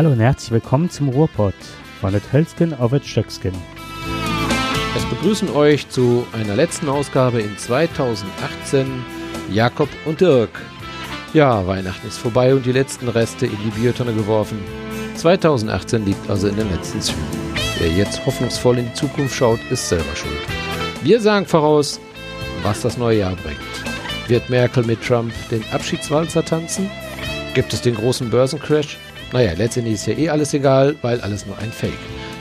Hallo und herzlich willkommen zum Ruhrpott von der Hölzgen auf das Stöcksken. Es begrüßen euch zu einer letzten Ausgabe in 2018 Jakob und Dirk. Ja, Weihnachten ist vorbei und die letzten Reste in die Biotonne geworfen. 2018 liegt also in den letzten Zügen. Wer jetzt hoffnungsvoll in die Zukunft schaut, ist selber schuld. Wir sagen voraus, was das neue Jahr bringt. Wird Merkel mit Trump den Abschiedswalzer tanzen? Gibt es den großen Börsencrash? Naja, letztendlich ist ja eh alles egal, weil alles nur ein Fake.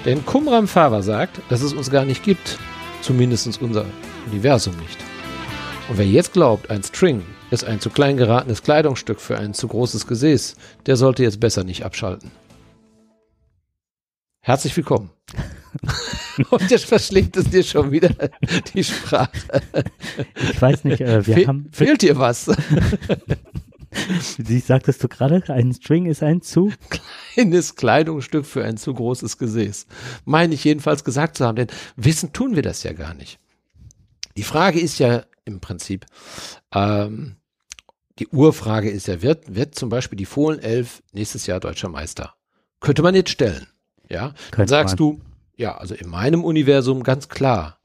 Denn Kumram Fava sagt, dass es uns gar nicht gibt. Zumindest unser Universum nicht. Und wer jetzt glaubt, ein String ist ein zu klein geratenes Kleidungsstück für ein zu großes Gesäß, der sollte jetzt besser nicht abschalten. Herzlich willkommen. Und jetzt verschlingt es dir schon wieder die Sprache. Ich weiß nicht, äh, wir Fe haben. Fehlt dir was? Wie sagtest du gerade? Ein String ist ein zu? Kleines Kleidungsstück für ein zu großes Gesäß. Meine ich jedenfalls gesagt zu haben, denn wissen tun wir das ja gar nicht. Die Frage ist ja im Prinzip, ähm, die Urfrage ist ja, wird, wird zum Beispiel die Fohlen 11 nächstes Jahr deutscher Meister? Könnte man jetzt stellen. Ja, dann Könnte sagst man. du, ja, also in meinem Universum ganz klar.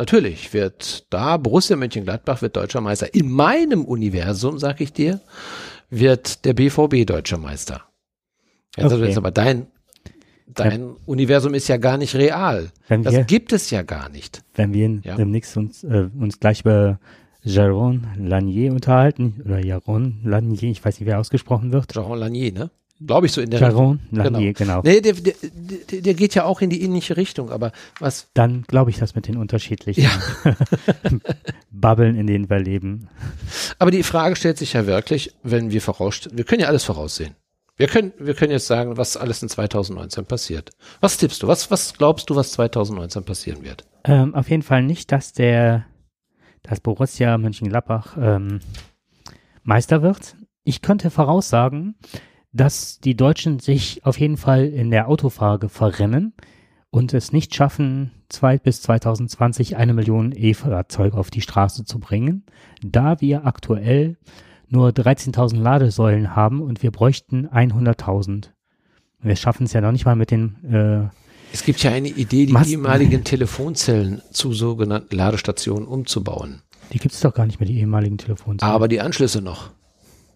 Natürlich wird da Borussia Mönchengladbach wird deutscher Meister. In meinem Universum, sag ich dir, wird der BVB deutscher Meister. Jetzt Okay. jetzt aber dein, dein Universum ist ja gar nicht real. Wenn Das wir, gibt es ja gar nicht. wenn wir Ja. demnächst uns, äh, uns gleich über Jaron Lanier unterhalten, oder Jaron Lanier, ich weiß nicht, wie er ausgesprochen wird. Jean Lanier, ne? Glaube ich so in der Jaron Lanier, genau. Nee, der, der, der, der geht ja auch in die ähnliche Richtung, aber was, Dann glaube ich das mit den unterschiedlichen Bubbeln, in denen wir leben. aber die Frage stellt sich ja wirklich, wenn wir voraus, wir können ja alles voraussehen. Wir können, wir können jetzt sagen, was alles in 2019 passiert. Was tippst du? Was, was glaubst du, was 2019 passieren wird? Ähm, auf jeden Fall nicht, dass der, dass Borussia Mönchengladbach ähm, Meister wird. Ich könnte voraussagen, dass die Deutschen sich auf jeden Fall in der Autofrage verrennen und es nicht schaffen, zwei bis 2020 eine Million E-Fahrzeuge auf die Straße zu bringen, da wir aktuell nur 13.000 Ladesäulen haben und wir bräuchten 100.000. Wir schaffen es ja noch nicht mal mit den äh, Es gibt ja eine Idee, die Masten. ehemaligen Telefonzellen zu sogenannten Ladestationen umzubauen. Die gibt es doch gar nicht mehr, die ehemaligen Telefonzellen. Aber die Anschlüsse noch.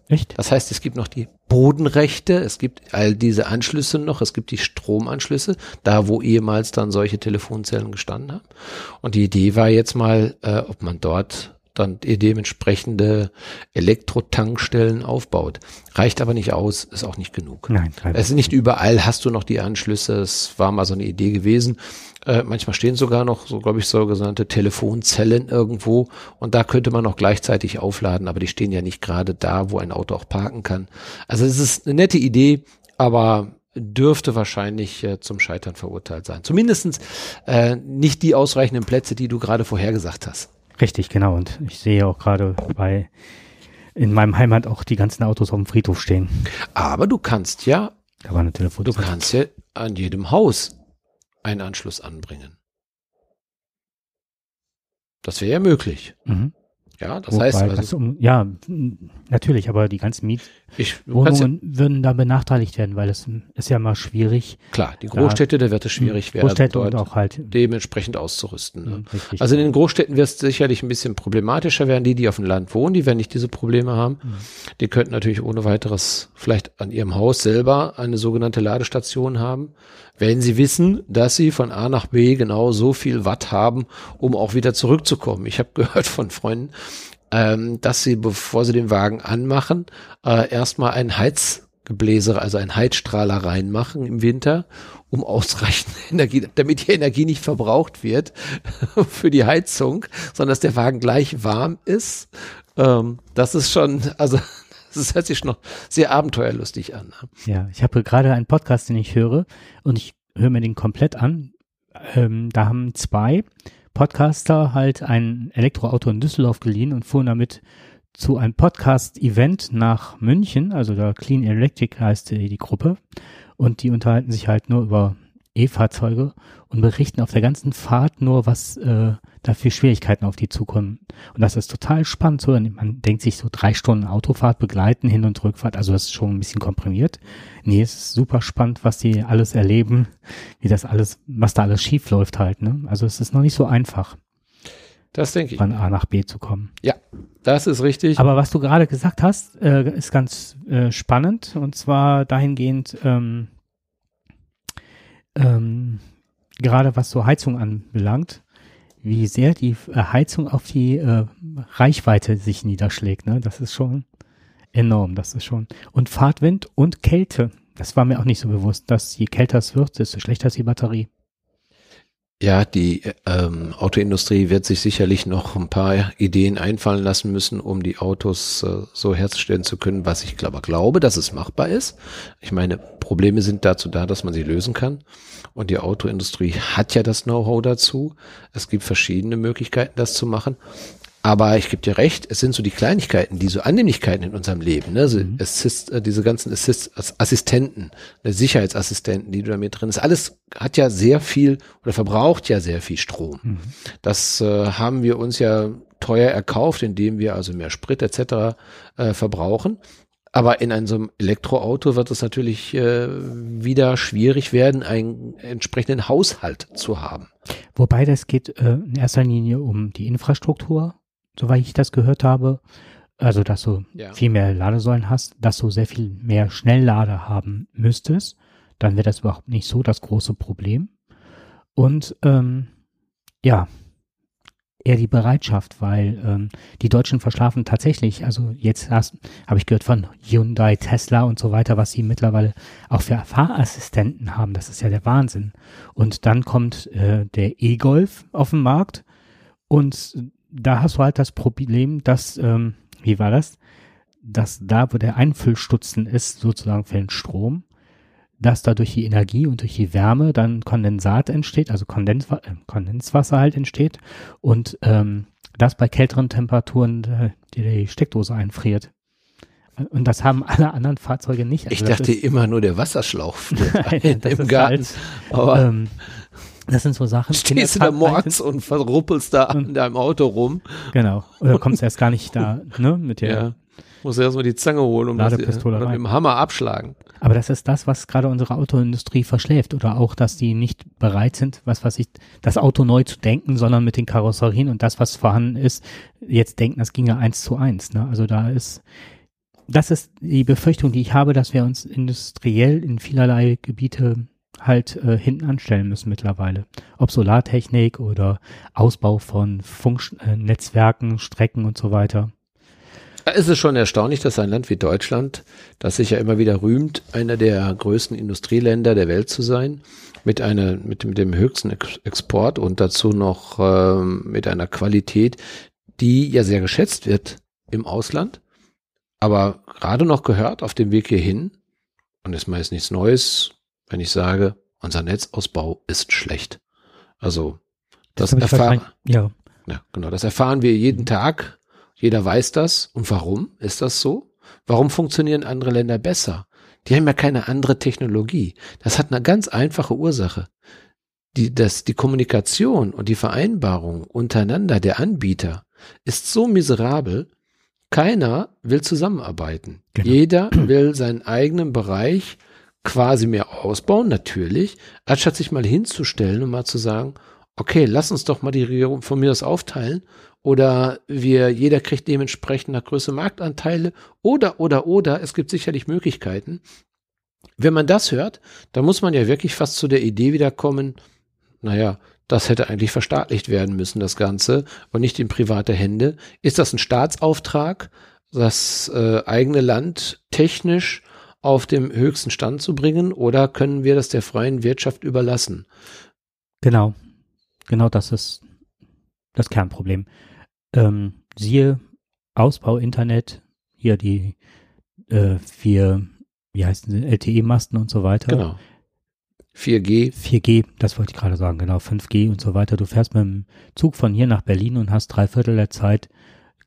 Echt? Das heißt, es gibt noch die Bodenrechte, es gibt all diese Anschlüsse noch, es gibt die Stromanschlüsse, da wo ehemals dann solche Telefonzellen gestanden haben. Und die Idee war jetzt mal, äh, ob man dort dann die dementsprechende Elektrotankstellen aufbaut. Reicht aber nicht aus, ist auch nicht genug. Nein. Es ist nicht überall hast du noch die Anschlüsse. Es war mal so eine Idee gewesen. Äh, manchmal stehen sogar noch, so glaube ich, sogenannte Telefonzellen irgendwo und da könnte man noch gleichzeitig aufladen, aber die stehen ja nicht gerade da, wo ein Auto auch parken kann. Also es ist eine nette Idee, aber dürfte wahrscheinlich äh, zum Scheitern verurteilt sein. Zumindestens äh, nicht die ausreichenden Plätze, die du gerade vorhergesagt hast. Richtig, genau. Und ich sehe auch gerade bei in meinem Heimat auch die ganzen Autos auf dem Friedhof stehen. Aber du kannst ja, Da war eine du Telefonzelle. kannst ja an jedem Haus einen Anschluss anbringen. Das wäre ja möglich. Mhm. Ja, das Wobei heißt das also, um, ja, natürlich, aber die ganzen kannst ja, Mietwohnungen würden da benachteiligt werden, weil es ist ja mal schwierig. klar, die Großstädte, da wird es schwierig werden, Großstädte dort auch halt. dementsprechend auszurüsten. Ne? Richtig. Also in den Großstädten wird es sicherlich ein bisschen problematischer werden. Die, die auf dem Land wohnen, die werden nicht diese Probleme haben. Mhm. Die könnten natürlich ohne weiteres vielleicht an ihrem Haus selber eine sogenannte Ladestation haben, wenn sie wissen, dass sie von A nach B genau so viel Watt haben, um auch wieder zurückzukommen. Ich habe gehört von Freunden, ähm, dass sie, bevor sie den Wagen anmachen, äh, erstmal einen Heizgebläse, also einen Heizstrahler reinmachen im Winter, um ausreichend Energie, damit die Energie nicht verbraucht wird für die Heizung, sondern dass der Wagen gleich warm ist. Ähm, das ist schon, also das hört sich noch sehr abenteuerlustig an. ne? Ja, ich habe gerade einen Podcast, den ich höre und ich höre mir den komplett an. Ähm, da haben zwei Podcaster halt ein Elektroauto in Düsseldorf geliehen und fuhren damit zu einem Podcast-Event nach München, also da Clean Electric heißt die, die Gruppe. Und die unterhalten sich halt nur über E-Fahrzeuge und berichten auf der ganzen Fahrt nur, was äh, dafür Schwierigkeiten auf die zukommen. Und das ist total spannend zu hören. Man denkt sich so drei Stunden Autofahrt begleiten, Hin- und Rückfahrt, also das ist schon ein bisschen komprimiert. Nee, es ist super spannend, was die alles erleben, wie das alles, was da alles schief läuft halt, ne? Also es ist noch nicht so einfach. Das denke ich. Von A nach B zu kommen. Ja, das ist richtig. Aber was du gerade gesagt hast, äh, ist ganz äh, spannend und zwar dahingehend, ähm, ähm, gerade was so Heizung anbelangt, wie sehr die äh, Heizung auf die äh, Reichweite sich niederschlägt. Ne? Das ist schon enorm, das ist schon. Und Fahrtwind und Kälte. Das war mir auch nicht so bewusst, dass je kälter es wird, desto schlechter ist die Batterie. Ja, die ähm, Autoindustrie wird sich sicherlich noch ein paar Ideen einfallen lassen müssen, um die Autos äh, so herzustellen zu können, was ich glaube, glaube, dass es machbar ist. Ich meine, Probleme sind dazu da, dass man sie lösen kann. Und die Autoindustrie hat ja das Know-how dazu. Es gibt verschiedene Möglichkeiten, das zu machen. Aber ich gebe dir recht, es sind so die Kleinigkeiten, die so Annehmlichkeiten in unserem Leben, ne? Also mhm. Assist, äh, diese ganzen Assist, Assistenten, ne? Sicherheitsassistenten, die du da mit drin ist, alles hat ja sehr viel oder verbraucht ja sehr viel Strom. Mhm. Das äh, haben wir uns ja teuer erkauft, indem wir also mehr Sprit etc. Äh, verbrauchen. Aber in einem so einem Elektroauto wird es natürlich äh, wieder schwierig werden, einen entsprechenden Haushalt zu haben. Wobei das geht äh, in erster Linie um die Infrastruktur soweit ich das gehört habe. Also, dass du ja. viel mehr Ladesäulen hast, dass du sehr viel mehr Schnelllader haben müsstest, dann wäre das überhaupt nicht so das große Problem. Und ähm, ja, eher die Bereitschaft, weil ähm, die Deutschen verschlafen tatsächlich, also jetzt habe ich gehört von Hyundai, Tesla und so weiter, was sie mittlerweile auch für Fahrassistenten haben, das ist ja der Wahnsinn. Und dann kommt äh, der E-Golf auf den Markt und da hast du halt das Problem, dass, ähm, wie war das? Dass da, wo der Einfüllstutzen ist, sozusagen für den Strom, dass da durch die Energie und durch die Wärme dann Kondensat entsteht, also Kondens, äh, Kondenswasser halt entsteht und ähm, das bei kälteren Temperaturen äh, die, die Steckdose einfriert. Und das haben alle anderen Fahrzeuge nicht. Also ich dachte immer nur der Wasserschlauch im Garten. Halt, aber ähm, das sind so Sachen. Stehst du da morgens und verruppelst da an deinem Auto rum. Genau. Oder kommst erst gar nicht da, ne, mit der. Ja. Muss erst mal die Zange holen und oder mit dem Hammer abschlagen. Aber das ist das, was gerade unsere Autoindustrie verschläft. Oder auch, dass die nicht bereit sind, was weiß ich, das Auto neu zu denken, sondern mit den Karosserien und das, was vorhanden ist, jetzt denken, das ginge eins zu eins. Ne? Also da ist, das ist die Befürchtung, die ich habe, dass wir uns industriell in vielerlei Gebiete halt äh, hinten anstellen müssen mittlerweile. Ob Solartechnik oder Ausbau von Funknetzwerken, äh, Strecken und so weiter. Da ist es schon erstaunlich, dass ein Land wie Deutschland, das sich ja immer wieder rühmt, einer der größten Industrieländer der Welt zu sein, mit einer, mit, mit dem höchsten Export und dazu noch ähm, mit einer Qualität, die ja sehr geschätzt wird im Ausland, aber gerade noch gehört auf dem Weg hierhin, und ist meist nichts Neues, wenn ich sage, unser Netzausbau ist schlecht. Also das, das erfahren, ja. ja, genau, das erfahren wir jeden Tag. Jeder weiß das. Und warum ist das so? Warum funktionieren andere Länder besser? Die haben ja keine andere Technologie. Das hat eine ganz einfache Ursache. Die, das, die Kommunikation und die Vereinbarung untereinander der Anbieter ist so miserabel, keiner will zusammenarbeiten. Genau. Jeder will seinen eigenen Bereich quasi mehr ausbauen, natürlich, anstatt sich mal hinzustellen und mal zu sagen, okay, lass uns doch mal die Regierung von mir aus aufteilen oder wir, jeder kriegt dementsprechend nach Größe Marktanteile oder, oder, oder, es gibt sicherlich Möglichkeiten. Wenn man das hört, dann muss man ja wirklich fast zu der Idee wiederkommen, naja, das hätte eigentlich verstaatlicht werden müssen, das Ganze, und nicht in private Hände. Ist das ein Staatsauftrag, das äh, eigene Land technisch auf dem höchsten Stand zu bringen oder können wir das der freien Wirtschaft überlassen? Genau, genau das ist das Kernproblem. Ähm, siehe Ausbau Internet, hier die äh, vier, wie heißen sie, LTE-Masten und so weiter. Genau. 4G. 4G, das wollte ich gerade sagen, genau, 5G und so weiter. Du fährst mit dem Zug von hier nach Berlin und hast drei Viertel der Zeit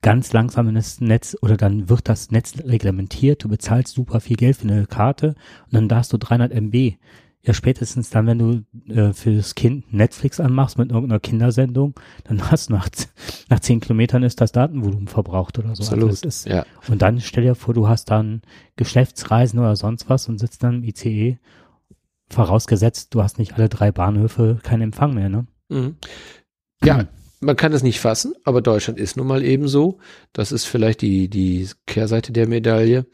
ganz langsam in das Netz oder dann wird das Netz reglementiert, du bezahlst super viel Geld für eine Karte und dann darfst du 300 MB Ja, spätestens dann, wenn du äh, für das Kind Netflix anmachst mit irgendeiner Kindersendung, dann hast du nach, nach zehn Kilometern ist das Datenvolumen verbraucht oder so. Also Absolut. das ist, Ja. Und dann stell dir vor, du hast dann Geschäftsreisen oder sonst was und sitzt dann im ICE, vorausgesetzt, du hast nicht alle drei Bahnhöfe keinen Empfang mehr, ne? Mhm. Ja, man kann es nicht fassen, aber Deutschland ist nun mal eben so. Das ist vielleicht die, die Kehrseite der Medaille,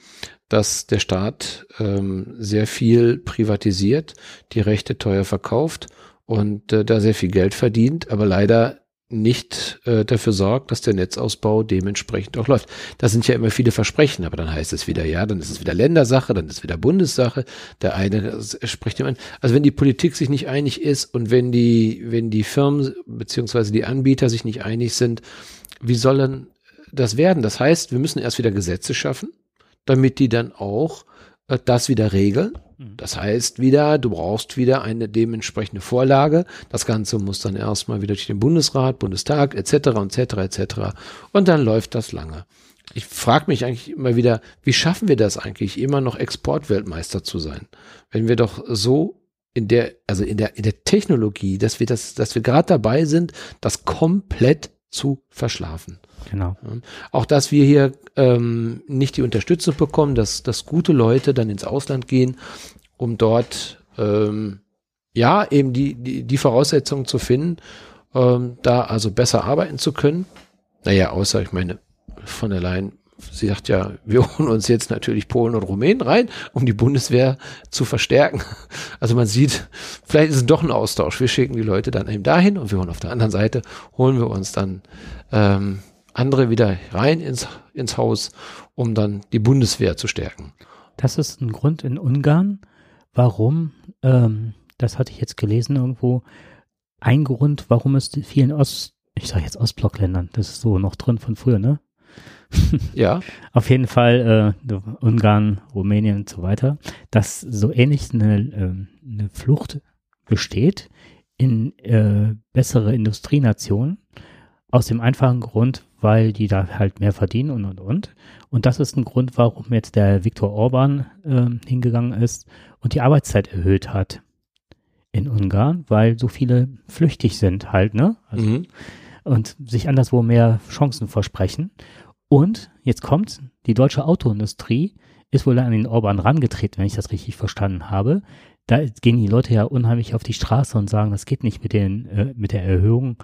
dass der Staat ähm, sehr viel privatisiert, die Rechte teuer verkauft und äh, da sehr viel Geld verdient, aber leider nicht äh, dafür sorgt, dass der Netzausbau dementsprechend auch läuft. Das sind ja immer viele Versprechen, aber dann heißt es wieder, ja, dann ist es wieder Ländersache, dann ist es wieder Bundessache. Der eine spricht dem an. Also wenn die Politik sich nicht einig ist und wenn die, wenn die Firmen beziehungsweise die Anbieter sich nicht einig sind, wie sollen das werden? Das heißt, wir müssen erst wieder Gesetze schaffen, damit die dann auch äh, das wieder regeln. Das heißt wieder, du brauchst wieder eine dementsprechende Vorlage. Das Ganze muss dann erstmal wieder durch den Bundesrat, Bundestag etc. etc. etc. Und dann läuft das lange. Ich frage mich eigentlich immer wieder, wie schaffen wir das eigentlich, immer noch Exportweltmeister zu sein, wenn wir doch so in der, also in der in der Technologie, dass wir das, dass wir gerade dabei sind, das komplett zu verschlafen. Genau. Auch dass wir hier ähm, nicht die Unterstützung bekommen, dass, dass gute Leute dann ins Ausland gehen, um dort ähm, ja eben die, die, die Voraussetzungen zu finden, ähm, da also besser arbeiten zu können. Naja, außer ich meine, von der Leyen, sie sagt ja, wir holen uns jetzt natürlich Polen und Rumänen rein, um die Bundeswehr zu verstärken. Also man sieht, vielleicht ist es doch ein Austausch. Wir schicken die Leute dann eben dahin und wir holen auf der anderen Seite, holen wir uns dann ähm, andere wieder rein ins, ins Haus, um dann die Bundeswehr zu stärken. Das ist ein Grund in Ungarn, warum, ähm, das hatte ich jetzt gelesen irgendwo, ein Grund, warum es vielen Ost, ich sage jetzt Ostblockländern, das ist so noch drin von früher, ne? Ja, Auf jeden Fall äh, Ungarn, Rumänien und so weiter, dass so ähnlich eine, ähm, eine Flucht besteht in äh, bessere Industrienationen aus dem einfachen Grund, weil die da halt mehr verdienen und und und. Und das ist ein Grund, warum jetzt der Viktor Orban ähm, hingegangen ist und die Arbeitszeit erhöht hat in Ungarn, weil so viele flüchtig sind halt, ne? Also, mhm. und sich anderswo mehr Chancen versprechen. Und jetzt kommt, die deutsche Autoindustrie ist wohl an den Orban rangetreten, wenn ich das richtig verstanden habe. Da gehen die Leute ja unheimlich auf die Straße und sagen, das geht nicht mit, den, äh, mit der Erhöhung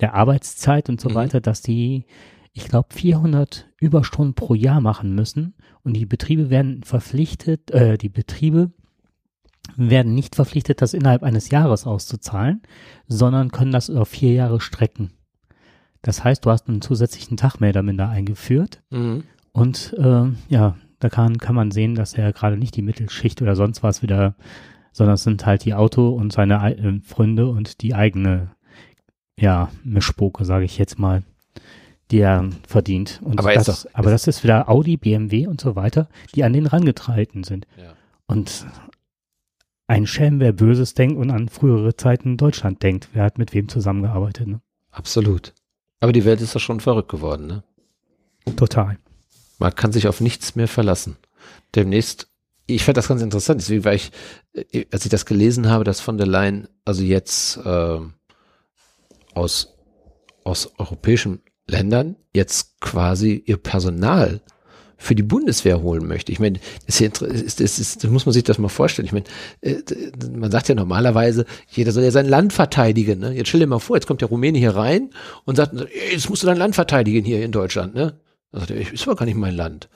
der Arbeitszeit und so Mhm. weiter, dass die, ich glaube, 400 Überstunden pro Jahr machen müssen und die Betriebe werden verpflichtet, äh, die Betriebe werden nicht verpflichtet, das innerhalb eines Jahres auszuzahlen, sondern können das auf vier Jahre strecken. Das heißt, du hast einen zusätzlichen Tag mehr oder minder eingeführt Mhm. und äh, ja, da kann, kann man sehen, dass er gerade nicht die Mittelschicht oder sonst was wieder, sondern es sind halt die Auto und seine ei- äh, Freunde und die eigene, ja, Mischpoke, sage ich jetzt mal, die er verdient. Und Aber das, ist doch- aber das ist wieder Audi, BMW und so weiter, die an den rangetreten sind. Ja. Und ein Schelm, wer Böses denkt und an frühere Zeiten Deutschland denkt, wer hat mit wem zusammengearbeitet, ne? Absolut. Aber die Welt ist doch schon verrückt geworden, ne? Total. Man kann sich auf nichts mehr verlassen. Demnächst, ich fand das ganz interessant, deswegen war ich, äh, als ich das gelesen habe, dass von der Leyen also jetzt ähm, aus, aus europäischen Ländern jetzt quasi ihr Personal für die Bundeswehr holen möchte. Ich meine, das, ist ist, ist, das muss man sich das mal vorstellen. Ich meine, äh, man sagt ja normalerweise, jeder soll ja sein Land verteidigen. Ne? Jetzt stell dir mal vor, jetzt kommt der Rumäne hier rein und sagt, "Ey, jetzt musst du dein Land verteidigen hier in Deutschland. Ne? Dann sagt er, ist aber gar nicht mein Land.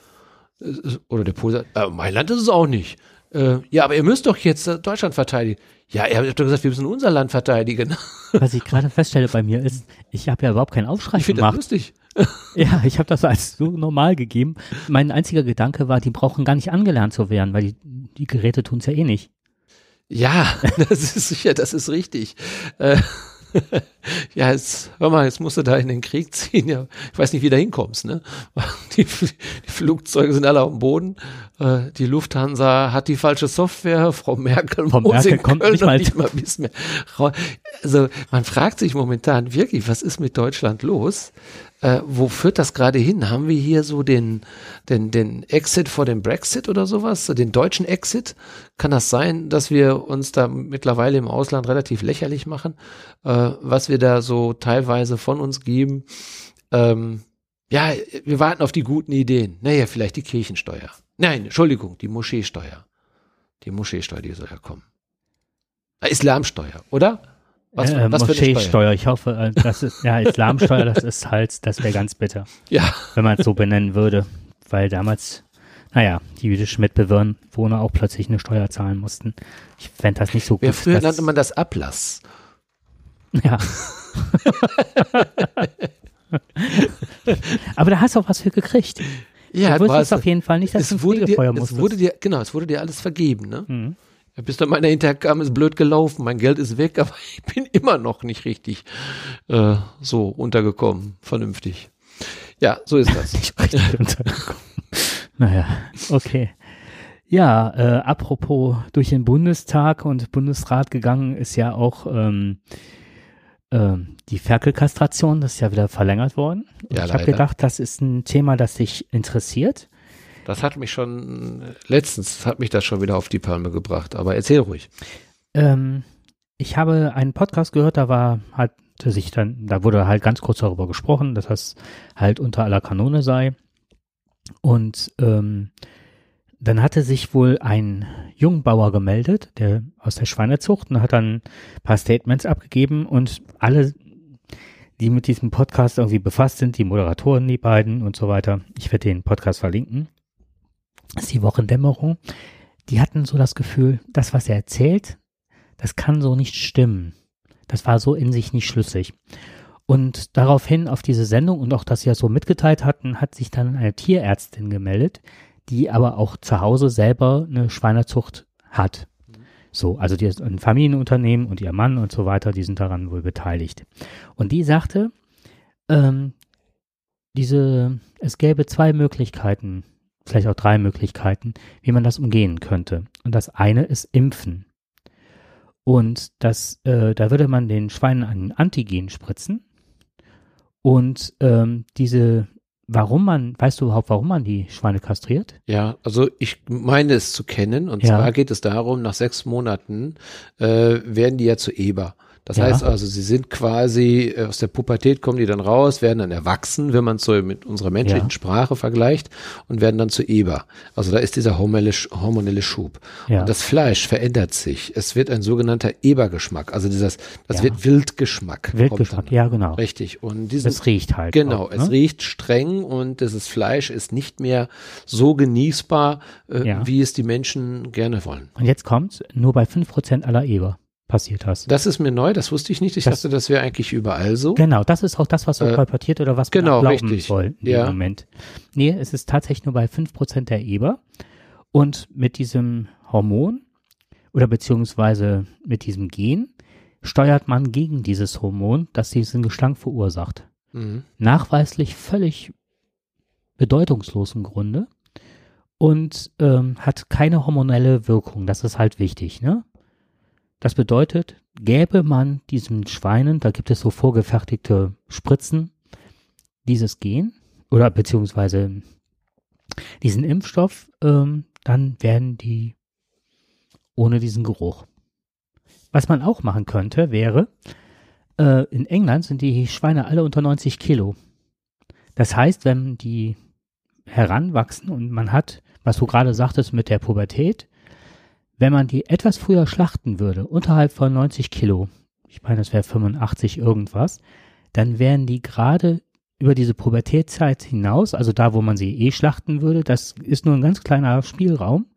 Es Oder der Pole sagt, "Ah, mein Land ist es auch nicht. Äh, ja, aber ihr müsst doch jetzt äh, Deutschland verteidigen. Ja, ihr habt doch gesagt, wir müssen unser Land verteidigen. Was ich gerade feststelle bei mir ist, ich habe ja überhaupt keinen Aufschrei Ich finde das gemacht. lustig. Ja, ich habe das als so normal gegeben. Mein einziger Gedanke war, die brauchen gar nicht angelernt zu werden, weil die, die Geräte tun's ja eh nicht. Ja, das ist sicher, das ist richtig. Äh, ja, jetzt, hör mal, jetzt musst du da in den Krieg ziehen. Ja, ich weiß nicht, wie du da hinkommst, ne? Die, die Flugzeuge sind alle auf dem Boden. Äh, die Lufthansa hat die falsche Software. Frau Merkel, Frau Merkel kommt nicht mal, nicht mal bis mehr. Also, man fragt sich momentan wirklich, was ist mit Deutschland los? Äh, wo führt das gerade hin? Haben wir hier so den, den, den Exit vor dem Brexit oder sowas? Den deutschen Exit? Kann das sein, dass wir uns da mittlerweile im Ausland relativ lächerlich machen, äh, was wir da so teilweise von uns geben? Ähm, ja, wir warten auf die guten Ideen. Naja, vielleicht die Kirchensteuer. Nein, Entschuldigung, die Moscheesteuer. Die Moscheesteuer, die soll ja kommen. Islamsteuer, oder? Was, äh, was Moscheesteuer. Ich hoffe, äh, das ist, ja, Islamsteuer, das ist halt, das wäre ganz bitter. Ja. Wenn man es so benennen würde. Weil damals, naja, die jüdischen Mitbewohner auch plötzlich eine Steuer zahlen mussten. Ich fände das nicht so gut. Ja, früher nannte man das Ablass. Ja. Aber da hast du auch was für gekriegt. Ja, du wusstest auf jeden Fall nicht, dass es du wurde dir, es wurde dir, genau, es wurde dir alles vergeben, ne? Mhm. Bis dann meiner hinterher kam, ist blöd gelaufen, mein Geld ist weg, aber ich bin immer noch nicht richtig äh, so untergekommen, vernünftig. Ja, so ist das. nicht richtig untergekommen. Naja, okay. Ja, äh, apropos durch den Bundestag und Bundesrat gegangen ist ja auch ähm, äh, die Ferkelkastration, das ist ja wieder verlängert worden. Ja, ich habe gedacht, das ist ein Thema, das dich interessiert. Das hat mich schon, letztens hat mich das schon wieder auf die Palme gebracht, aber erzähl ruhig. Ähm, ich habe einen Podcast gehört, da war halt sich dann, da wurde halt ganz kurz darüber gesprochen, dass das halt unter aller Kanone sei. Und ähm, dann hatte sich wohl ein Jungbauer gemeldet, der aus der Schweinezucht, und hat dann ein paar Statements abgegeben und alle, die mit diesem Podcast irgendwie befasst sind, die Moderatoren, die beiden und so weiter, ich werde den Podcast verlinken, ist die Wochendämmerung, die hatten so das Gefühl, das, was er erzählt, das kann so nicht stimmen. Das war so in sich nicht schlüssig. Und daraufhin auf diese Sendung und auch, dass sie das so mitgeteilt hatten, hat sich dann eine Tierärztin gemeldet, die aber auch zu Hause selber eine Schweinezucht hat. So, also die ist ein Familienunternehmen und ihr Mann und so weiter, die sind daran wohl beteiligt. Und die sagte, ähm, diese, es gäbe zwei Möglichkeiten, vielleicht auch drei Möglichkeiten, wie man das umgehen könnte. Und das eine ist Impfen. Und das, äh, da würde man den Schweinen einen Antigen spritzen. Und ähm, diese, warum man, weißt du überhaupt, warum man die Schweine kastriert? Ja, also ich meine es zu kennen. Und ja. zwar geht es darum, nach sechs Monaten äh, werden die ja zu Eber. Das ja. heißt also, sie sind quasi äh, aus der Pubertät kommen die dann raus, werden dann erwachsen, wenn man es so mit unserer menschlichen ja. Sprache vergleicht und werden dann zu Eber. Also da ist dieser hormonelle Schub. Ja. Und das Fleisch verändert sich. Es wird ein sogenannter Ebergeschmack. Also dieses, das wird Wildgeschmack. Wildgeschmack, ja genau. Richtig. Und diesen, es riecht halt. Genau, auch, ne? es riecht streng und dieses Fleisch ist nicht mehr so genießbar, äh, wie es die Menschen gerne wollen. Und jetzt kommt nur bei fünf Prozent aller Eber passiert hast. Das ist mir neu, das wusste ich nicht. Ich das, dachte, das wäre eigentlich überall so. Genau, das ist auch das, was so äh, kolportiert oder was genau, glauben richtig. soll im ja. Moment. Nee, es ist tatsächlich nur bei 5% der Eber. Und mit diesem Hormon oder beziehungsweise mit diesem Gen steuert man gegen dieses Hormon, das diesen Gestank verursacht. Mhm. Nachweislich völlig bedeutungslosen Grunde und ähm, hat keine hormonelle Wirkung. Das ist halt wichtig, ne? Das bedeutet, gäbe man diesen Schweinen, da gibt es so vorgefertigte Spritzen, dieses Gen oder beziehungsweise diesen Impfstoff, ähm, dann werden die ohne diesen Geruch. Was man auch machen könnte, wäre, äh, in England sind die Schweine alle unter 90 Kilo. Das heißt, wenn die heranwachsen und man hat, was du gerade sagtest mit der Pubertät, wenn man die etwas früher schlachten würde, unterhalb von 90 Kilo, ich meine, das wäre 85 irgendwas, dann wären die gerade über diese Pubertätzeit hinaus, also da, wo man sie eh schlachten würde, das ist nur ein ganz kleiner Spielraum,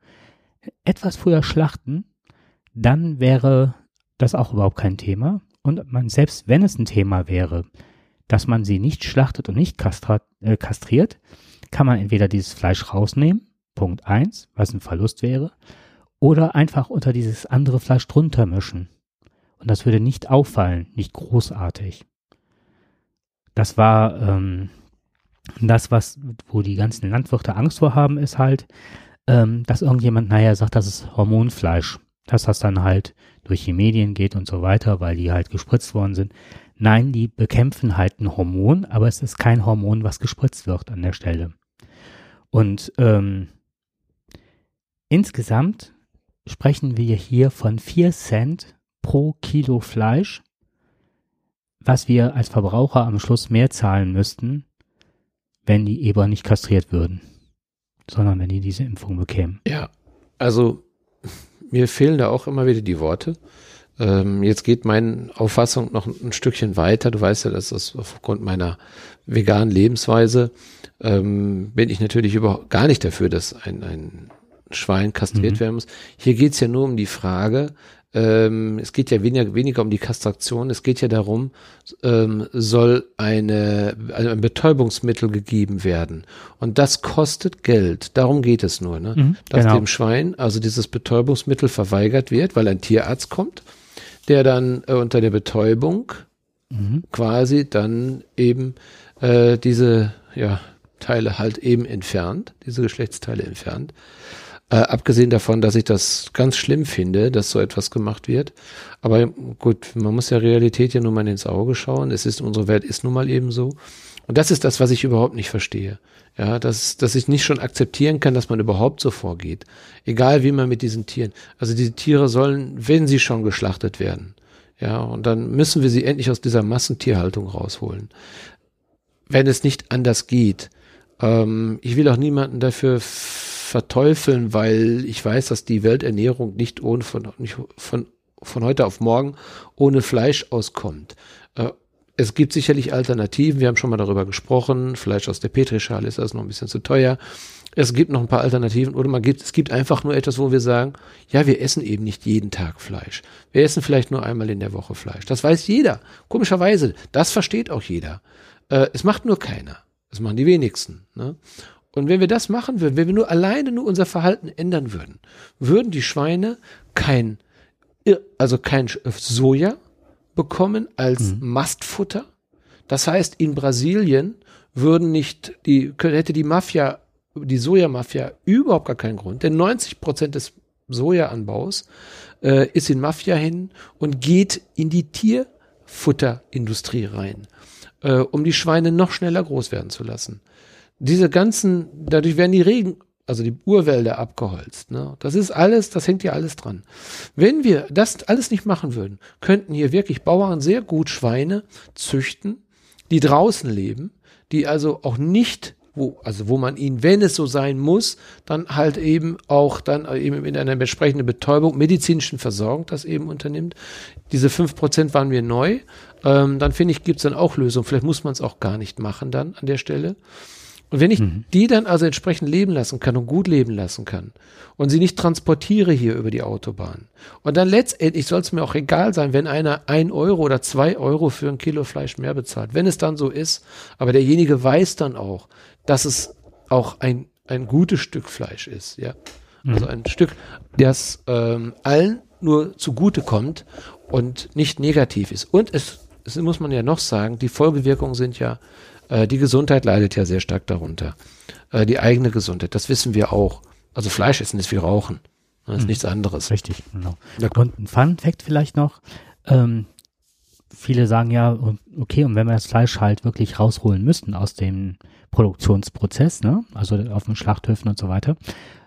etwas früher schlachten, dann wäre das auch überhaupt kein Thema. Und man, selbst wenn es ein Thema wäre, dass man sie nicht schlachtet und nicht kastrat, äh, kastriert, kann man entweder dieses Fleisch rausnehmen, Punkt eins, was ein Verlust wäre, oder einfach unter dieses andere Fleisch drunter mischen. und das würde nicht auffallen, nicht großartig. Das war ähm, das, was, wo die ganzen Landwirte Angst vor haben, ist halt, ähm, dass irgendjemand naja sagt, das ist Hormonfleisch, dass das dann halt durch die Medien geht und so weiter, weil die halt gespritzt worden sind. Nein, die bekämpfen halt ein Hormon, aber es ist kein Hormon, was gespritzt wird an der Stelle. Und ähm, insgesamt sprechen wir hier von 4 Cent pro Kilo Fleisch, was wir als Verbraucher am Schluss mehr zahlen müssten, wenn die Eber nicht kastriert würden, sondern wenn die diese Impfung bekämen. Ja, also mir fehlen da auch immer wieder die Worte. Ähm, jetzt geht meine Auffassung noch ein Stückchen weiter. Du weißt ja, dass das aufgrund meiner veganen Lebensweise ähm, bin ich natürlich überhaupt gar nicht dafür, dass ein, ein Schwein kastriert mhm. werden muss. Hier geht's ja nur um die Frage, ähm, es geht ja weniger, weniger um die Kastration, es geht ja darum, ähm, soll eine, also ein Betäubungsmittel gegeben werden. Und das kostet Geld. Darum geht es nur, ne? Mhm, Dass genau. dem Schwein also dieses Betäubungsmittel verweigert wird, weil ein Tierarzt kommt, der dann äh, unter der Betäubung mhm. quasi dann eben äh, diese ja, Teile halt eben entfernt, diese Geschlechtsteile entfernt. Äh, abgesehen davon, dass ich das ganz schlimm finde, dass so etwas gemacht wird. Aber gut, man muss der Realität ja nun mal ins Auge schauen. Es ist, unsere Welt ist nun mal eben so. Und das ist das, was ich überhaupt nicht verstehe. Ja, dass, dass ich nicht schon akzeptieren kann, dass man überhaupt so vorgeht. Egal wie man mit diesen Tieren. Also diese Tiere sollen, wenn sie schon geschlachtet werden. Ja, und dann müssen wir sie endlich aus dieser Massentierhaltung rausholen. Wenn es nicht anders geht. Ähm, ich will auch niemanden dafür verteufeln, weil ich weiß, dass die Welternährung nicht ohne von, nicht von, von heute auf morgen ohne Fleisch auskommt. Äh, es gibt sicherlich Alternativen. Wir haben schon mal darüber gesprochen. Fleisch aus der Petrischale ist also noch ein bisschen zu teuer. Es gibt noch ein paar Alternativen oder man gibt, es gibt einfach nur etwas, wo wir sagen, ja, wir essen eben nicht jeden Tag Fleisch. Wir essen vielleicht nur einmal in der Woche Fleisch. Das weiß jeder. Komischerweise, das versteht auch jeder. Äh, es macht nur keiner. Das machen die wenigsten. Ne? Und wenn wir das machen würden, wenn wir nur alleine nur unser Verhalten ändern würden, würden die Schweine kein, also kein Soja bekommen als mhm. Mastfutter. Das heißt, in Brasilien würden nicht die, hätte die Mafia, die Sojamafia überhaupt gar keinen Grund, denn 90 Prozent des Sojaanbaus äh, ist in Mafia hin und geht in die Tierfutterindustrie rein, äh, um die Schweine noch schneller groß werden zu lassen diese ganzen, dadurch werden die Regen, also die Urwälder abgeholzt. Ne? Das ist alles, das hängt ja alles dran. Wenn wir das alles nicht machen würden, könnten hier wirklich Bauern sehr gut Schweine züchten, die draußen leben, die also auch nicht wo, also wo man ihn, wenn es so sein muss, dann halt eben auch dann eben in einer entsprechenden Betäubung, medizinischen Versorgung das eben unternimmt. Diese fünf Prozent waren mir neu. Ähm, dann finde ich, gibt's dann auch Lösungen. Vielleicht muss man es auch gar nicht machen dann an der Stelle. Und wenn ich mhm. die dann also entsprechend leben lassen kann und gut leben lassen kann und sie nicht transportiere hier über die Autobahn und dann letztendlich soll es mir auch egal sein, wenn einer ein Euro oder zwei Euro für ein Kilo Fleisch mehr bezahlt, wenn es dann so ist, aber derjenige weiß dann auch, dass es auch ein, ein gutes Stück Fleisch ist, ja. Mhm. Also ein Stück, das ähm, allen nur zugute kommt und nicht negativ ist. Und es, es muss man ja noch sagen, die Folgewirkungen sind ja äh, die Gesundheit leidet ja sehr stark darunter. Äh, die eigene Gesundheit, das wissen wir auch. Also Fleisch essen ist wie Rauchen. Das ist mhm. nichts anderes. Richtig, genau. Und ein Fun Fact vielleicht noch. Ähm, viele sagen ja, okay, und wenn wir das Fleisch halt wirklich rausholen müssten aus dem Produktionsprozess, ne, also auf den Schlachthöfen und so weiter,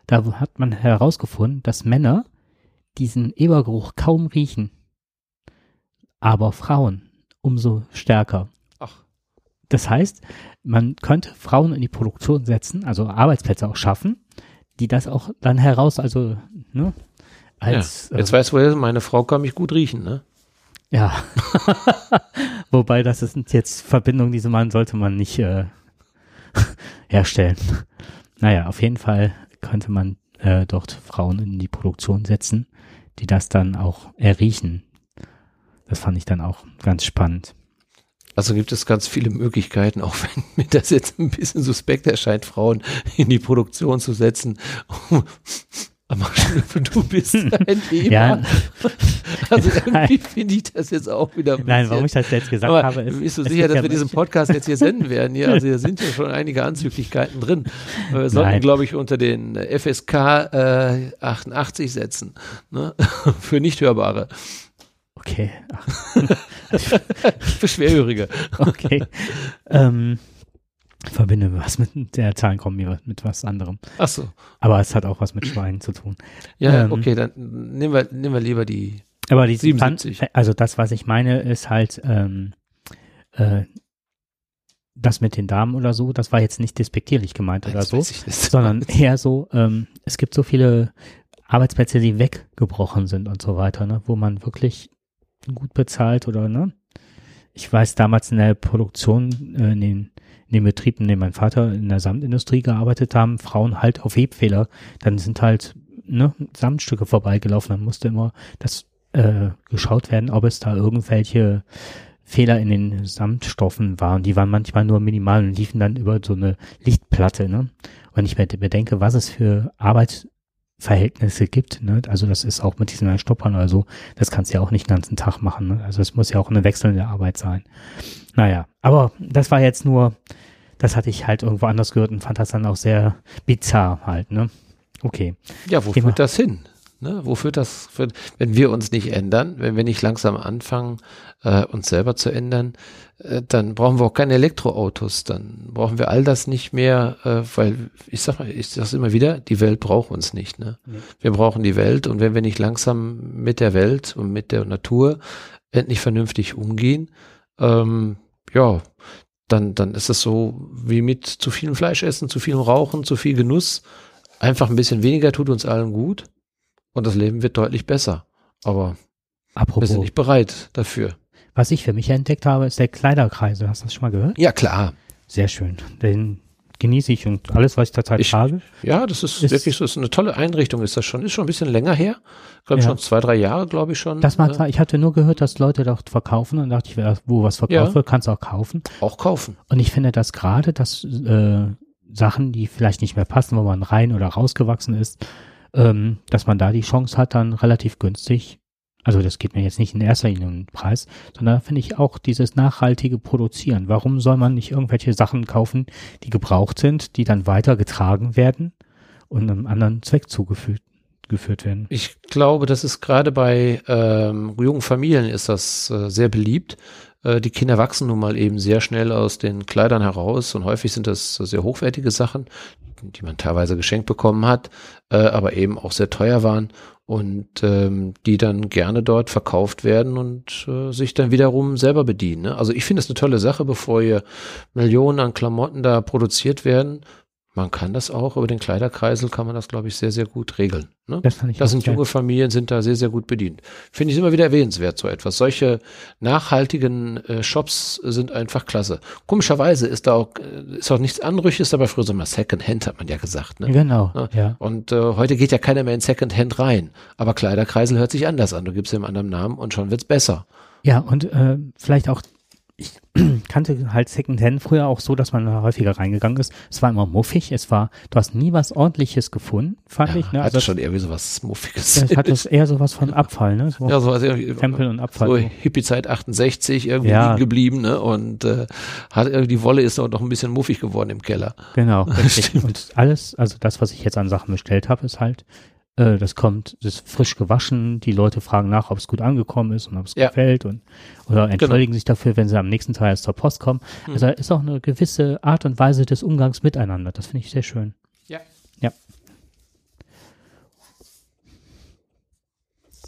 da hat man herausgefunden, dass Männer diesen Ebergeruch kaum riechen, aber Frauen umso stärker. Das heißt, man könnte Frauen in die Produktion setzen, also Arbeitsplätze auch schaffen, die das auch dann heraus, also, ne, als. Ja, jetzt äh, weißt du, meine Frau kann mich gut riechen, ne? Ja. Wobei, das ist jetzt Verbindung, diese Mann sollte man nicht äh, herstellen. Naja, auf jeden Fall könnte man äh, dort Frauen in die Produktion setzen, die das dann auch erriechen. Das fand ich dann auch ganz spannend. Also gibt es ganz viele Möglichkeiten, auch wenn mir das jetzt ein bisschen suspekt erscheint, Frauen in die Produktion zu setzen. Aber du bist ein Thema. Ja, Also irgendwie finde ich das jetzt auch wieder ein Nein, warum ich das jetzt gesagt Aber habe, ist, bist du sicher, dass ja wir diesen Podcast jetzt hier senden werden? Hier, also hier sind ja schon einige Anzüglichkeiten drin. Wir sollten, glaube ich, unter den FSK äh, 88 setzen. Ne? Für Nichthörbare. Okay, Für Schwerhörige. okay. ähm, verbinde was mit der Zahlenkombi mit was anderem. Ach so. Aber es hat auch was mit Schweinen zu tun. Ja, Ähm. okay, dann nehmen wir, nehmen wir lieber die. Aber die 77. Pfand- also das, was ich meine, ist halt ähm, äh, das mit den Damen oder so, das war jetzt nicht despektierlich gemeint oder Jetzt so, das. sondern eher so, ähm, es gibt so viele Arbeitsplätze, die weggebrochen sind und so weiter, ne, wo man wirklich gut bezahlt oder ne. Ich weiß damals in der Produktion, äh, in den in den Betrieben, in denen mein Vater in der Samtindustrie gearbeitet haben, Frauen halt auf Webfehler, dann sind halt ne, Samtstücke vorbeigelaufen, dann musste immer das äh, geschaut werden, ob es da irgendwelche Fehler in den Samtstoffen waren. Die waren manchmal nur minimal und liefen dann über so eine Lichtplatte. Ne? Und ich mir bedenke, was es für Arbeitsverhältnisse gibt, ne? also das ist auch mit diesen Stoppern oder so, das kannst du ja auch nicht den ganzen Tag machen. Ne? Also es muss ja auch eine wechselnde Arbeit sein. Naja, aber das war jetzt nur, das hatte ich halt irgendwo anders gehört und fand das dann auch sehr bizarr halt. Ne? Okay. Ja, wo Thema. führt das hin? Ne? Wo führt das, führt, wenn wir uns nicht ändern, wenn wir nicht langsam anfangen, äh, uns selber zu ändern, äh, dann brauchen wir auch keine Elektroautos, dann brauchen wir all das nicht mehr, äh, weil ich sag mal, ich sag's immer wieder, die Welt braucht uns nicht. Ne? Nee. Wir brauchen die Welt und wenn wir nicht langsam mit der Welt und mit der Natur endlich vernünftig umgehen, ähm, ja, dann, dann ist es so wie mit zu vielem Fleisch essen, zu vielem Rauchen, zu viel Genuss. Einfach ein bisschen weniger tut uns allen gut und das Leben wird deutlich besser. Aber wir Apropos, sind nicht bereit dafür. was ich für mich entdeckt habe, ist der Kleiderkreisel. Hast du das schon mal gehört? Ja, klar. Sehr schön. Den genieße ich und alles, was ich zurzeit Ich- trage. Ja, das ist, Ist- wirklich so, ist eine tolle Einrichtung, ist das schon. Ist schon ein bisschen länger her. Glaube Ja. schon zwei, drei Jahre, glaube ich schon. Das mag äh, sein. Ich hatte nur gehört, dass Leute dort verkaufen und dachte ich, wo was verkauft Ja. wird, kannst du auch kaufen. auch kaufen. Und ich finde das gerade, dass äh, Sachen, die vielleicht nicht mehr passen, wo man rein oder rausgewachsen ist, ähm, dass man da die Chance hat, dann relativ günstig, also das geht mir jetzt nicht in erster Linie um den Preis, sondern finde ich auch dieses nachhaltige Produzieren. Warum soll man nicht irgendwelche Sachen kaufen, die gebraucht sind, die dann weiter getragen werden und einem anderen Zweck zugeführt geführt werden? Ich glaube, das ist gerade bei ähm, jungen Familien ist das äh, sehr beliebt. Äh, die Kinder wachsen nun mal eben sehr schnell aus den Kleidern heraus und häufig sind das sehr hochwertige Sachen, die man teilweise geschenkt bekommen hat, äh, aber eben auch sehr teuer waren und ähm, die dann gerne dort verkauft werden und äh, sich dann wiederum selber bedienen. Ne? Also ich finde es eine tolle Sache, bevor hier Millionen an Klamotten da produziert werden. Man kann das auch, über den Kleiderkreisel kann man das, glaube ich, sehr, sehr gut regeln. Ne? Das fand ich Das sind junge Familien, sind da sehr, sehr gut bedient. Finde ich immer wieder erwähnenswert, so etwas. Solche nachhaltigen äh, Shops sind einfach klasse. Komischerweise ist da auch, äh, ist auch nichts Anrüchiges, aber früher so mal Secondhand, hat man ja gesagt. Ne? Genau, Ja. ja. Und äh, heute geht ja keiner mehr in Secondhand rein. Aber Kleiderkreisel hört sich anders an. Du gibst ihm einen anderen Namen und schon wird's besser. Ja, und äh, vielleicht auch, ich kannte halt Secondhand früher auch so, dass man da häufiger reingegangen ist. Es war immer muffig, es war, du hast nie was ordentliches gefunden, fand ich. Ne? hat Also schon irgendwie so was Muffiges. es hat es eher sowas von Abfall, ne? So ja, so was irgendwie. Tempel und Abfall. so Hippie-Zeit 68 irgendwie Ja. liegen geblieben, ne? Und äh, hat irgendwie die Wolle ist auch noch ein bisschen muffig geworden im Keller. Genau, richtig. Und alles, also das, was ich jetzt an Sachen bestellt habe, ist halt, äh, das kommt, das ist frisch gewaschen, die Leute fragen nach, ob es gut angekommen ist und ob es Ja. Genau. gefällt und oder entschuldigen sich dafür, wenn sie am nächsten Tag erst zur Post kommen. Hm. Also ist auch eine gewisse Art und Weise des Umgangs miteinander. Das finde ich sehr schön. Ja. Ja.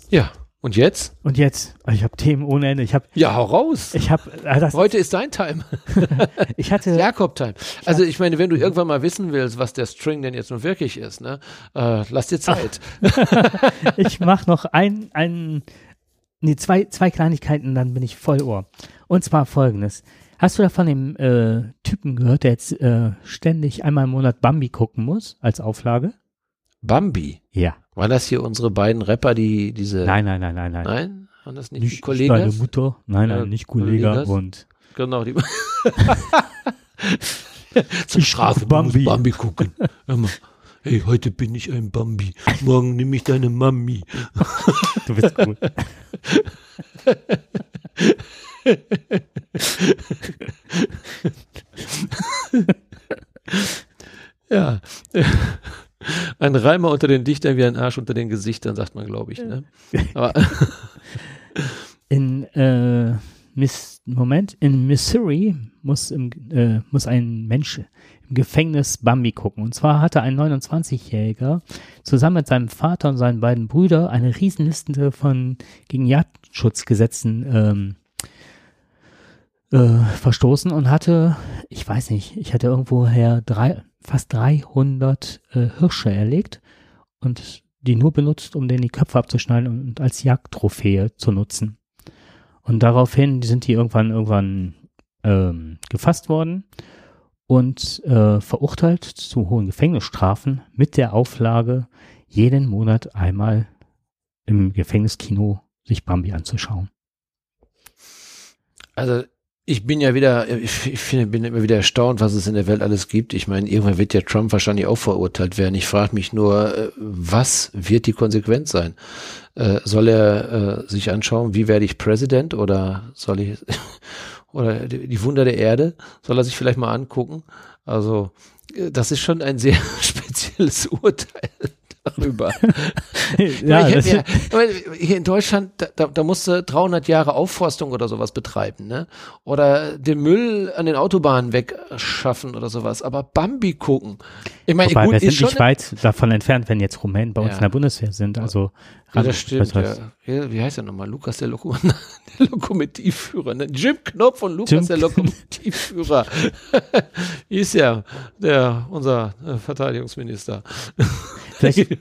Ja. Und jetzt? Und jetzt, ich habe Themen ohne Ende. Ich habe, Ja, hau raus. ich habe, äh, das, Heute ist dein Time. ich hatte, Jakob-Time. Also ich meine, wenn du irgendwann mal wissen willst, was der String denn jetzt nun wirklich ist, ne, äh, lass dir Zeit. ich mache noch ein, ein, nee, zwei, zwei Kleinigkeiten, dann bin ich voll Ohr. Und zwar folgendes. Hast du da von dem äh, Typen gehört, der jetzt äh, ständig einmal im Monat Bambi gucken muss als Auflage? Bambi. Ja. Waren das hier unsere beiden Rapper, die diese... Nein, nein, nein, nein, nein. Nein? Waren das nicht, Nicht Kollegen? deine Mutter. Nein, nein, nicht Kollege und Genau, die... Zum Strafe, Bambi. Bambi gucken. Hey, heute bin ich ein Bambi. Morgen nehme ich deine Mami. du bist cool. ja. Ein Reimer unter den Dichtern wie ein Arsch unter den Gesichtern, sagt man, glaube ich. Ne? Aber in äh, Miss, Moment, in Missouri muss, im, äh, muss ein Mensch im Gefängnis Bambi gucken. Und zwar hatte ein 29-Jähriger zusammen mit seinem Vater und seinen beiden Brüdern eine Riesenliste von gegen Jagdschutzgesetzen ähm, äh, verstoßen und hatte, ich weiß nicht, ich hatte irgendwoher drei, fast 300 äh, Hirsche erlegt und die nur benutzt, um denen die Köpfe abzuschneiden und als Jagdtrophäe zu nutzen. Und daraufhin sind die irgendwann irgendwann ähm, gefasst worden und äh, verurteilt zu hohen Gefängnisstrafen mit der Auflage, jeden Monat einmal im Gefängniskino sich Bambi anzuschauen. Also ich bin ja wieder, ich, finde, bin immer wieder erstaunt, was es in der Welt alles gibt. Ich meine, irgendwann wird ja Trump wahrscheinlich auch verurteilt werden. Ich frage mich nur, äh, was wird die Konsequenz sein? Äh, soll er äh, sich anschauen, wie werde ich Präsident oder soll ich oder die Wunder der Erde? Soll er sich vielleicht mal angucken? Also das ist schon ein sehr spezielles Urteil darüber. ja, ja, ja, hier in Deutschland, da, da musst du 300 Jahre Aufforstung oder sowas betreiben, ne? Oder den Müll an den Autobahnen wegschaffen oder sowas. Aber Bambi gucken. Ich meine, Wobei, gut, wir sind nicht weit davon entfernt, wenn jetzt Rumänen bei uns in der Bundeswehr sind. Also ja, das stimmt. Ja. Wie heißt er nochmal? Lukas der, Loko der Lokomotivführer. Ne? Jim Knopf und Lukas Jim der Lokomotivführer. ist ja der unser äh, Verteidigungsminister. Vielleicht,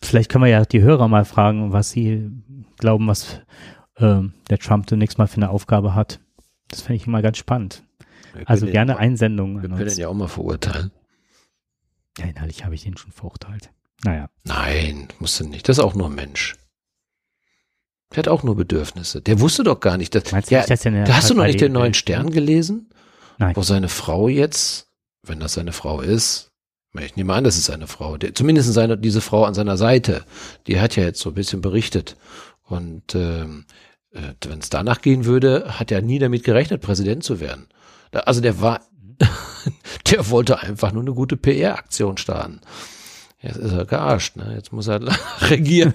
vielleicht können wir ja die Hörer mal fragen, was sie glauben, was äh, der Trump zunächst mal für eine Aufgabe hat. Das fände ich immer ganz spannend. Also gerne Einsendungen. Wir können ihn ja auch mal verurteilen. Ja, inhaltlich habe ich den schon verurteilt. Naja. Nein, musst du nicht. Das ist auch nur ein Mensch. Der hat auch nur Bedürfnisse. Der wusste doch gar nicht, dass. Meinst du, ja, das ja hast du noch nicht den neuen Stern gelesen? Nein. Wo seine Frau jetzt, wenn das seine Frau ist, ich nehme an, das ist seine Frau, der, zumindest seine, diese Frau an seiner Seite, die hat ja jetzt so ein bisschen berichtet. Und ähm, äh, wenn es danach gehen würde, hat er nie damit gerechnet, Präsident zu werden. Da, also der war, der wollte einfach nur eine gute PR-Aktion starten. Jetzt ist er gearscht, ne? Jetzt muss er regieren.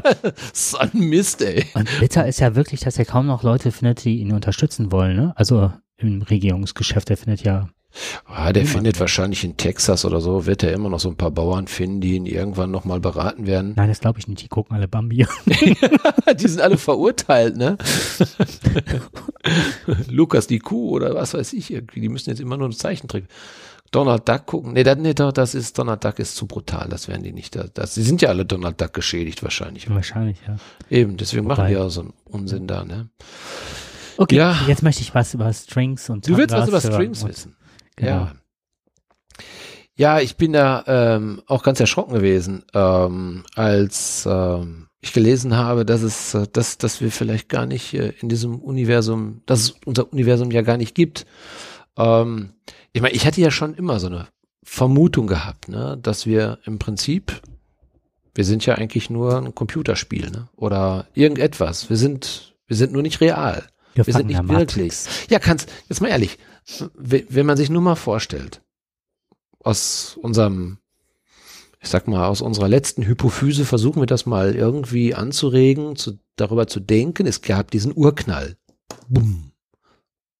so ein Mist, ey. Und bitter ist ja wirklich, dass er kaum noch Leute findet, die ihn unterstützen wollen, ne? Also im Regierungsgeschäft, er findet ja. Ah, der findet wahrscheinlich in Texas oder so, wird er immer noch so ein paar Bauern finden, die ihn irgendwann nochmal beraten werden. Nein, das glaube ich nicht. Die gucken alle Bambi. die sind alle verurteilt, ne? Lukas die Kuh oder was weiß ich irgendwie. Die müssen jetzt immer nur ein Zeichentrick. Donald Duck gucken. Nee, das, nee, das ist, Donald Duck ist zu brutal, das werden die nicht. Das, das, sie sind ja alle Donald Duck geschädigt wahrscheinlich. Wahrscheinlich, ja. Eben, deswegen Wobei. machen die ja so einen Unsinn da, ne? Okay, ja. jetzt möchte ich was über Strings und Du willst was über Strings wissen. Genau. Ja. Ja, ich bin da ähm, auch ganz erschrocken gewesen, ähm, als ähm, ich gelesen habe, dass es, äh, dass, dass wir vielleicht gar nicht äh, in diesem Universum, dass es unser Universum ja gar nicht gibt. Ähm, ich meine, ich hatte ja schon immer so eine Vermutung gehabt, ne, dass wir im Prinzip, wir sind ja eigentlich nur ein Computerspiel, ne, oder irgendetwas. Wir sind, wir sind nur nicht real. Wir, wir sind nicht wirklich. Ja, kannst, jetzt mal ehrlich, wenn man sich nur mal vorstellt, aus unserem, ich sag mal, aus unserer letzten Hypophyse versuchen wir das mal irgendwie anzuregen, zu, darüber zu denken. Es gab diesen Urknall. Bumm.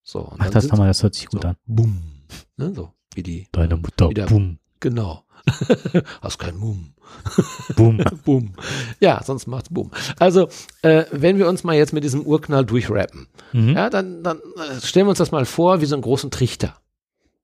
So. Mach das nochmal, das hört sich gut so, an. Bumm. Ne, so wie die. Deine Mutter. Wieder, Boom. Genau. Hast kein Mumm. Boom. Boom. Ja, sonst macht's Boom. Also, äh, wenn wir uns mal jetzt mit diesem Urknall durchrappen, mhm. ja, dann, dann äh, stellen wir uns das mal vor wie so einen großen Trichter.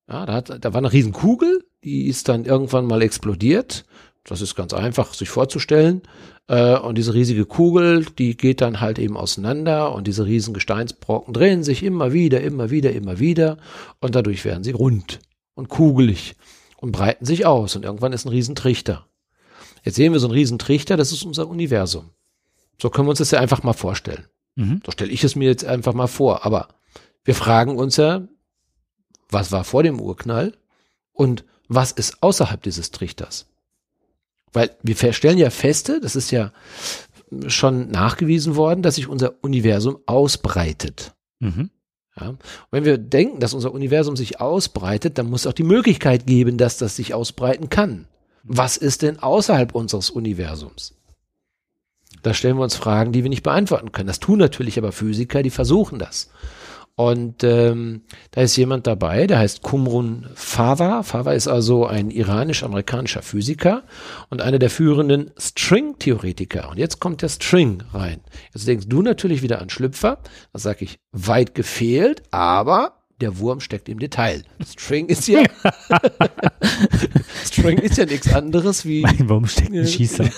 Ja, da, hat, da war eine riesen Kugel, die ist dann irgendwann mal explodiert. Das ist ganz einfach sich vorzustellen. Äh, und diese riesige Kugel, die geht dann halt eben auseinander und diese riesen Gesteinsbrocken drehen sich immer wieder, immer wieder, immer wieder und dadurch werden sie rund und kugelig und breiten sich aus und irgendwann ist ein Riesentrichter. Jetzt sehen wir so einen Riesentrichter, das ist unser Universum. So können wir uns das ja einfach mal vorstellen. Mhm. So stelle ich es mir jetzt einfach mal vor. Aber wir fragen uns ja, was war vor dem Urknall und was ist außerhalb dieses Trichters? Weil wir stellen ja feste, das ist ja, schon nachgewiesen worden, dass sich unser Universum ausbreitet. Mhm. Ja? Wenn wir denken, dass unser Universum sich ausbreitet, dann muss es auch die Möglichkeit geben, dass das sich ausbreiten kann. Was ist denn außerhalb unseres Universums? Da stellen wir uns Fragen, die wir nicht beantworten können. Das tun natürlich aber Physiker, die versuchen das. Und ähm, da ist jemand dabei, der heißt Kumrun Fava. Fava ist also ein iranisch-amerikanischer Physiker und einer der führenden String-Theoretiker. Und jetzt kommt der String rein. Jetzt denkst du natürlich wieder an Schlüpfer. Da sage ich, weit gefehlt, aber der Wurm steckt im Detail. String ist ja String ist ja nichts anderes wie Mein Wurm steckt ein Schießer.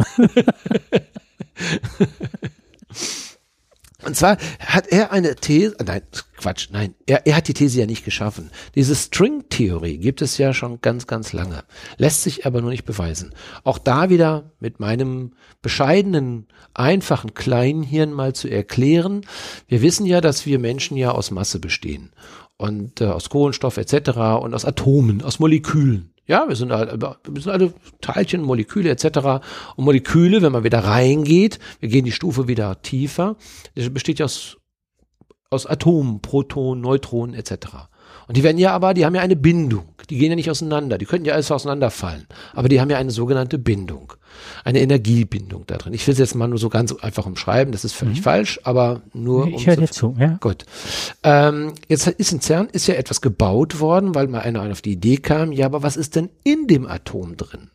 Und zwar hat er eine These, nein, Quatsch, nein, er, er hat die These ja nicht geschaffen. Diese String-Theorie gibt es ja schon ganz, ganz lange, lässt sich aber nur nicht beweisen. Auch da wieder mit meinem bescheidenen, einfachen kleinen Hirn mal zu erklären. Wir wissen ja, dass wir Menschen ja aus Masse bestehen und äh, aus Kohlenstoff etc. und aus Atomen, aus Molekülen. Ja, wir sind, alle, wir sind alle Teilchen, Moleküle etc. Und Moleküle, wenn man wieder reingeht, wir gehen die Stufe wieder tiefer, das besteht ja aus, aus Atomen, Protonen, Neutronen etc. Und die werden ja aber, die haben ja eine Bindung. Die gehen ja nicht auseinander. Die könnten ja alles auseinanderfallen. Aber die haben ja eine sogenannte Bindung. Eine Energiebindung da drin. Ich will es jetzt mal nur so ganz einfach umschreiben. Das ist völlig mhm. falsch, aber nur. Ich um höre dir zu, ja. Gut. Ähm, jetzt ist in CERN ist ja etwas gebaut worden, weil mal einer auf die Idee kam, ja, aber was ist denn in dem Atom drin?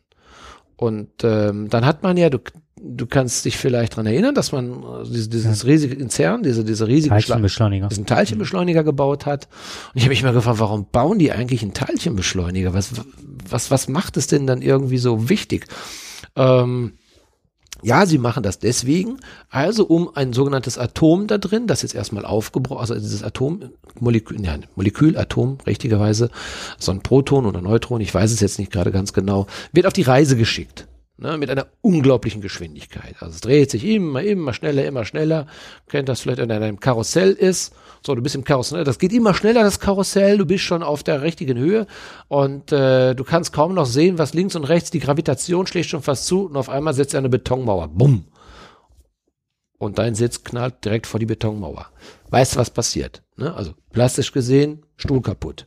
Und ähm, dann hat man ja, du, du kannst dich vielleicht dran erinnern, dass man äh, dieses, dieses ja. riesige in CERN, diese, diese riesige Teilchenbeschleuniger. diesen Teilchenbeschleuniger gebaut hat. Und ich habe mich mal gefragt, warum bauen die eigentlich einen Teilchenbeschleuniger? Was, was, was macht es denn dann irgendwie so wichtig? Ähm, ja, sie machen das deswegen, also um ein sogenanntes Atom da drin, das jetzt erstmal aufgebrochen, also dieses Atom, Molekül, ja, Molekül, Atom, richtigerweise, so ein Proton oder Neutron, ich weiß es jetzt nicht gerade ganz genau, wird auf die Reise geschickt. Ne, mit einer unglaublichen Geschwindigkeit. Also es dreht sich immer, immer schneller, immer schneller. Kennt das vielleicht, wenn er in einem Karussell ist. So, du bist im Karussell, das geht immer schneller, das Karussell, du bist schon auf der richtigen Höhe und äh, du kannst kaum noch sehen, was links und rechts, die Gravitation schlägt schon fast zu und auf einmal setzt er eine Betonmauer. Bumm. Und dein Sitz knallt direkt vor die Betonmauer. Weißt du, was passiert? Ne? Also plastisch gesehen, Stuhl kaputt.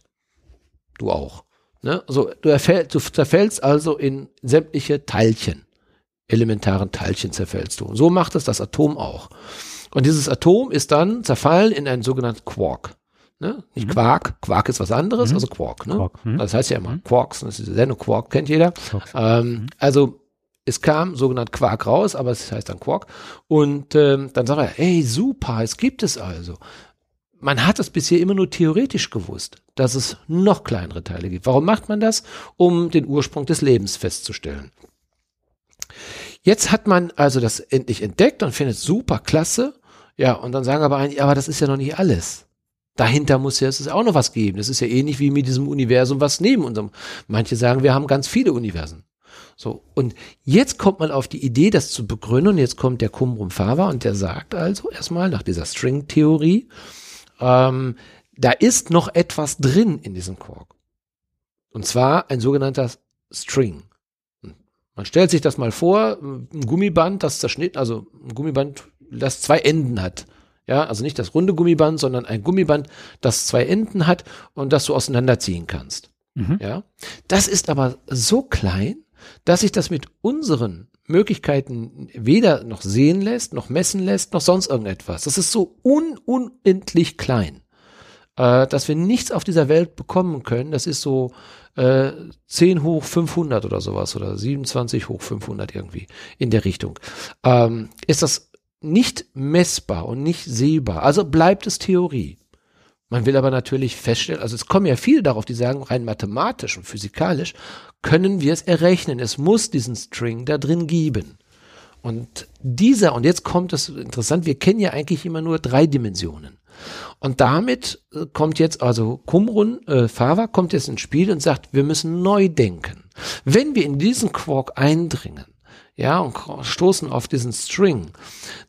Du auch. Ne? Also du, erfäll, du zerfällst also in sämtliche Teilchen. Elementaren Teilchen zerfällst du. Und so macht es das Atom auch. Und dieses Atom ist dann zerfallen in einen sogenannten Quark. Ne? Nicht mhm. Quark, Quark ist was anderes, mhm. also Quark. Ne? Quark mhm. Das heißt ja immer mhm. Quarks, das ist Sendung Quark, kennt jeder. Ähm, mhm. also es kam sogenannt Quark raus, aber es heißt dann Quark. Und ähm, dann sagt er, hey, super, es gibt es also. Man hat es bisher immer nur theoretisch gewusst, dass es noch kleinere Teile gibt. Warum macht man das? Um den Ursprung des Lebens festzustellen. Jetzt hat man also das endlich entdeckt und findet super klasse ja, und dann sagen aber einige, aber das ist ja noch nicht alles. Dahinter muss ja, es ist auch noch was geben. Das ist ja ähnlich wie mit diesem Universum, was neben unserem. Manche sagen, wir haben ganz viele Universen. So. Und jetzt kommt man auf die Idee, das zu begründen. Und jetzt kommt der Kumrum Fava und der sagt also erstmal nach dieser String-Theorie, ähm, da ist noch etwas drin in diesem Quark. Und zwar ein sogenannter String. Man stellt sich das mal vor, ein Gummiband, das zerschnitten, also ein Gummiband das zwei Enden hat. Ja, also nicht das runde Gummiband, sondern ein Gummiband, das zwei Enden hat und das du auseinanderziehen kannst. Mhm. Ja, das ist aber so klein, dass sich das mit unseren Möglichkeiten weder noch sehen lässt, noch messen lässt, noch sonst irgendetwas. Das ist so un unendlich klein, äh, dass wir nichts auf dieser Welt bekommen können. Das ist so äh, 10 hoch 500 oder sowas oder 27 hoch 500 irgendwie in der Richtung. Ähm, ist das nicht messbar und nicht sehbar. Also bleibt es Theorie. Man will aber natürlich feststellen, also es kommen ja viele darauf, die sagen, rein mathematisch und physikalisch können wir es errechnen. Es muss diesen String da drin geben. Und dieser, und jetzt kommt es interessant, wir kennen ja eigentlich immer nur drei Dimensionen. Und damit äh, kommt jetzt also Kumrun, äh, Fava kommt jetzt ins Spiel und sagt, wir müssen neu denken. Wenn wir in diesen Quark eindringen, ja, und stoßen auf diesen String,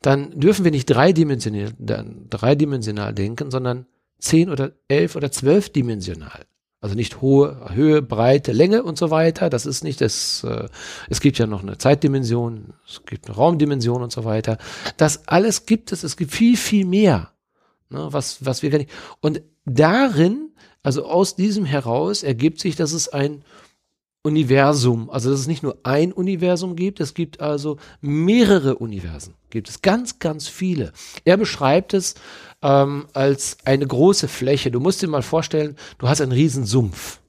dann dürfen wir nicht dreidimensional, dreidimensional denken, sondern zehn oder elf oder zwölfdimensional. Also nicht hohe Höhe, Breite, Länge und so weiter. Das ist nicht das. Äh, es gibt ja noch eine Zeitdimension, es gibt eine Raumdimension und so weiter. Das alles gibt es. Es gibt viel, viel mehr, ne, was was wir gar nicht. Und darin, also aus diesem heraus, ergibt sich, dass es ein Universum, also dass es nicht nur ein Universum gibt, es gibt also mehrere Universen, gibt es ganz, ganz viele. Er beschreibt es ähm, als eine große Fläche. Du musst dir mal vorstellen, du hast einen riesen Sumpf.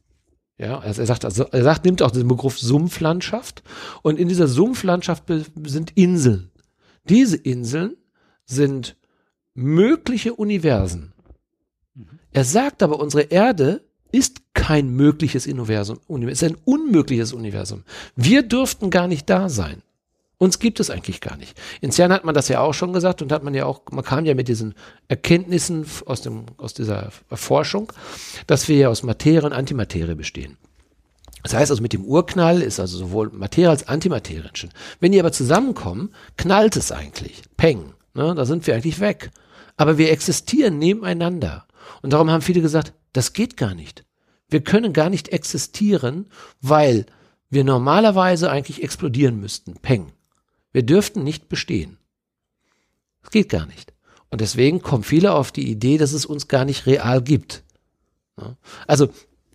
Ja, also er sagt, also er sagt, nimmt auch den Begriff Sumpflandschaft und in dieser Sumpflandschaft sind Inseln. Diese Inseln sind mögliche Universen. Mhm. Er sagt aber, unsere Erde ist kein mögliches Universum, ist ein unmögliches Universum. Wir dürften gar nicht da sein. Uns gibt es eigentlich gar nicht. In CERN hat man das ja auch schon gesagt und hat man ja auch, man kam ja mit diesen Erkenntnissen aus dem, aus dieser Forschung, dass wir ja aus Materie und Antimaterie bestehen. Das heißt also mit dem Urknall ist also sowohl Materie als Antimaterie entstanden. Wenn die aber zusammenkommen, knallt es eigentlich. Peng. Ne? Da sind wir eigentlich weg. Aber wir existieren nebeneinander. Und darum haben viele gesagt, das geht gar nicht. Wir können gar nicht existieren, weil wir normalerweise eigentlich explodieren müssten. Peng. Wir dürften nicht bestehen. Das geht gar nicht. Und deswegen kommen viele auf die Idee, dass es uns gar nicht real gibt. Also,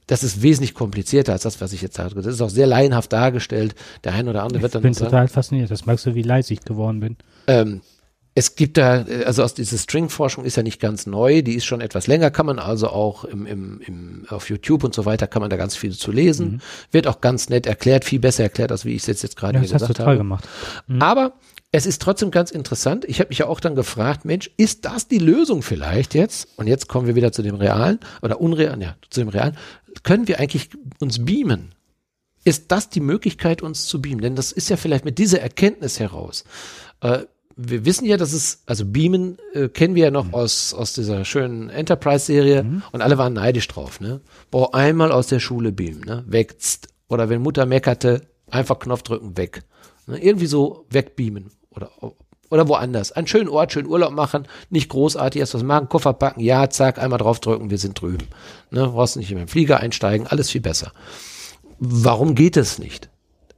das ist wesentlich komplizierter als das, was ich jetzt sage. Das ist auch sehr laienhaft dargestellt. Der ein oder andere ich wird dann. Ich bin total fasziniert. Das merkst du, wie leise ich geworden bin. Ähm, es gibt da, also aus dieser String-Forschung ist ja nicht ganz neu, die ist schon etwas länger, kann man also auch im, im, im, auf YouTube und so weiter, kann man da ganz viel zu lesen. Mhm. Wird auch ganz nett erklärt, viel besser erklärt, als wie ich es jetzt, jetzt gerade ja, das gesagt du toll gemacht. Mhm. Aber es ist trotzdem ganz interessant. Ich habe mich ja auch dann gefragt, Mensch, ist das die Lösung vielleicht jetzt? Und jetzt kommen wir wieder zu dem Realen oder Unrealen, ja, zu dem Realen. Können wir eigentlich uns beamen? Ist das die Möglichkeit, uns zu beamen? Denn das ist ja vielleicht mit dieser Erkenntnis heraus. Äh, wir wissen ja, dass es, also Beamen äh, kennen wir ja noch mhm. aus, aus dieser schönen Enterprise-Serie mhm. und alle waren neidisch drauf, ne? Boah, einmal aus der Schule beamen, ne? Weg. Oder wenn Mutter meckerte, einfach Knopf drücken, weg. Ne? Irgendwie so wegbeamen oder, oder woanders. Einen schönen Ort, schönen Urlaub machen, nicht großartig erst was machen, Koffer packen, ja, zack, einmal draufdrücken, wir sind drüben. Ne? Brauchst nicht in den Flieger einsteigen, alles viel besser. Warum geht es nicht?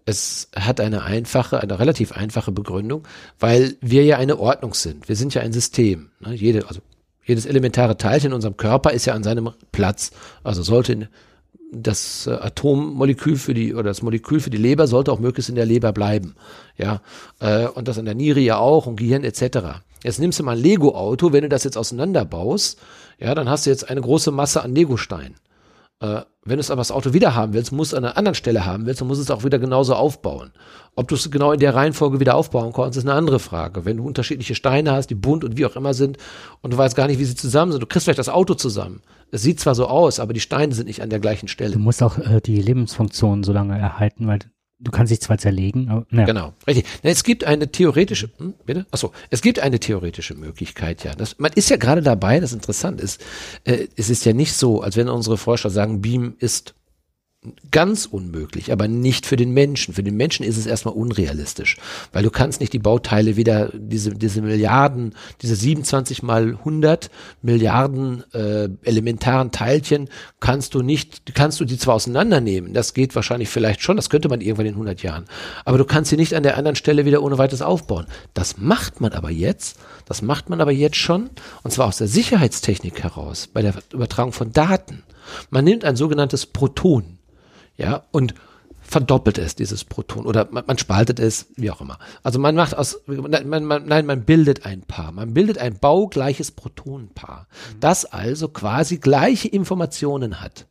Es hat eine einfache, eine relativ einfache Begründung, weil wir ja eine Ordnung sind. Wir sind ja ein System. Ne? Jede, also jedes elementare Teilchen in unserem Körper ist ja an seinem Platz. Also sollte das äh, Atommolekül für die oder das Molekül für die Leber sollte auch möglichst in der Leber bleiben. Ja, äh, und das an der Niere ja auch und Gehirn etc. Jetzt nimmst du mal ein Lego-Auto, wenn du das jetzt auseinanderbaust, ja, dann hast du jetzt eine große Masse an Lego-Steinen. Äh, wenn du es aber das Auto wieder haben willst, musst an einer anderen Stelle haben willst, dann musst du es auch wieder genauso aufbauen. Ob du es genau in der Reihenfolge wieder aufbauen kannst, ist eine andere Frage. Wenn du unterschiedliche Steine hast, die bunt und wie auch immer sind, und du weißt gar nicht, wie sie zusammen sind, du kriegst vielleicht das Auto zusammen. Es sieht zwar so aus, aber die Steine sind nicht an der gleichen Stelle. Du musst auch äh, die Lebensfunktion so lange erhalten, weil du kannst dich zwar zerlegen, aber ja. Genau, richtig. Es gibt eine theoretische, hm, bitte? Achso, es gibt eine theoretische Möglichkeit, ja. Das, man ist ja gerade dabei, das interessant ist, äh, es ist ja nicht so, als wenn unsere Forscher sagen, Beam ist ganz unmöglich, aber nicht für den Menschen. Für den Menschen ist es erstmal unrealistisch, weil du kannst nicht die Bauteile wieder, diese, diese Milliarden, diese 27 mal 100 Milliarden äh, elementaren Teilchen, kannst du nicht, kannst du die zwar auseinandernehmen, das geht wahrscheinlich vielleicht schon, das könnte man irgendwann in 100 Jahren, aber du kannst sie nicht an der anderen Stelle wieder ohne weiteres aufbauen. Das macht man aber jetzt, das macht man aber jetzt schon, und zwar aus der Sicherheitstechnik heraus, bei der Übertragung von Daten. Man nimmt ein sogenanntes Proton ja, und verdoppelt es, dieses Proton, oder man, man, spaltet es, wie auch immer. Also man macht aus, man, man, nein, man bildet ein Paar. Man bildet ein baugleiches Protonenpaar, mhm. das also quasi gleiche Informationen hat.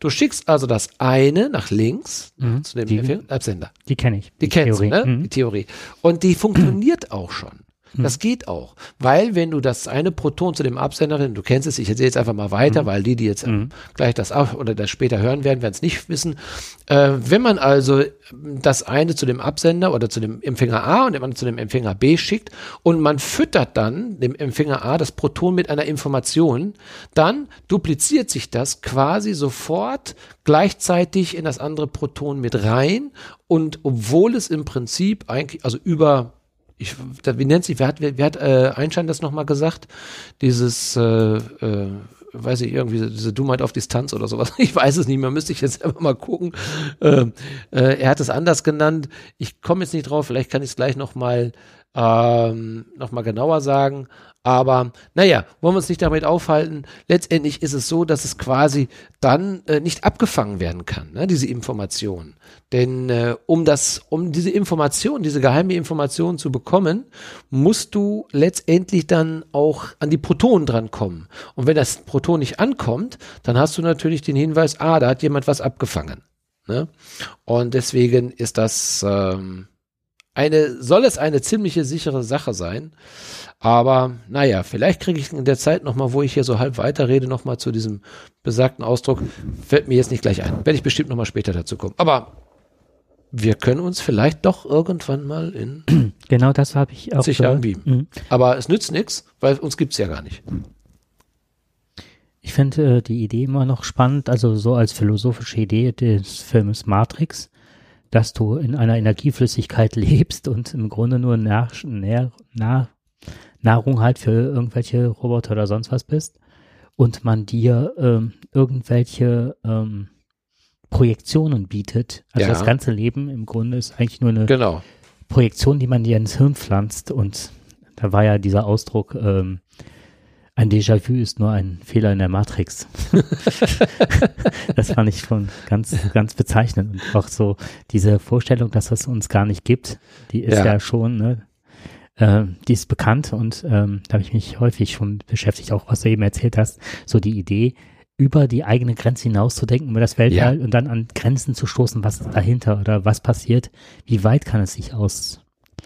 Du schickst also das eine nach links mhm. zu dem die, Absender. Die kenne ich. Die, die kennst du, ne? Mhm. Die Theorie. Und die funktioniert auch schon. Das hm. geht auch, weil wenn du das eine Proton zu dem Absender, du kennst es, ich erzähle jetzt einfach mal weiter, mhm. weil die, die jetzt mhm. gleich das auch oder das später hören werden, werden es nicht wissen. Äh, wenn man also das eine zu dem Absender oder zu dem Empfänger A und dem zu dem Empfänger B schickt und man füttert dann dem Empfänger A das Proton mit einer Information, dann dupliziert sich das quasi sofort gleichzeitig in das andere Proton mit rein und obwohl es im Prinzip eigentlich, also über ich, wie nennt sich, wer hat, wer, wer hat äh, Einstein das nochmal gesagt? Dieses, äh, äh, weiß ich, irgendwie diese Dummheit auf Distanz oder sowas. Ich weiß es nicht mehr, müsste ich jetzt einfach mal gucken. Ähm, äh, er hat es anders genannt. Ich komme jetzt nicht drauf, vielleicht kann ich es gleich nochmal ähm, noch genauer sagen. Aber naja, wollen wir uns nicht damit aufhalten. Letztendlich ist es so, dass es quasi dann äh, nicht abgefangen werden kann, ne, diese Information. Denn äh, um das, um diese Information, diese geheime Information zu bekommen, musst du letztendlich dann auch an die Protonen drankommen. Und wenn das Proton nicht ankommt, dann hast du natürlich den Hinweis, ah, da hat jemand was abgefangen. Ne? Und deswegen ist das ähm, eine, soll es eine ziemliche sichere Sache sein. Aber naja, vielleicht kriege ich in der Zeit nochmal, wo ich hier so halb weiterrede, nochmal zu diesem besagten Ausdruck. Fällt mir jetzt nicht gleich ein. Werde ich bestimmt nochmal später dazu kommen. Aber wir können uns vielleicht doch irgendwann mal in genau das habe ich auch sich beamen. Mhm. Aber es nützt nichts, weil uns gibt's ja gar nicht. Ich finde äh, die Idee immer noch spannend, also so als philosophische Idee des Filmes Matrix, dass du in einer Energieflüssigkeit lebst und im Grunde nur Nach Nähr Nah Nahrung halt für irgendwelche Roboter oder sonst was bist und man dir ähm, irgendwelche ähm, Projektionen bietet. Also ja. das ganze Leben im Grunde ist eigentlich nur eine genau. Projektion, die man dir ins Hirn pflanzt. Und da war ja dieser Ausdruck, ähm, ein Déjà-vu ist nur ein Fehler in der Matrix. das fand ich schon ganz, ganz bezeichnend. Und auch so diese Vorstellung, dass es uns gar nicht gibt, die ist ja, ja schon, ne, äh, die ist bekannt und ähm, da habe ich mich häufig schon beschäftigt, auch was du eben erzählt hast, so die Idee, über die eigene Grenze hinauszudenken, über das Weltall ja. und dann an Grenzen zu stoßen, was ist dahinter oder was passiert, wie weit kann es sich aus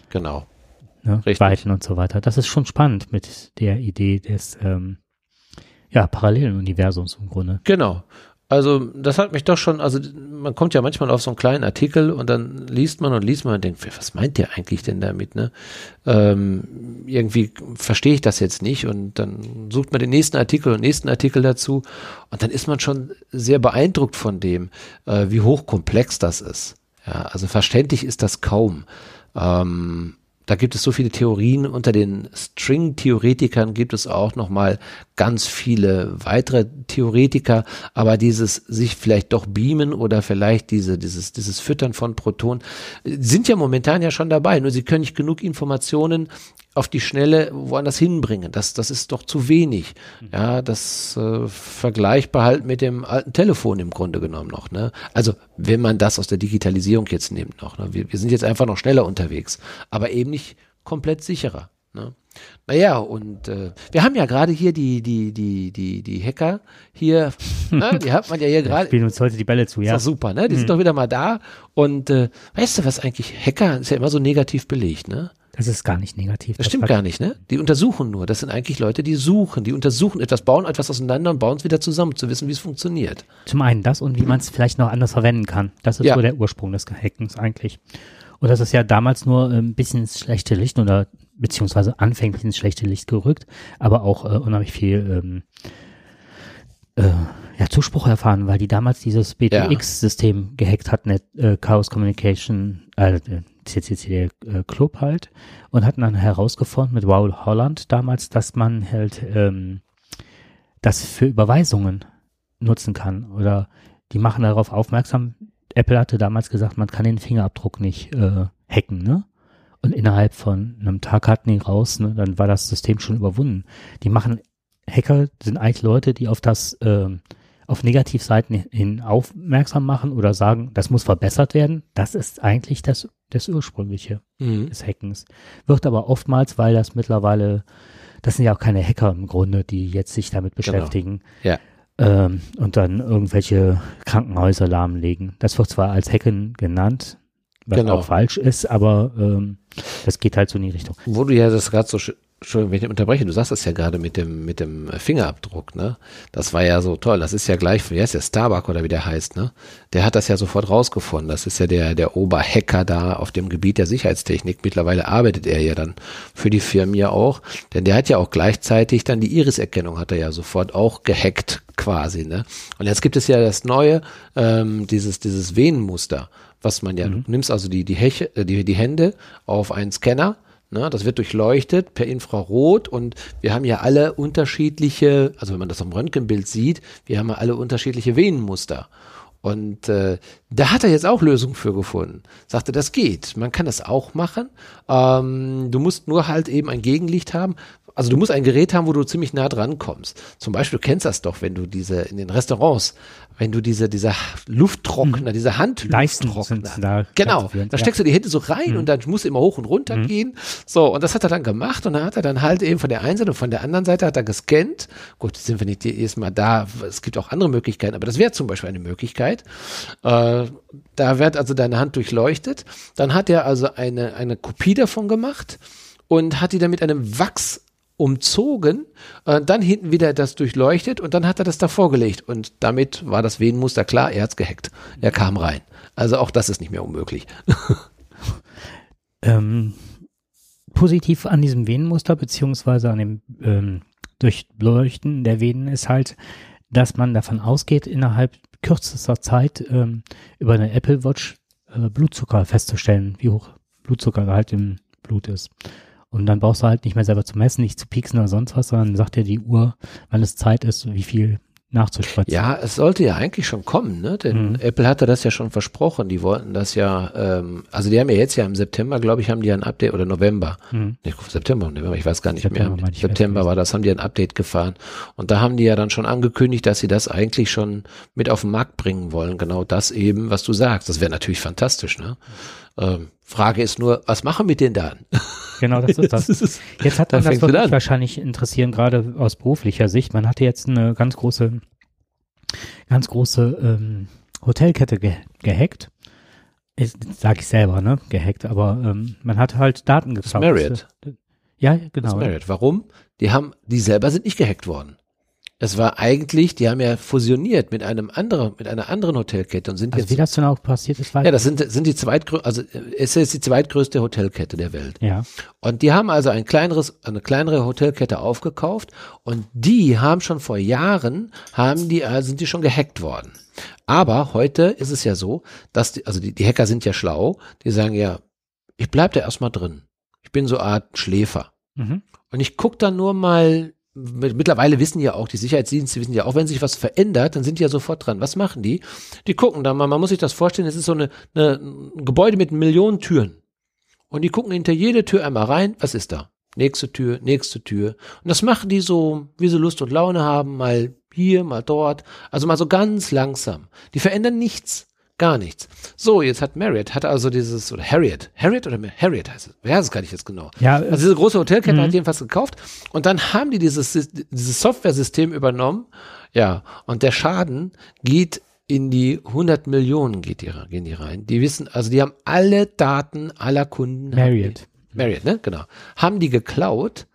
genau. Ne, weiten und so weiter. Das ist schon spannend mit der Idee des ähm, ja, parallelen Universums im Grunde. Genau. Also das hat mich doch schon, also man kommt ja manchmal auf so einen kleinen Artikel und dann liest man und liest man und denkt, was meint der eigentlich denn damit, ne? Ähm, irgendwie verstehe ich das jetzt nicht und dann sucht man den nächsten Artikel und nächsten Artikel dazu und dann ist man schon sehr beeindruckt von dem, äh, wie hochkomplex das ist. Ja, also verständlich ist das kaum. Ähm, da gibt es so viele Theorien. Unter den String-Theoretikern gibt es auch nochmal ganz viele weitere Theoretiker. Aber dieses sich vielleicht doch beamen oder vielleicht diese, dieses, dieses Füttern von Protonen sind ja momentan ja schon dabei. Nur sie können nicht genug Informationen auf die Schnelle woanders hinbringen. Das, das ist doch zu wenig. Mhm. Ja, das äh, vergleichbar halt mit dem alten Telefon im Grunde genommen noch. Ne? Also wenn man das aus der Digitalisierung jetzt nimmt noch. Ne? Wir, wir sind jetzt einfach noch schneller unterwegs, aber eben nicht komplett sicherer. Ne? Naja, und äh, wir haben ja gerade hier die, die, die, die, die Hacker hier, ne? die hat man ja hier gerade. Spielen uns heute die Bälle zu, ja. Ist doch super, ne? Die mhm. sind doch wieder mal da. Und äh, weißt du, was eigentlich Hacker ist ja immer so negativ belegt, ne? Das ist gar nicht negativ. Das, das stimmt gar nicht, ne? Die untersuchen nur. Das sind eigentlich Leute, die suchen, die untersuchen etwas, bauen etwas auseinander und bauen es wieder zusammen, zu wissen, wie es funktioniert. Zum einen das und wie man es vielleicht noch anders verwenden kann. Das ist ja. so der Ursprung des Hackens eigentlich. Und das ist ja damals nur ein bisschen ins schlechte Licht oder beziehungsweise anfänglich ins schlechte Licht gerückt, aber auch äh, unheimlich viel ähm, äh, ja, Zuspruch erfahren, weil die damals dieses BTX-System gehackt hatten, äh, Chaos Communication, äh, CCC äh, Club halt und hatten dann herausgefunden mit Raoul Holland damals, dass man halt ähm, das für Überweisungen nutzen kann oder die machen darauf aufmerksam. Apple hatte damals gesagt, man kann den Fingerabdruck nicht äh, hacken, ne? Und innerhalb von einem Tag hatten die raus, ne, dann war das System schon überwunden. Die machen Hacker sind eigentlich Leute, die auf das ähm, auf Negativseiten hin aufmerksam machen oder sagen, das muss verbessert werden, das ist eigentlich das, das Ursprüngliche mhm. des Hackens. Wird aber oftmals, weil das mittlerweile, das sind ja auch keine Hacker im Grunde, die jetzt sich damit genau. beschäftigen. Genau. Ja. Ähm, und dann irgendwelche Krankenhäuser lahmlegen. Das wird zwar als Hacken genannt, was genau. auch falsch ist, aber ähm, das geht halt so in die Richtung. Wo du ja das gerade so Entschuldigung, wenn ich unterbreche, du sagst das ja gerade mit dem, mit dem Fingerabdruck, ne? Das war ja so toll. Das ist ja gleich, wie heißt der, Starbuck oder wie der heißt, ne? Der hat das ja sofort rausgefunden. Das ist ja der, der Oberhacker da auf dem Gebiet der Sicherheitstechnik. Mittlerweile arbeitet er ja dann für die Firmen ja auch. Denn der hat ja auch gleichzeitig dann die Iris-Erkennung hat er ja sofort auch gehackt quasi, ne? Und jetzt gibt es ja das neue, ähm, dieses, dieses Venenmuster, was man ja, mhm. du nimmst also die, die, Heche, äh, die, die Hände auf einen Scanner, Ne? Das wird durchleuchtet per Infrarot und wir haben ja alle unterschiedliche, also wenn man das am Röntgenbild sieht, wir haben ja alle unterschiedliche Venenmuster. Und äh, da hat er jetzt auch Lösungen für gefunden. Sagte, das geht. Man kann das auch machen. Ähm, du musst nur halt eben ein Gegenlicht haben. Also du musst ein Gerät haben, wo du ziemlich nah dran kommst. Zum Beispiel, du kennst das doch, wenn du diese in den Restaurants, wenn du diese, diese Lufttrockner, diese Handlufttrockner, da genau, da steckst du die Hände so rein Mhm. und dann musst du immer hoch und runter Mhm. gehen. So, und das hat er dann gemacht und dann hat er dann halt eben von der einen Seite und von der anderen Seite hat er gescannt. Gut, jetzt sind wir nicht jedes Mal da. Es gibt auch andere Möglichkeiten, aber das wäre zum Beispiel eine Möglichkeit. Äh, da wird also deine Hand durchleuchtet. Dann hat er also eine, eine Kopie davon gemacht und hat die dann mit einem Wachs umzogen, äh, dann hinten wieder das durchleuchtet und dann hat er das davor gelegt und damit war das Venenmuster klar, er hat's gehackt. Er kam rein. Also auch das ist nicht mehr unmöglich. Ähm, positiv an diesem Venenmuster beziehungsweise an dem ähm, Durchleuchten der Venen ist halt, dass man davon ausgeht, innerhalb kürzester Zeit ähm, über eine Apple Watch äh, Blutzucker festzustellen, wie hoch Blutzuckergehalt im Blut ist. Und dann brauchst du halt nicht mehr selber zu messen, nicht zu pieksen oder sonst was, sondern sagt dir die Uhr, wann es Zeit ist, wie viel nachzuspritzen. Ja, es sollte ja eigentlich schon kommen, ne? Denn Mhm. Apple hatte das ja schon versprochen. Die wollten das ja, ähm, also die haben ja jetzt ja im September, glaube ich, haben die ja ein Update oder November. Mhm. Nee, September, November, ich weiß gar nicht September, mehr. ich, September war das, haben die ein Update gefahren. Und da haben die ja dann schon angekündigt, dass sie das eigentlich schon mit auf den Markt bringen wollen. Genau das eben, was du sagst. Das wäre natürlich fantastisch, ne? Ähm, Frage ist nur, was machen wir mit den Daten? Genau, das ist das. Jetzt hat Dann man das fängst du wirklich wahrscheinlich interessieren, gerade aus beruflicher Sicht. Man hatte jetzt eine ganz große, ganz große ähm, Hotelkette ge gehackt. Sage ich selber, ne? Gehackt, aber ähm, man hat halt Daten das geklaut. Marriott. Ja, Das genau. Marriott. Warum? Die haben, die selber sind nicht gehackt worden. Es war eigentlich, die haben ja fusioniert mit einem anderen, mit einer anderen Hotelkette und sind Also wie jetzt, das dann auch passiert ist, ja, das sind, sind die zweitgrößte, also es ist die zweitgrößte Hotelkette der Welt. ja. Und die haben also ein kleineres, eine kleinere Hotelkette aufgekauft und die haben schon vor Jahren, haben die, äh, sind die schon gehackt worden. Aber heute ist es ja so, dass die, also die, die Hacker sind ja schlau, die sagen ja, ich bleib da erstmal drin. Ich bin so Art Schläfer. Mhm. Und ich guck dann nur mal, mittlerweile wissen ja auch, die Sicherheitsdienste wissen ja auch, wenn sich was verändert, dann sind die ja sofort dran. Was machen die? Die gucken dann mal, man muss sich das vorstellen, es ist so eine, eine, ein Gebäude mit Millionen Türen. Und die gucken hinter jede Tür einmal rein, was ist da? Nächste Tür, nächste Tür. Und das machen die so, wie sie Lust und Laune haben, mal hier, mal dort. Also mal so ganz langsam. Die verändern nichts. Gar nichts. So, jetzt hat Marriott, hat also dieses, oder Harriet, Harriet oder Mar- Harriet heißt es, wer heißt es gar nicht jetzt genau. Ja, Also diese große Hotelkette Mhm. hat jedenfalls gekauft und dann haben die dieses, dieses Software-System übernommen. Ja, und der Schaden geht in die 100 Millionen geht die, gehen die rein. Die wissen, also die haben alle Daten aller Kunden. Marriott. Marriott, ne? Genau. Haben die geklaut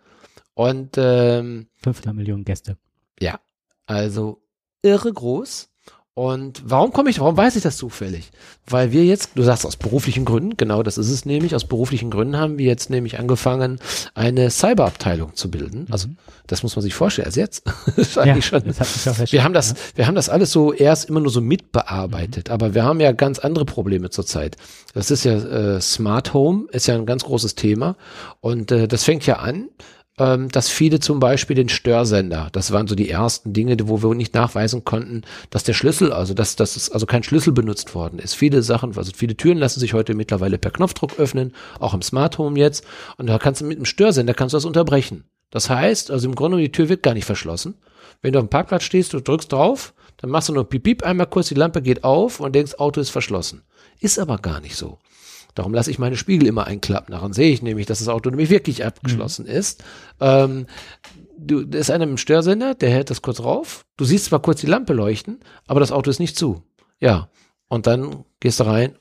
und ähm, 500 Millionen Gäste. ja, also irre groß. Und warum komme ich, warum weiß ich das zufällig? Weil wir jetzt, du sagst aus beruflichen Gründen, genau das ist es nämlich, aus beruflichen Gründen haben wir jetzt nämlich angefangen, eine Cyberabteilung zu bilden. Also das muss man sich vorstellen, also jetzt. das ist eigentlich schon, wir haben das, wir haben das alles so erst immer nur so mitbearbeitet, aber wir haben ja ganz andere Probleme zurzeit. Das ist ja äh, Smart Home, ist ja ein ganz großes Thema und äh, das fängt ja an, dass viele zum Beispiel den Störsender, das waren so die ersten Dinge, wo wir nicht nachweisen konnten, dass der Schlüssel, also dass, dass es also kein Schlüssel benutzt worden ist. Viele Sachen, also viele Türen lassen sich heute mittlerweile per Knopfdruck öffnen, auch im Smart Home jetzt. Und da kannst du mit dem Störsender kannst du das unterbrechen. Das heißt, also im Grunde die Tür wird gar nicht verschlossen. Wenn du auf dem Parkplatz stehst, du drückst drauf, dann machst du nur piep, piep, einmal kurz, die Lampe geht auf und denkst, Auto ist verschlossen. Ist aber gar nicht so. Darum lasse ich meine Spiegel immer einklappen. Daran sehe ich nämlich, dass das Auto nämlich wirklich abgeschlossen ist. Ähm, du, da ist einer mit dem Störsender, der hält das kurz rauf. Du siehst zwar kurz die Lampe leuchten, aber das Auto ist nicht zu. Ja. Und dann gehst du rein,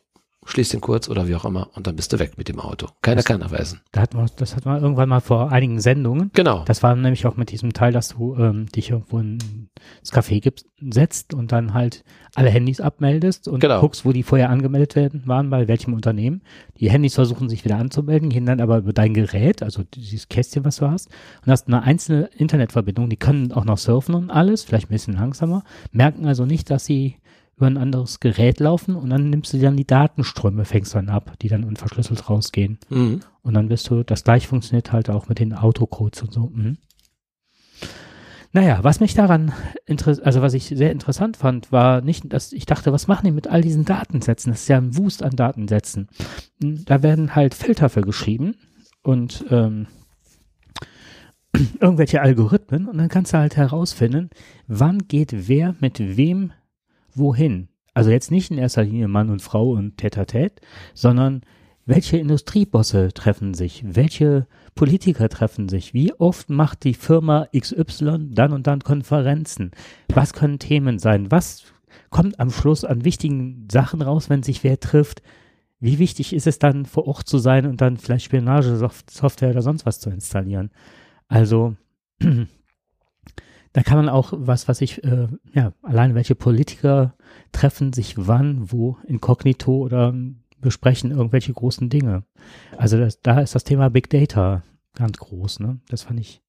schließt den kurz oder wie auch immer und dann bist du weg mit dem Auto. Keiner Das- kann nachweisen. Da hat man, das hat man irgendwann mal vor einigen Sendungen. Genau. Das war nämlich auch mit diesem Teil, dass du ähm, dich irgendwo ins Café gibst, setzt und dann halt alle Handys abmeldest und Genau. guckst, wo die vorher angemeldet werden, waren, bei welchem Unternehmen. Die Handys versuchen sich wieder anzumelden, gehen dann aber über dein Gerät, also dieses Kästchen, was du hast, und hast eine einzelne Internetverbindung, die können auch noch surfen und alles, vielleicht ein bisschen langsamer, merken also nicht, dass sie über ein anderes Gerät laufen und dann nimmst du dann die Datenströme, fängst dann ab, die dann unverschlüsselt rausgehen. Mhm. Und dann wirst du, das gleich funktioniert halt auch mit den Autocodes und so. Mhm. Naja, was mich daran, also was ich sehr interessant fand, war nicht, dass ich dachte, was machen die mit all diesen Datensätzen? Das ist ja ein Wust an Datensätzen. Hm, da werden halt Filter für geschrieben und ähm, irgendwelche Algorithmen und dann kannst du halt herausfinden, wann geht wer mit wem wohin. Also jetzt nicht in erster Linie Mann und Frau und Tete-a-Tete, sondern welche Industriebosse treffen sich, welche Politiker treffen sich, wie oft macht die Firma XY dann und dann Konferenzen, was können Themen sein, was kommt am Schluss an wichtigen Sachen raus, wenn sich wer trifft, wie wichtig ist es dann vor Ort zu sein und dann vielleicht Spionagesoftware oder sonst was zu installieren. Also da kann man auch was, was ich, äh, ja, allein welche Politiker treffen sich wann, wo, inkognito oder besprechen irgendwelche großen Dinge. Also das, da ist das Thema Big Data ganz groß, ne? Das fand ich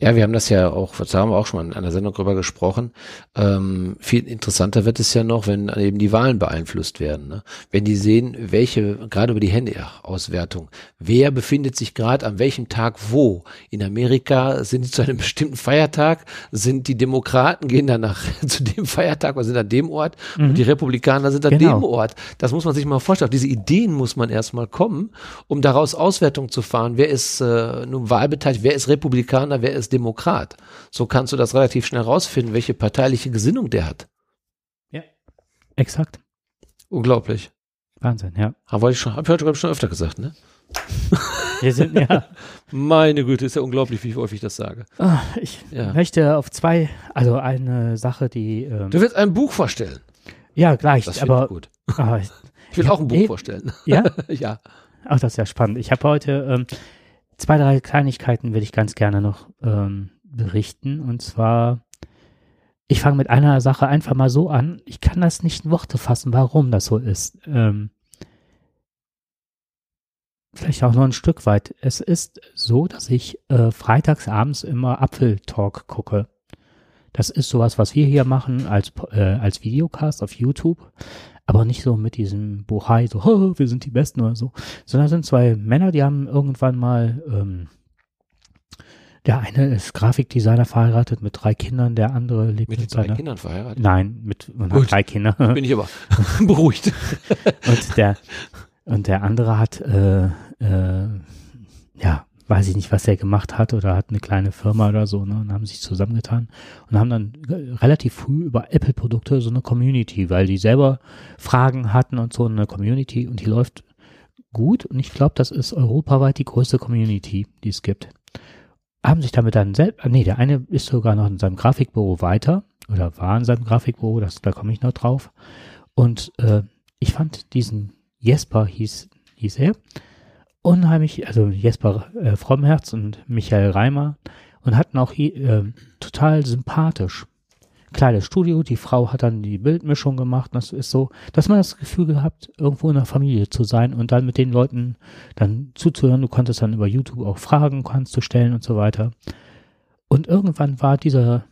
ja, wir haben das ja auch, da haben wir auch schon mal in einer Sendung drüber gesprochen. Ähm, viel interessanter wird es ja noch, wenn eben die Wahlen beeinflusst werden. Ne? Wenn die sehen, welche, gerade über die Handyauswertung, wer befindet sich gerade an welchem Tag wo. In Amerika sind die zu einem bestimmten Feiertag, sind die Demokraten gehen dann nach, zu dem Feiertag oder sind an dem Ort mhm. und die Republikaner sind an genau. dem Ort. Das muss man sich mal vorstellen. Auf diese Ideen muss man erstmal kommen, um daraus Auswertung zu fahren. Wer ist äh, nun wahlbeteiligt, wer ist Republikaner, wer ist Demokrat. So kannst du das relativ schnell rausfinden, welche parteiliche Gesinnung der hat. Ja, exakt. Unglaublich. Wahnsinn, ja. Aber ich schon, hab ich heute schon öfter gesagt, ne? Wir sind, ja. Meine Güte, ist ja unglaublich, wie häufig ich das sage. Ich ja. möchte auf zwei, also eine Sache, die. Ähm, du willst ein Buch vorstellen. Ja, gleich, das aber. Ich, gut. Ah, ich, ich will auch ein Buch eh, vorstellen. Ja? ja. Ach, das ist ja spannend. Ich habe heute ähm, zwei, drei Kleinigkeiten würde ich ganz gerne noch ähm, berichten. Und zwar, ich fange mit einer Sache einfach mal so an. Ich kann das nicht in Worte fassen, warum das so ist. Ähm, vielleicht auch noch ein Stück weit. Es ist so, dass ich äh, freitags abends immer Apfeltalk gucke. Das ist sowas, was wir hier machen als, äh, als Videocast auf YouTube aber nicht so mit diesem Bohai, so, oh, wir sind die Besten oder so, sondern sind zwei Männer, die haben irgendwann mal, ähm, der eine ist Grafikdesigner verheiratet mit drei Kindern, der andere lebt mit, mit drei seiner, Kindern verheiratet? Nein, mit und hat drei Kinder. Bin ich aber beruhigt. und der und der andere hat äh, äh, ja weiß ich nicht, was er gemacht hat oder hat eine kleine Firma oder so, ne, und haben sich zusammengetan und haben dann relativ früh über Apple-Produkte so eine Community, weil die selber Fragen hatten und so eine Community und die läuft gut und ich glaube, das ist europaweit die größte Community, die es gibt. Haben sich damit dann selbst, nee, der eine ist sogar noch in seinem Grafikbüro weiter oder war in seinem Grafikbüro, das, da komme ich noch drauf. Und äh, ich fand diesen Jesper hieß, hieß er, unheimlich, also Jesper äh, Frommherz und Michael Reimer und hatten auch äh, total sympathisch. Kleines Studio, die Frau hat dann die Bildmischung gemacht. Das ist so, dass man das Gefühl gehabt, irgendwo in der Familie zu sein und dann mit den Leuten dann zuzuhören. Du konntest dann über YouTube auch Fragen kannst du stellen und so weiter. Und irgendwann war dieser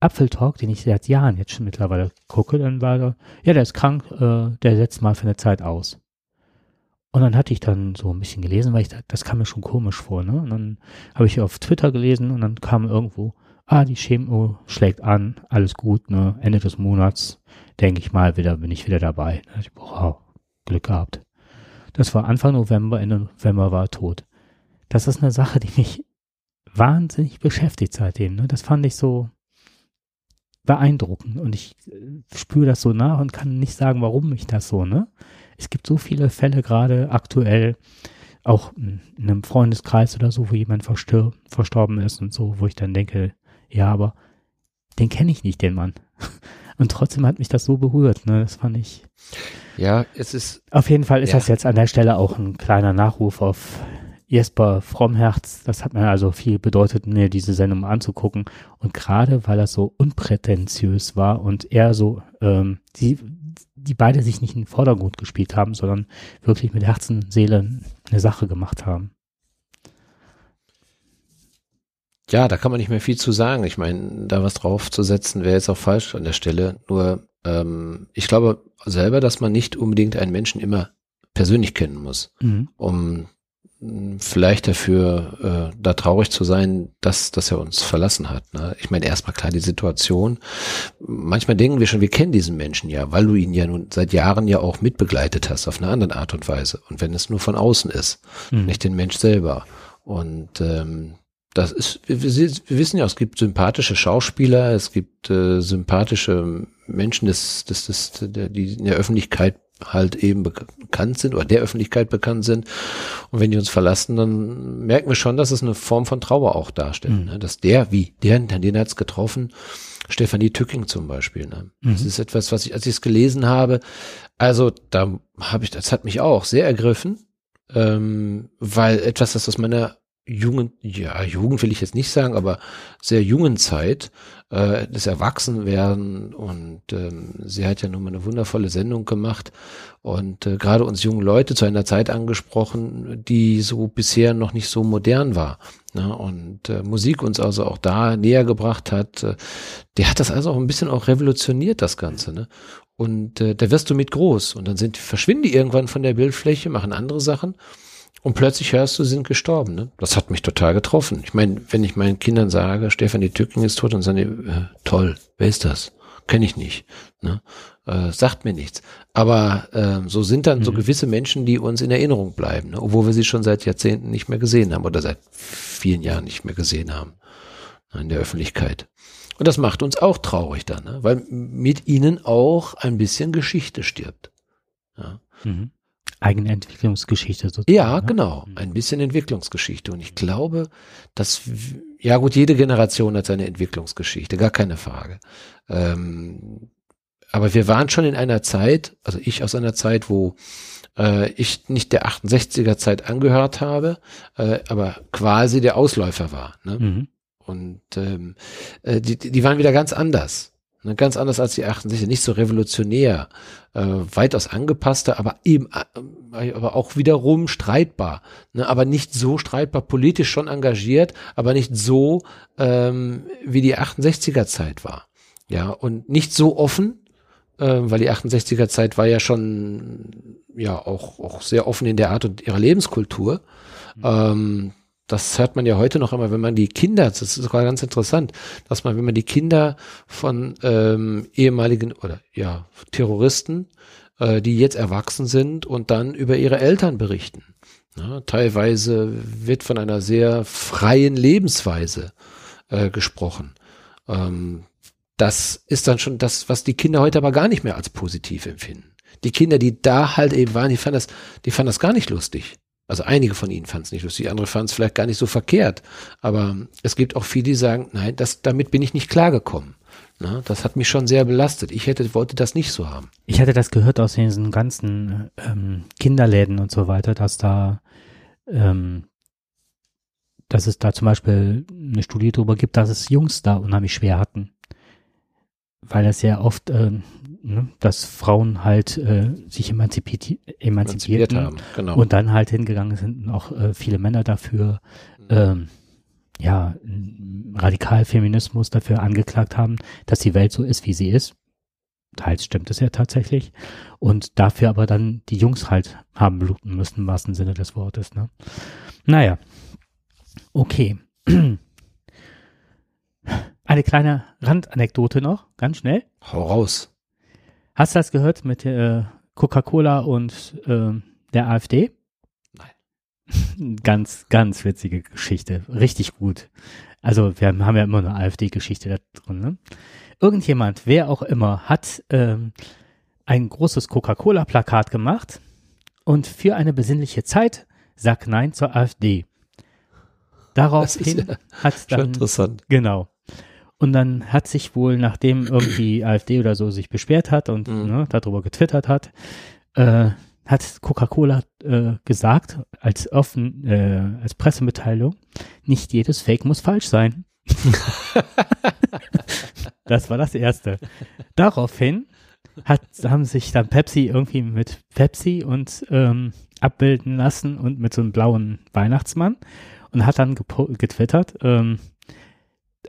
Apfeltalk, den ich seit Jahren jetzt schon mittlerweile gucke, dann war da, ja, der ist krank, äh, der setzt mal für eine Zeit aus. Und dann hatte ich dann so ein bisschen gelesen, weil ich da, das kam mir schon komisch vor, ne? Und dann habe ich auf Twitter gelesen und dann kam irgendwo, ah, die Chemo schlägt an, alles gut, ne? Ende des Monats, denke ich mal, wieder bin ich wieder dabei. Da ich, wow, Glück gehabt. Das war Anfang November, Ende November war er tot. Das ist eine Sache, die mich wahnsinnig beschäftigt seitdem. Ne? Das fand ich so beeindruckend und ich äh, spüre das so nach und kann nicht sagen, warum ich das so, ne? Es gibt so viele Fälle gerade aktuell, auch in einem Freundeskreis oder so, wo jemand verstorben ist und so, wo ich dann denke, ja, aber den kenne ich nicht, den Mann. Und trotzdem hat mich das so berührt, ne? Das fand ich. Ja, es ist. Auf jeden Fall ist ja. das jetzt an der Stelle auch ein kleiner Nachruf auf Jesper Frommherz. Das hat mir also viel bedeutet, mir diese Sendung anzugucken. Und gerade weil das so unprätentiös war und er so, ähm, die, die beide sich nicht in den Vordergrund gespielt haben, sondern wirklich mit Herzen und Seele eine Sache gemacht haben. ja, da kann man nicht mehr viel zu sagen. Ich meine, da was draufzusetzen wäre jetzt auch falsch an der Stelle. Nur ähm, ich glaube selber, dass man nicht unbedingt einen Menschen immer persönlich kennen muss, mhm. um vielleicht dafür äh, da traurig zu sein, dass, dass er uns verlassen hat. Ne? Ich meine, erstmal klar die Situation. Manchmal denken wir schon, wir kennen diesen Menschen ja, weil du ihn ja nun seit Jahren ja auch mitbegleitet hast auf eine andere Art und Weise. Und wenn es nur von außen ist, mhm. nicht den Mensch selber. Und ähm, das ist, wir, wir, wissen ja, es gibt sympathische Schauspieler, es gibt äh, sympathische Menschen, des, des, des, der, die in der Öffentlichkeit halt eben bekannt sind oder der Öffentlichkeit bekannt sind. Und wenn die uns verlassen, dann merken wir schon, dass es eine Form von Trauer auch darstellt. Mhm. Ne? Dass der, wie, der, den hat's getroffen, Stefanie Tücking zum Beispiel. Ne? Mhm. Das ist etwas, was ich, als ich es gelesen habe, also da habe ich, das hat mich auch sehr ergriffen, ähm, weil etwas, das aus meiner jungen, ja, Jugend will ich jetzt nicht sagen, aber sehr jungen Zeit äh, des Erwachsenwerden und ähm, sie hat ja nun mal eine wundervolle Sendung gemacht und äh, gerade uns jungen Leute zu einer Zeit angesprochen, die so bisher noch nicht so modern war ne? und äh, Musik uns also auch da näher gebracht hat. Äh, der hat das also auch ein bisschen auch revolutioniert, das Ganze. Ne? Und äh, da wirst du mit groß und dann sind verschwinden die irgendwann von der Bildfläche, machen andere Sachen und plötzlich hörst du, sie sind gestorben. Ne? Das hat mich total getroffen. Ich meine, wenn ich meinen Kindern sage, Stefanie Tücking ist tot, und sagen die, äh, toll, wer ist das? Kenne ich nicht. Ne? Äh, sagt mir nichts. Aber äh, so sind dann mhm. so gewisse Menschen, die uns in Erinnerung bleiben, ne? obwohl wir sie schon seit Jahrzehnten nicht mehr gesehen haben oder seit vielen Jahren nicht mehr gesehen haben ne, in der Öffentlichkeit. Und das macht uns auch traurig dann, ne? weil mit ihnen auch ein bisschen Geschichte stirbt. Ja. Mhm eigene Entwicklungsgeschichte sozusagen. Ja, ne? genau. Mhm. Ein bisschen Entwicklungsgeschichte. Und ich glaube, dass, ja gut, jede Generation hat seine Entwicklungsgeschichte, gar keine Frage. Ähm, aber wir waren schon in einer Zeit, also ich aus einer Zeit, wo äh, ich nicht der 68er Zeit angehört habe, äh, aber quasi der Ausläufer war. Ne? Mhm. Und ähm, äh, die, die waren wieder ganz anders. Ne, ganz anders als die 68, nicht so revolutionär, äh, weitaus angepasster, aber eben, äh, aber auch wiederum streitbar, ne, aber nicht so streitbar, politisch schon engagiert, aber nicht so, ähm, wie die 68er Zeit war. Ja, und nicht so offen, äh, weil die 68er Zeit war ja schon, ja, auch, auch sehr offen in der Art und ihrer Lebenskultur. Mhm. Ähm, das hört man ja heute noch immer, wenn man die Kinder, das ist sogar ganz interessant, dass man, wenn man die Kinder von ähm, ehemaligen oder ja Terroristen, äh, die jetzt erwachsen sind und dann über ihre Eltern berichten. Ja, teilweise wird von einer sehr freien Lebensweise äh, gesprochen. Ähm, das ist dann schon das, was die Kinder heute aber gar nicht mehr als positiv empfinden. Die Kinder, die da halt eben waren, die fanden das, die fanden das gar nicht lustig. Also einige von ihnen fanden es nicht lustig, andere fanden es vielleicht gar nicht so verkehrt. Aber es gibt auch viele, die sagen, nein, das, damit bin ich nicht klargekommen. Na, das hat mich schon sehr belastet. Ich hätte, wollte das nicht so haben. Ich hatte das gehört aus diesen ganzen ähm, Kinderläden und so weiter, dass da, ähm, dass es da zum Beispiel eine Studie darüber gibt, dass es Jungs da unheimlich schwer hatten. Weil es ja oft ähm, ne, dass Frauen halt äh, sich emanzipiert, emanzipiert haben genau. und dann halt hingegangen sind und auch äh, viele Männer dafür mhm. ähm, ja Radikalfeminismus dafür angeklagt haben, dass die Welt so ist, wie sie ist. Teils stimmt es ja tatsächlich. Und dafür aber dann die Jungs halt haben bluten müssen, im wahrsten Sinne des Wortes. Ne? Naja. Okay. Eine kleine Randanekdote noch, ganz schnell. Hau raus. Hast du das gehört mit äh, Coca-Cola und äh, der AfD? Nein. ganz, ganz witzige Geschichte. Richtig gut. Also wir haben ja immer eine AfD-Geschichte da drin. Ne? Irgendjemand, wer auch immer, hat ähm, ein großes Coca-Cola-Plakat gemacht und für eine besinnliche Zeit sagt Nein zur AfD. Daraufhin ja hat dann interessant. genau und dann hat sich wohl, nachdem irgendwie AfD oder so sich beschwert hat und mhm. ne, darüber getwittert hat, äh, hat Coca-Cola äh, gesagt, als offen, äh, als Pressemitteilung, nicht jedes Fake muss falsch sein. das war das Erste. Daraufhin hat, haben sich dann Pepsi irgendwie mit Pepsi und ähm, abbilden lassen und mit so einem blauen Weihnachtsmann und hat dann getwittert, ähm,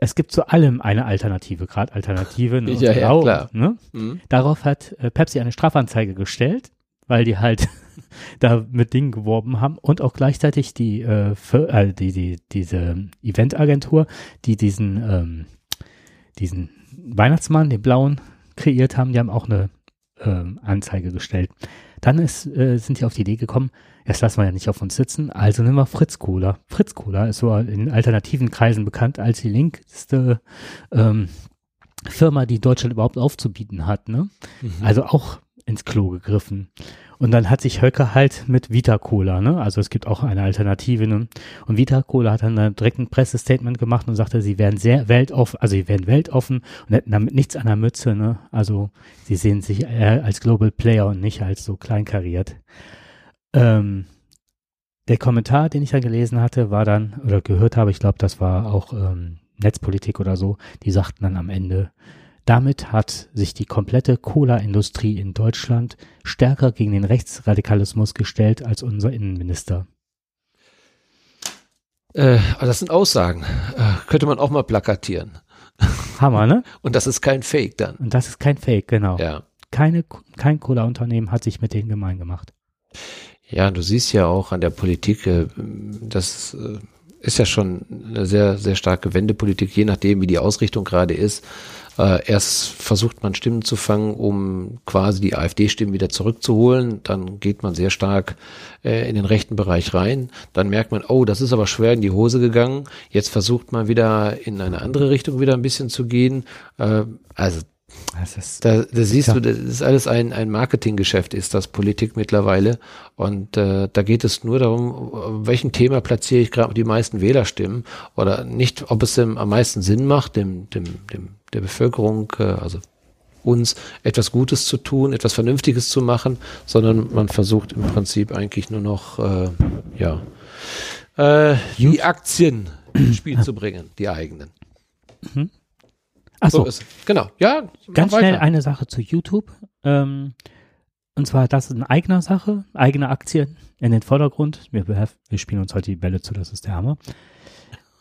es gibt zu allem eine Alternative, gerade Alternative. Ne, Ja, ja, klar. Ne? Mhm. Darauf hat äh, Pepsi eine Strafanzeige gestellt, weil die halt da mit Dingen geworben haben und auch gleichzeitig die, äh, für, äh, die, die diese Eventagentur, die diesen ähm, diesen Weihnachtsmann, den blauen, kreiert haben, die haben auch eine ähm, Anzeige gestellt. Dann ist, äh, sind die auf die Idee gekommen, das lassen wir ja nicht auf uns sitzen, also nehmen wir Fritz Cola. Fritz Cola ist so in alternativen Kreisen bekannt als die linkste ähm, Firma, die Deutschland überhaupt aufzubieten hat. Ne? Mhm. Also auch ins Klo gegriffen. Und dann hat sich Höcke halt mit Vita Cola, ne? Also es gibt auch eine Alternative. Ne? Und Vita Cola hat dann da direkt ein Pressestatement gemacht und sagte, sie wären sehr weltoffen, also sie wären weltoffen und hätten damit nichts an der Mütze, ne? Also sie sehen sich eher als Global Player und nicht als so kleinkariert. Ähm, der Kommentar, den ich da gelesen hatte, war dann, oder gehört habe, ich glaube, das war auch ähm, Netzpolitik oder so, die sagten dann am Ende, damit hat sich die komplette Cola-Industrie in Deutschland stärker gegen den Rechtsradikalismus gestellt als unser Innenminister. Äh, aber das sind Aussagen. Äh, könnte man auch mal plakatieren. Hammer, ne? Und das ist kein Fake dann. Und das ist kein Fake, genau. Ja. Keine, kein Cola-Unternehmen hat sich mit denen gemein gemacht. Ja, du siehst ja auch an der Politik, äh, das äh, ist ja schon eine sehr, sehr starke Wendepolitik, je nachdem, wie die Ausrichtung gerade ist. Äh, erst versucht man Stimmen zu fangen, um quasi die AfD-Stimmen wieder zurückzuholen. Dann geht man sehr stark in den rechten Bereich rein. Dann merkt man, oh, das ist aber schwer in die Hose gegangen. Jetzt versucht man wieder in eine andere Richtung wieder ein bisschen zu gehen. Also ist, da, da siehst Ja. du, das ist alles ein, ein Marketinggeschäft, ist das Politik mittlerweile. Und äh, da geht es nur darum, welchem Thema platziere ich gerade die meisten Wählerstimmen oder nicht, ob es dem am meisten Sinn macht, dem, dem, dem der Bevölkerung, äh, also uns etwas Gutes zu tun, etwas Vernünftiges zu machen, sondern man versucht im Prinzip eigentlich nur noch, äh, ja, äh, die Aktien ins Spiel zu bringen, die eigenen. Ach so, ist es. Genau, ja. ganz schnell eine Sache zu YouTube. Ähm, und zwar, das ist eine eigene Sache, eigene Aktien in den Vordergrund. Wir, wir spielen uns heute die Bälle zu, das ist der Hammer.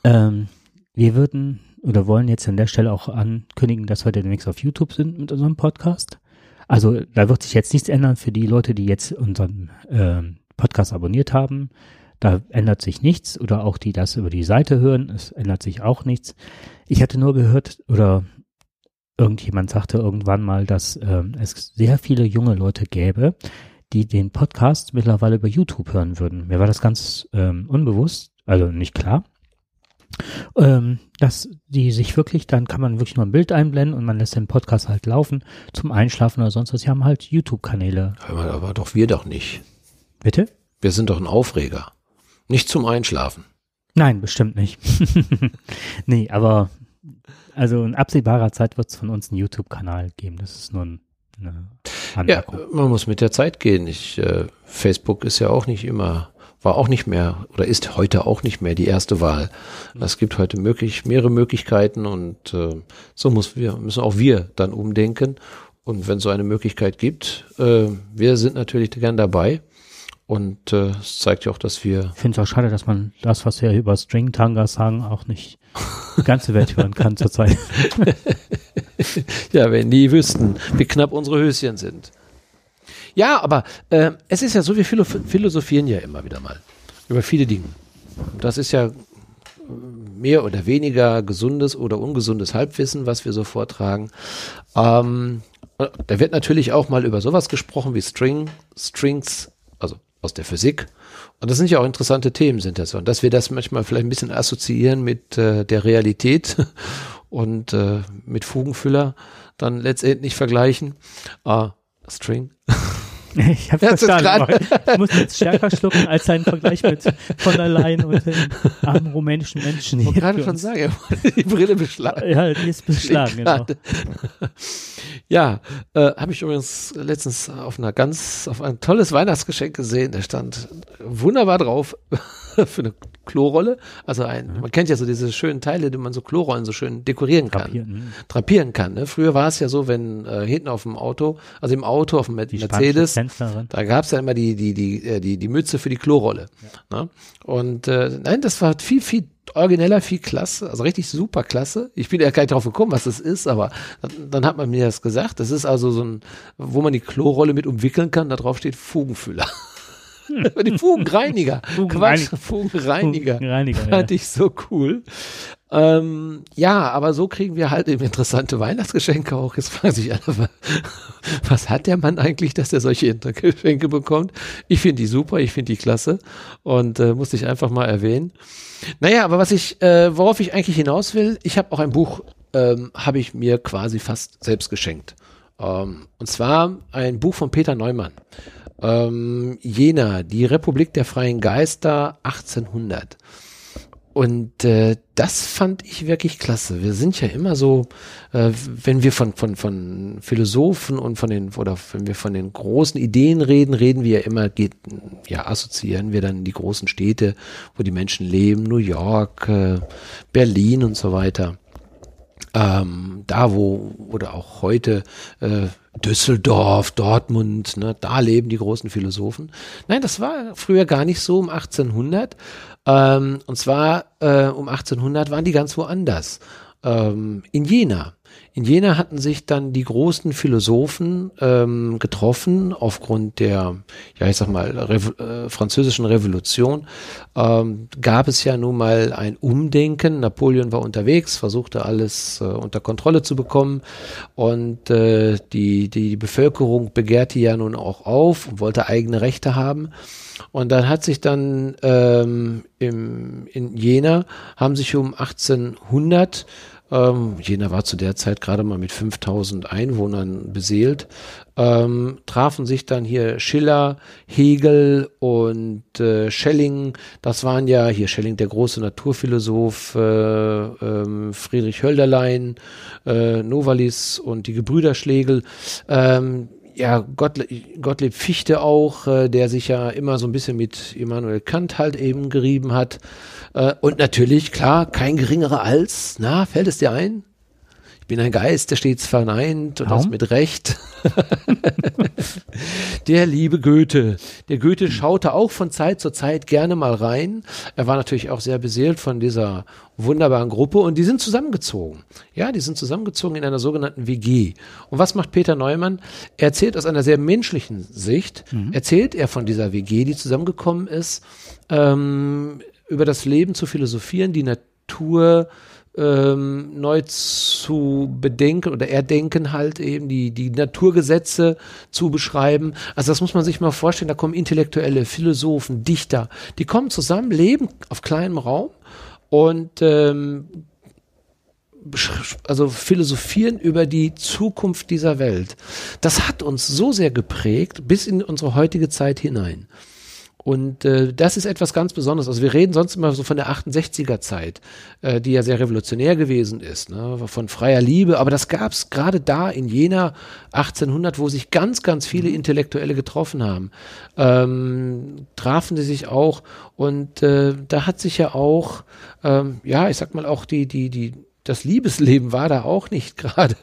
Ähm, wir würden oder wollen jetzt an der Stelle auch ankündigen, dass wir demnächst auf YouTube sind mit unserem Podcast. Also da wird sich jetzt nichts ändern für die Leute, die jetzt unseren ähm, Podcast abonniert haben. Da ändert sich nichts oder auch die das über die Seite hören, es ändert sich auch nichts. Ich hatte nur gehört oder irgendjemand sagte irgendwann mal, dass ähm, es sehr viele junge Leute gäbe, die den Podcast mittlerweile über YouTube hören würden. Mir war das ganz ähm, unbewusst, also nicht klar. Ähm, dass die sich wirklich, dann kann man wirklich nur ein Bild einblenden und man lässt den Podcast halt laufen zum Einschlafen oder sonst was. Sie haben halt YouTube-Kanäle. Mal, aber doch wir doch nicht. Bitte? Wir sind doch ein Aufreger. Nicht zum Einschlafen. Nein, bestimmt nicht. nee, aber also in absehbarer Zeit wird es von uns einen YouTube-Kanal geben. Das ist nur ein, eine Ja, Anmerkung. man muss mit der Zeit gehen. Ich, äh, Facebook ist ja auch nicht immer, war auch nicht mehr oder ist heute auch nicht mehr die erste Wahl. Es gibt heute möglich, mehrere Möglichkeiten und äh, so muss wir, müssen auch wir dann umdenken. Und wenn so eine Möglichkeit gibt, äh, wir sind natürlich gern dabei. Und äh, es zeigt ja auch, dass wir Ich finde es auch schade, dass man das, was wir über String-Tangas sagen, auch nicht die ganze Welt hören kann zurzeit. Ja, wenn die wüssten, wie knapp unsere Höschen sind. Ja, aber äh, es ist ja so, wir philo philosophieren ja immer wieder mal über viele Dinge. Das ist ja mehr oder weniger gesundes oder ungesundes Halbwissen, was wir so vortragen. Ähm, da wird natürlich auch mal über sowas gesprochen wie String, Strings, also aus der Physik. Und das sind ja auch interessante Themen, sind das. Und dass wir das manchmal vielleicht ein bisschen assoziieren mit äh, der Realität und äh, mit Fugenfüller dann letztendlich vergleichen. Ah, String. Ich habe verstanden. Ich muss jetzt stärker schlucken als sein Vergleich mit von der Leyen und den armen rumänischen Menschen. Ich wollte gerade schon sagen, er wollte die Brille beschlagen. Ja, die ist beschlagen, genau. Ja, äh, habe ich übrigens letztens auf einer ganz, auf ein tolles Weihnachtsgeschenk gesehen. Da stand wunderbar drauf für eine Klorolle. Also ein, mhm. man kennt ja so diese schönen Teile, die man so Klorollen so schön dekorieren kann. Drapieren, mhm. Drapieren kann. Ne? Früher war es ja so, wenn äh, hinten auf dem Auto, also im Auto auf dem die Mercedes, da gab es ja immer die, die, die, äh, die, die Mütze für die Klorolle. Ja. Ne? Und äh, nein, das war viel, viel origineller, viel klasse, also richtig super klasse. Ich bin ja gar nicht drauf gekommen, was das ist, aber dann, dann, hat man mir das gesagt. Das ist also so ein, wo man die Klorolle mit umwickeln kann, da drauf steht Fugenfüller. die Fugenreiniger. Fugenreiniger. Quatsch, Fugenreiniger. Fugenreiniger Fand ja. ich so cool. Ähm, ja, aber so kriegen wir halt eben interessante Weihnachtsgeschenke auch. Jetzt fragen sich alle, was hat der Mann eigentlich, dass er solche Geschenke bekommt? Ich finde die super, ich finde die klasse und äh, musste ich einfach mal erwähnen. Naja, aber was ich, äh, worauf ich eigentlich hinaus will, ich habe auch ein Buch, ähm, habe ich mir quasi fast selbst geschenkt. Ähm, und zwar ein Buch von Peter Neumann. Ähm, Jena, die Republik der freien Geister 1800. Und äh, das fand ich wirklich klasse. Wir sind ja immer so, äh, wenn wir von, von, von Philosophen und von den, oder wenn wir von den großen Ideen reden, reden wir ja immer, geht, ja, assoziieren wir dann die großen Städte, wo die Menschen leben, New York, äh, Berlin und so weiter. Ähm, da wo, oder auch heute, äh, Düsseldorf, Dortmund, ne, da leben die großen Philosophen. Nein, das war früher gar nicht so um 1800. Ähm, und zwar äh, um 1800 waren die ganz woanders. Ähm, in Jena. In Jena hatten sich dann die großen Philosophen ähm, getroffen aufgrund der, ja ich sag mal, Revo äh, französischen Revolution. Ähm, gab es ja nun mal ein Umdenken. Napoleon war unterwegs, versuchte alles äh, unter Kontrolle zu bekommen und äh, die, die Bevölkerung begehrte ja nun auch auf und wollte eigene Rechte haben. Und dann hat sich dann ähm, im, in Jena haben sich um 1800 ähm, Jena war zu der Zeit gerade mal mit 5000 Einwohnern beseelt. Ähm, trafen sich dann hier Schiller, Hegel und äh, Schelling. Das waren ja hier Schelling, der große Naturphilosoph, äh, äh, Friedrich Hölderlein, äh, Novalis und die Gebrüder Schlegel. Ähm, ja, Gottlieb, Gottlieb Fichte auch, äh, der sich ja immer so ein bisschen mit Immanuel Kant halt eben gerieben hat. Äh, und natürlich, klar, kein geringerer als, na, fällt es dir ein? Ich bin ein Geist, der stets verneint und Kaum? das mit Recht. der liebe Goethe. Der Goethe schaute auch von Zeit zu Zeit gerne mal rein. Er war natürlich auch sehr beseelt von dieser wunderbaren Gruppe und die sind zusammengezogen. Ja, die sind zusammengezogen in einer sogenannten WG. Und was macht Peter Neumann? Er erzählt aus einer sehr menschlichen Sicht, mhm. erzählt er von dieser WG, die zusammengekommen ist, ähm, über das Leben zu philosophieren, die Natur ähm, neu zu bedenken oder erdenken halt eben die, die Naturgesetze zu beschreiben. Also das muss man sich mal vorstellen, da kommen Intellektuelle, Philosophen, Dichter, die kommen zusammen, leben auf kleinem Raum und ähm, also philosophieren über die Zukunft dieser Welt. Das hat uns so sehr geprägt bis in unsere heutige Zeit hinein. Und äh, das ist etwas ganz Besonderes. Also wir reden sonst immer so von der 68er Zeit, äh, die ja sehr revolutionär gewesen ist, ne? von freier Liebe. Aber das gab es gerade da in Jena 1800, wo sich ganz, ganz viele Intellektuelle getroffen haben. Ähm, trafen sie sich auch und äh, da hat sich ja auch, ähm, ja, ich sag mal auch die, die, die, das Liebesleben war da auch nicht gerade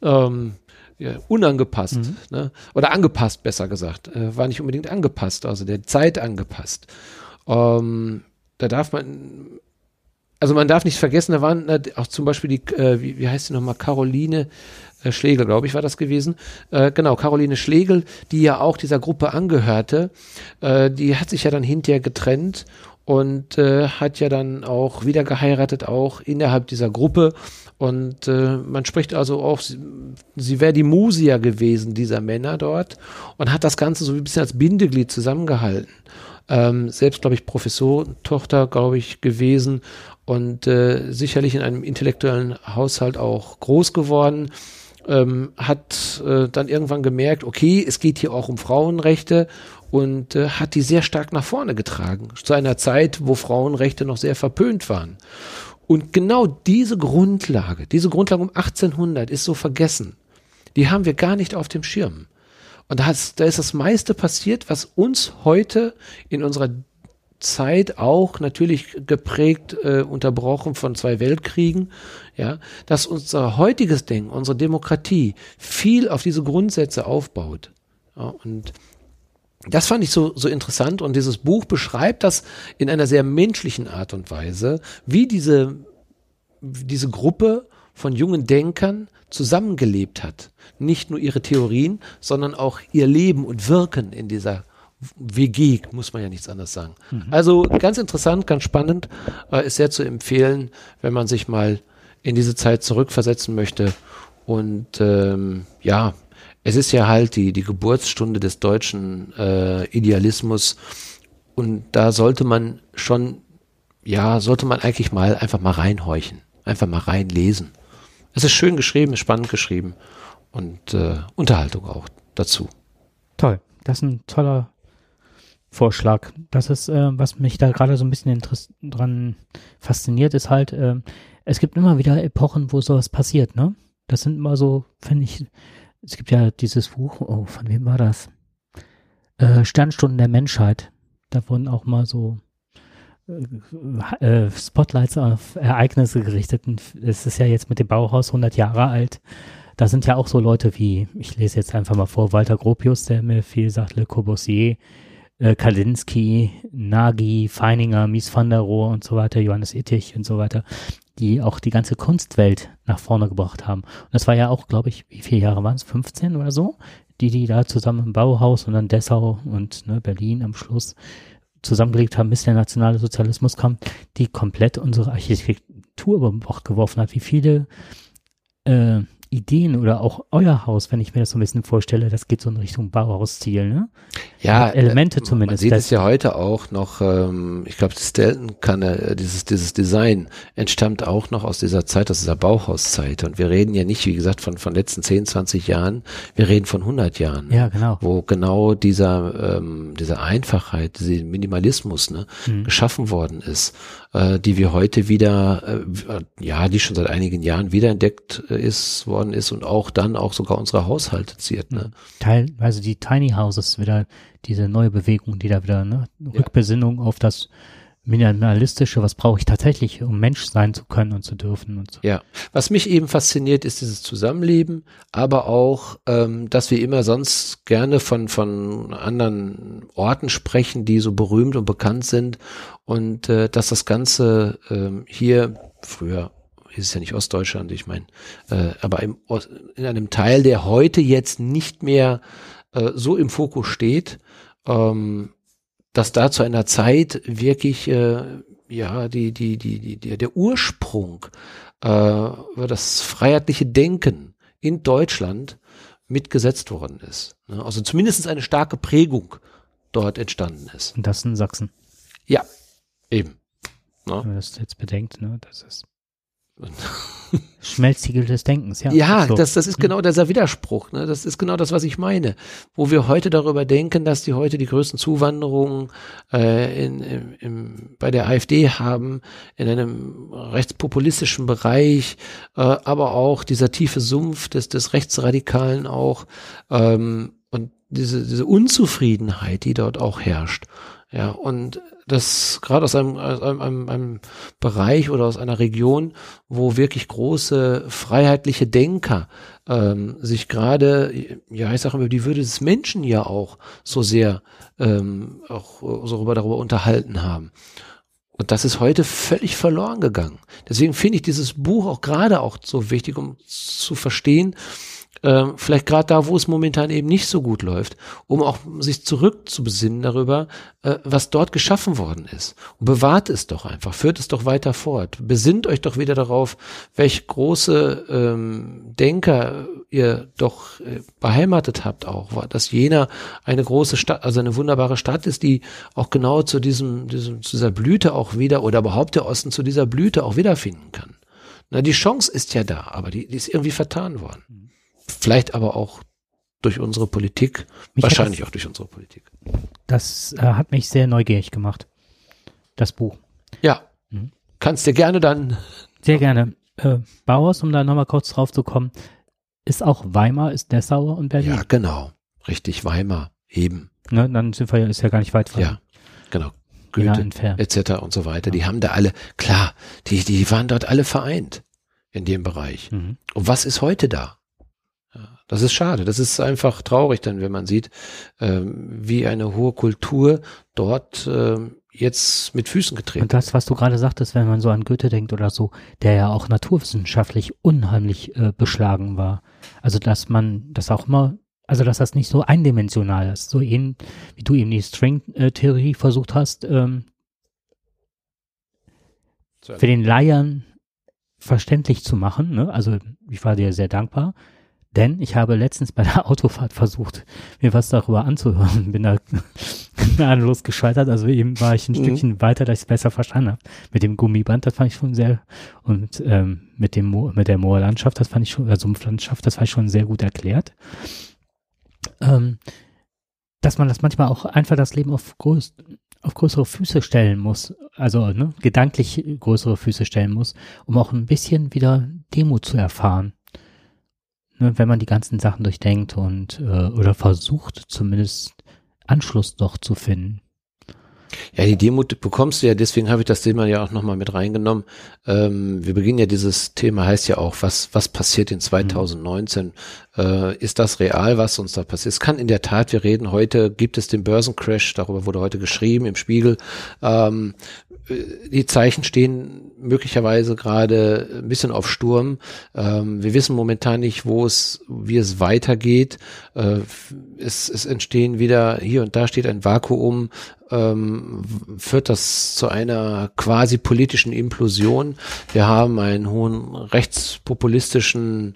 ähm, ja, unangepasst, mhm. ne? oder angepasst, besser gesagt. Äh, war nicht unbedingt angepasst, also der Zeit angepasst. Ähm, da darf man, also man darf nicht vergessen, da waren auch zum Beispiel die, äh, wie, wie heißt sie nochmal, Caroline äh, Schlegel, glaube ich, war das gewesen. Äh, genau, Caroline Schlegel, die ja auch dieser Gruppe angehörte, äh, die hat sich ja dann hinterher getrennt und äh, hat ja dann auch wieder geheiratet, auch innerhalb dieser Gruppe und äh, man spricht also auch, sie, sie wäre die Musia gewesen, dieser Männer dort, und hat das Ganze so ein bisschen als Bindeglied zusammengehalten. Ähm, selbst, glaube ich, Professortochter, glaube ich, gewesen und äh, sicherlich in einem intellektuellen Haushalt auch groß geworden. Ähm, hat äh, dann irgendwann gemerkt, okay, es geht hier auch um Frauenrechte und äh, hat die sehr stark nach vorne getragen, zu einer Zeit, wo Frauenrechte noch sehr verpönt waren. Und genau diese Grundlage, diese Grundlage um 1800 ist so vergessen. Die haben wir gar nicht auf dem Schirm. Und da, ist, da ist das meiste passiert, was uns heute in unserer Zeit auch natürlich geprägt, äh, unterbrochen von zwei Weltkriegen, ja, dass unser heutiges Denken, unsere Demokratie viel auf diese Grundsätze aufbaut. Ja, und das fand ich so, so interessant und dieses Buch beschreibt das in einer sehr menschlichen Art und Weise, wie diese, diese Gruppe von jungen Denkern zusammengelebt hat. Nicht nur ihre Theorien, sondern auch ihr Leben und Wirken in dieser WG, muss man ja nichts anderes sagen. Mhm. Also ganz interessant, ganz spannend, äh, ist sehr zu empfehlen, wenn man sich mal in diese Zeit zurückversetzen möchte. Und ähm, ja, es ist ja halt die, die Geburtsstunde des deutschen äh, Idealismus. Und da sollte man schon, ja, sollte man eigentlich mal einfach mal reinhorchen, einfach mal reinlesen. Es ist schön geschrieben, spannend geschrieben und äh, Unterhaltung auch dazu. Toll, das ist ein toller Vorschlag. Das ist, äh, was mich da gerade so ein bisschen dran fasziniert, ist halt, äh, es gibt immer wieder Epochen, wo sowas passiert, ne? Das sind immer so, finde ich, es gibt ja dieses Buch, oh, von wem war das? Äh, Sternstunden der Menschheit. Da wurden auch mal so äh, äh Spotlights auf Ereignisse gerichtet. Es ist ja jetzt mit dem Bauhaus 100 Jahre alt. Da sind ja auch so Leute wie, ich lese jetzt einfach mal vor, Walter Gropius, der mir viel sagt, Le Corbusier, äh, Kalinski, Nagy, Feininger, Mies van der Rohe und so weiter, Johannes Ittich und so weiter, die auch die ganze Kunstwelt nach vorne gebracht haben. Und das war ja auch, glaube ich, wie viele Jahre waren es? 15 oder so? Die, die da zusammen im Bauhaus und dann Dessau und ne, Berlin am Schluss zusammengelegt haben, bis der nationale Sozialismus kam, die komplett unsere Architektur über Bord geworfen hat. Wie viele äh, Ideen oder auch euer Haus, wenn ich mir das so ein bisschen vorstelle, das geht so in Richtung Bauhausstil, ne? Ja, Elemente äh, zumindest. Man sieht es ja heute auch noch, ähm, ich glaube, das Delton kann, äh, dieses, dieses Design entstammt auch noch aus dieser Zeit, aus dieser Bauhauszeit. Und wir reden ja nicht, wie gesagt, von, von letzten 10, 20 Jahren, wir reden von 100 Jahren. Ja, genau. Wo genau dieser, ähm, diese Einfachheit, dieser Minimalismus, ne, mhm. geschaffen worden ist äh, die wir heute wieder, äh, ja, die schon seit einigen Jahren wiederentdeckt äh, ist worden ist und auch dann auch sogar unsere Haushalte ziert. Ne? Teilweise die Tiny Houses wieder, diese neue Bewegung, die da wieder, ne, Rückbesinnung ja. auf das minimalistische, was brauche ich tatsächlich, um Mensch sein zu können und zu dürfen und so. Ja, was mich eben fasziniert, ist dieses Zusammenleben, aber auch, ähm, dass wir immer sonst gerne von von anderen Orten sprechen, die so berühmt und bekannt sind und äh, dass das Ganze ähm, hier früher ist es ja nicht Ostdeutschland, ich meine, äh, aber im, in einem Teil, der heute jetzt nicht mehr äh, so im Fokus steht, ähm, dass da zu einer Zeit wirklich äh, ja die die die die der, der Ursprung äh, das freiheitliche Denken in Deutschland mitgesetzt worden ist. Ne? Also zumindest eine starke Prägung dort entstanden ist. Und das in Sachsen. Ja, eben. Ne? Wenn man das jetzt bedenkt, ne, das ist Schmelztiegel des Denkens, ja. Ja, so. das, das ist genau dieser Widerspruch. Ne? Das ist genau das, was ich meine. Wo wir heute darüber denken, dass die heute die größten Zuwanderungen äh, in, im, im, bei der AfD haben, in einem rechtspopulistischen Bereich, äh, aber auch dieser tiefe Sumpf des, des Rechtsradikalen auch ähm, und diese, diese Unzufriedenheit, die dort auch herrscht. Ja, und das gerade aus einem, einem, einem, einem Bereich oder aus einer Region, wo wirklich große freiheitliche Denker ähm, sich gerade, ja, ich sage mal, die Würde des Menschen ja auch so sehr ähm, auch so darüber, darüber unterhalten haben. Und das ist heute völlig verloren gegangen. Deswegen finde ich dieses Buch auch gerade auch so wichtig, um zu verstehen, ähm, vielleicht gerade da, wo es momentan eben nicht so gut läuft, um auch sich zurückzubesinnen darüber, äh, was dort geschaffen worden ist. Und bewahrt es doch einfach, führt es doch weiter fort. Besinnt euch doch wieder darauf, welche große ähm, Denker ihr doch äh, beheimatet habt auch, dass Jena eine große Stadt, also eine wunderbare Stadt ist, die auch genau zu diesem, diesem zu dieser Blüte auch wieder oder überhaupt der Osten zu dieser Blüte auch wiederfinden kann. Na, die Chance ist ja da, aber die, die ist irgendwie vertan worden. Vielleicht aber auch durch unsere Politik, mich wahrscheinlich auch durch unsere Politik. Das äh, hat mich sehr neugierig gemacht, das Buch. Ja, mhm. kannst dir gerne dann. Sehr gerne. Äh, Bauhaus, um da nochmal kurz drauf zu kommen, ist auch Weimar, ist Dessau und Berlin. Ja, genau. Richtig, Weimar, eben. Ne, dann sind wir, ist ja gar nicht weit von. Ja, genau. Goethe etc. und so weiter. Ja. Die haben da alle, klar, die, die waren dort alle vereint in dem Bereich. Mhm. Und was ist heute da? Das ist schade. Das ist einfach traurig dann, wenn man sieht, ähm, wie eine hohe Kultur dort ähm, jetzt mit Füßen getreten. Und das, was du gerade sagtest, wenn man so an Goethe denkt oder so, der ja auch naturwissenschaftlich unheimlich äh, beschlagen war. Also, dass man das auch immer, also, dass das nicht so eindimensional ist, so eben, wie du eben die String-Theorie versucht hast, ähm, für den Laien verständlich zu machen. Ne? Also, ich war dir sehr dankbar. Denn ich habe letztens bei der Autofahrt versucht, mir was darüber anzuhören, bin da gnadenlos gescheitert. Also eben war ich ein mhm. Stückchen weiter, dass ich es besser verstanden habe. Mit dem Gummiband, das fand ich schon sehr, und ähm, mit dem Mo mit der Moorlandschaft, das fand ich schon, also Sumpflandschaft, das fand ich schon sehr gut erklärt. Ähm, dass man das manchmal auch einfach das Leben auf, größ auf größere Füße stellen muss, also ne, gedanklich größere Füße stellen muss, um auch ein bisschen wieder Demut zu erfahren ne, wenn man die ganzen Sachen durchdenkt und äh, oder versucht zumindest Anschluss doch zu finden. Ja, die Demut bekommst du ja, deswegen habe ich das Thema ja auch nochmal mit reingenommen. Ähm, wir beginnen ja dieses Thema, heißt ja auch, was, was passiert in 2019? Äh, ist das real, was uns da passiert? Es kann in der Tat, wir reden heute, gibt es den Börsencrash, darüber wurde heute geschrieben im Spiegel. Ähm, die Zeichen stehen möglicherweise gerade ein bisschen auf Sturm. Ähm, wir wissen momentan nicht, wo es, wie es weitergeht. Äh, es, es entstehen wieder, hier und da steht ein Vakuum. Ähm, führt das zu einer quasi politischen Implosion. Wir haben einen hohen rechtspopulistischen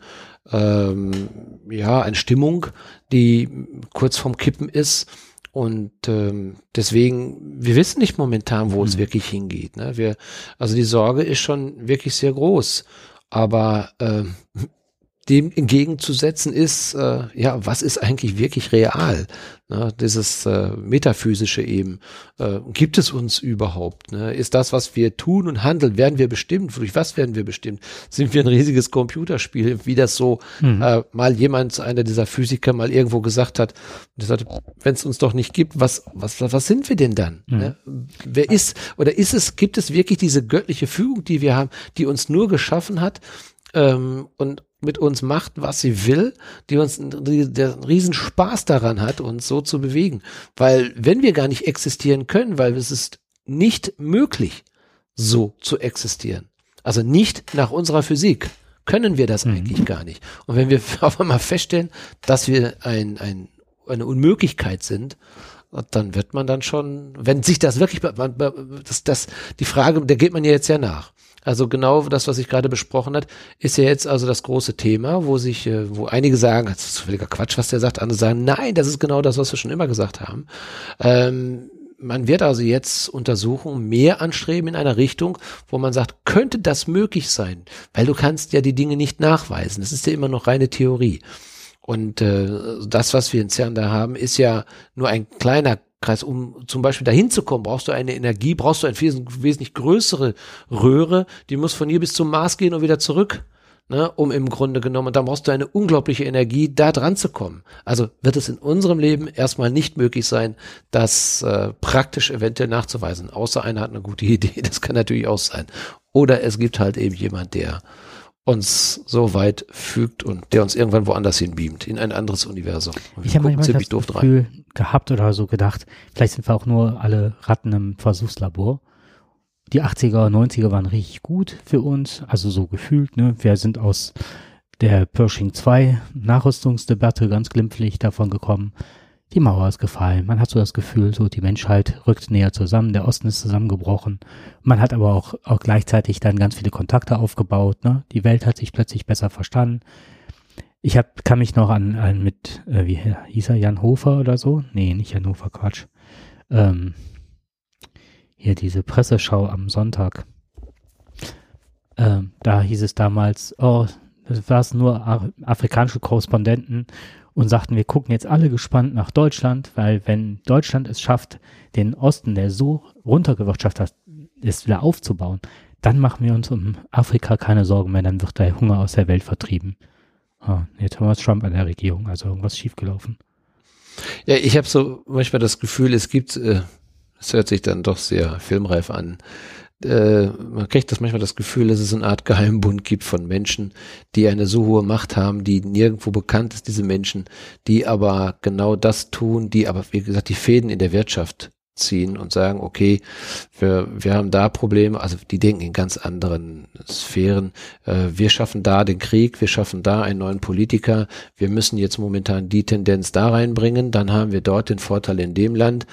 ähm, ja, eine Stimmung, die kurz vorm Kippen ist. Und ähm, deswegen, wir wissen nicht momentan, wo mhm. es wirklich hingeht. Ne? Wir, also die Sorge ist schon wirklich sehr groß. Aber äh, dem entgegenzusetzen ist, äh, ja, was ist eigentlich wirklich real? Ne? Dieses äh, Metaphysische eben. Äh, gibt es uns überhaupt? Ne? Ist das, was wir tun und handeln, werden wir bestimmt? Durch was werden wir bestimmt? Sind wir ein riesiges Computerspiel, wie das so mhm. äh, mal jemand, einer dieser Physiker mal irgendwo gesagt hat, wenn es uns doch nicht gibt, was, was, was sind wir denn dann? Mhm. Ne? Wer ist, oder ist es, gibt es wirklich diese göttliche Fügung, die wir haben, die uns nur geschaffen hat, ähm, und mit uns macht, was sie will, die uns die, der riesen Spaß daran hat, uns so zu bewegen. Weil wenn wir gar nicht existieren können, weil es ist nicht möglich, so zu existieren. Also nicht nach unserer Physik können wir das mhm. eigentlich gar nicht. Und wenn wir auf einmal feststellen, dass wir ein, ein, eine Unmöglichkeit sind, dann wird man dann schon, wenn sich das wirklich, das, das, die Frage, da geht man ja jetzt ja nach. Also genau das, was ich gerade besprochen hat, ist ja jetzt also das große Thema, wo sich, äh, wo einige sagen, das ist völliger Quatsch, was der sagt, andere sagen, nein, das ist genau das, was wir schon immer gesagt haben. Ähm, man wird also jetzt Untersuchungen mehr anstreben in einer Richtung, wo man sagt, könnte das möglich sein? Weil du kannst ja die Dinge nicht nachweisen. Das ist ja immer noch reine Theorie. Und äh, das, was wir in CERN da haben, ist ja nur ein kleiner Kreis. Um zum Beispiel dahin zu kommen, brauchst du eine Energie, brauchst du eine wesentlich größere Röhre, die muss von hier bis zum Mars gehen und wieder zurück. Ne, um im Grunde genommen, und dann brauchst du eine unglaubliche Energie, da dran zu kommen. Also wird es in unserem Leben erstmal nicht möglich sein, das äh, praktisch eventuell nachzuweisen. Außer einer hat eine gute Idee, das kann natürlich auch sein. Oder es gibt halt eben jemand, der uns so weit fügt und der uns irgendwann woanders hinbeamt, in ein anderes Universum. ich habe manchmal das Gefühl rein. gehabt oder so gedacht, vielleicht sind wir auch nur alle Ratten im Versuchslabor. Die 80er, 90er waren richtig gut für uns, also so gefühlt, ne? Wir sind aus der Pershing 2 Nachrüstungsdebatte ganz glimpflich davon gekommen die Mauer ist gefallen. Man hat so das Gefühl, so die Menschheit rückt näher zusammen, der Osten ist zusammengebrochen. Man hat aber auch, auch gleichzeitig dann ganz viele Kontakte aufgebaut. Ne? Die Welt hat sich plötzlich besser verstanden. Ich hab, kann mich noch an, an mit, äh, wie hieß er, Jan Hofer oder so? Nee, nicht Jan Hofer, Quatsch. Ähm, hier diese Presseschau am Sonntag. Ähm, da hieß es damals, oh, das war es nur afrikanische Korrespondenten und sagten, wir gucken jetzt alle gespannt nach Deutschland, weil wenn Deutschland es schafft, den Osten, der so runtergewirtschaftet ist, wieder aufzubauen, dann machen wir uns um Afrika keine Sorgen mehr, dann wird der Hunger aus der Welt vertrieben. Ah, jetzt haben wir Trump an der Regierung, also irgendwas schiefgelaufen. Ja, ich habe so manchmal das Gefühl, es gibt äh, Das hört sich dann doch sehr filmreif an. Äh, man kriegt das manchmal das Gefühl, dass es eine Art Geheimbund gibt von Menschen, die eine so hohe Macht haben, die nirgendwo bekannt ist, diese Menschen, die aber genau das tun, die aber, wie gesagt, die Fäden in der Wirtschaft ziehen und sagen, okay, wir, wir haben da Probleme, also die denken in ganz anderen Sphären. Äh, wir schaffen da den Krieg, wir schaffen da einen neuen Politiker, wir müssen jetzt momentan die Tendenz da reinbringen, dann haben wir dort den Vorteil in dem Land.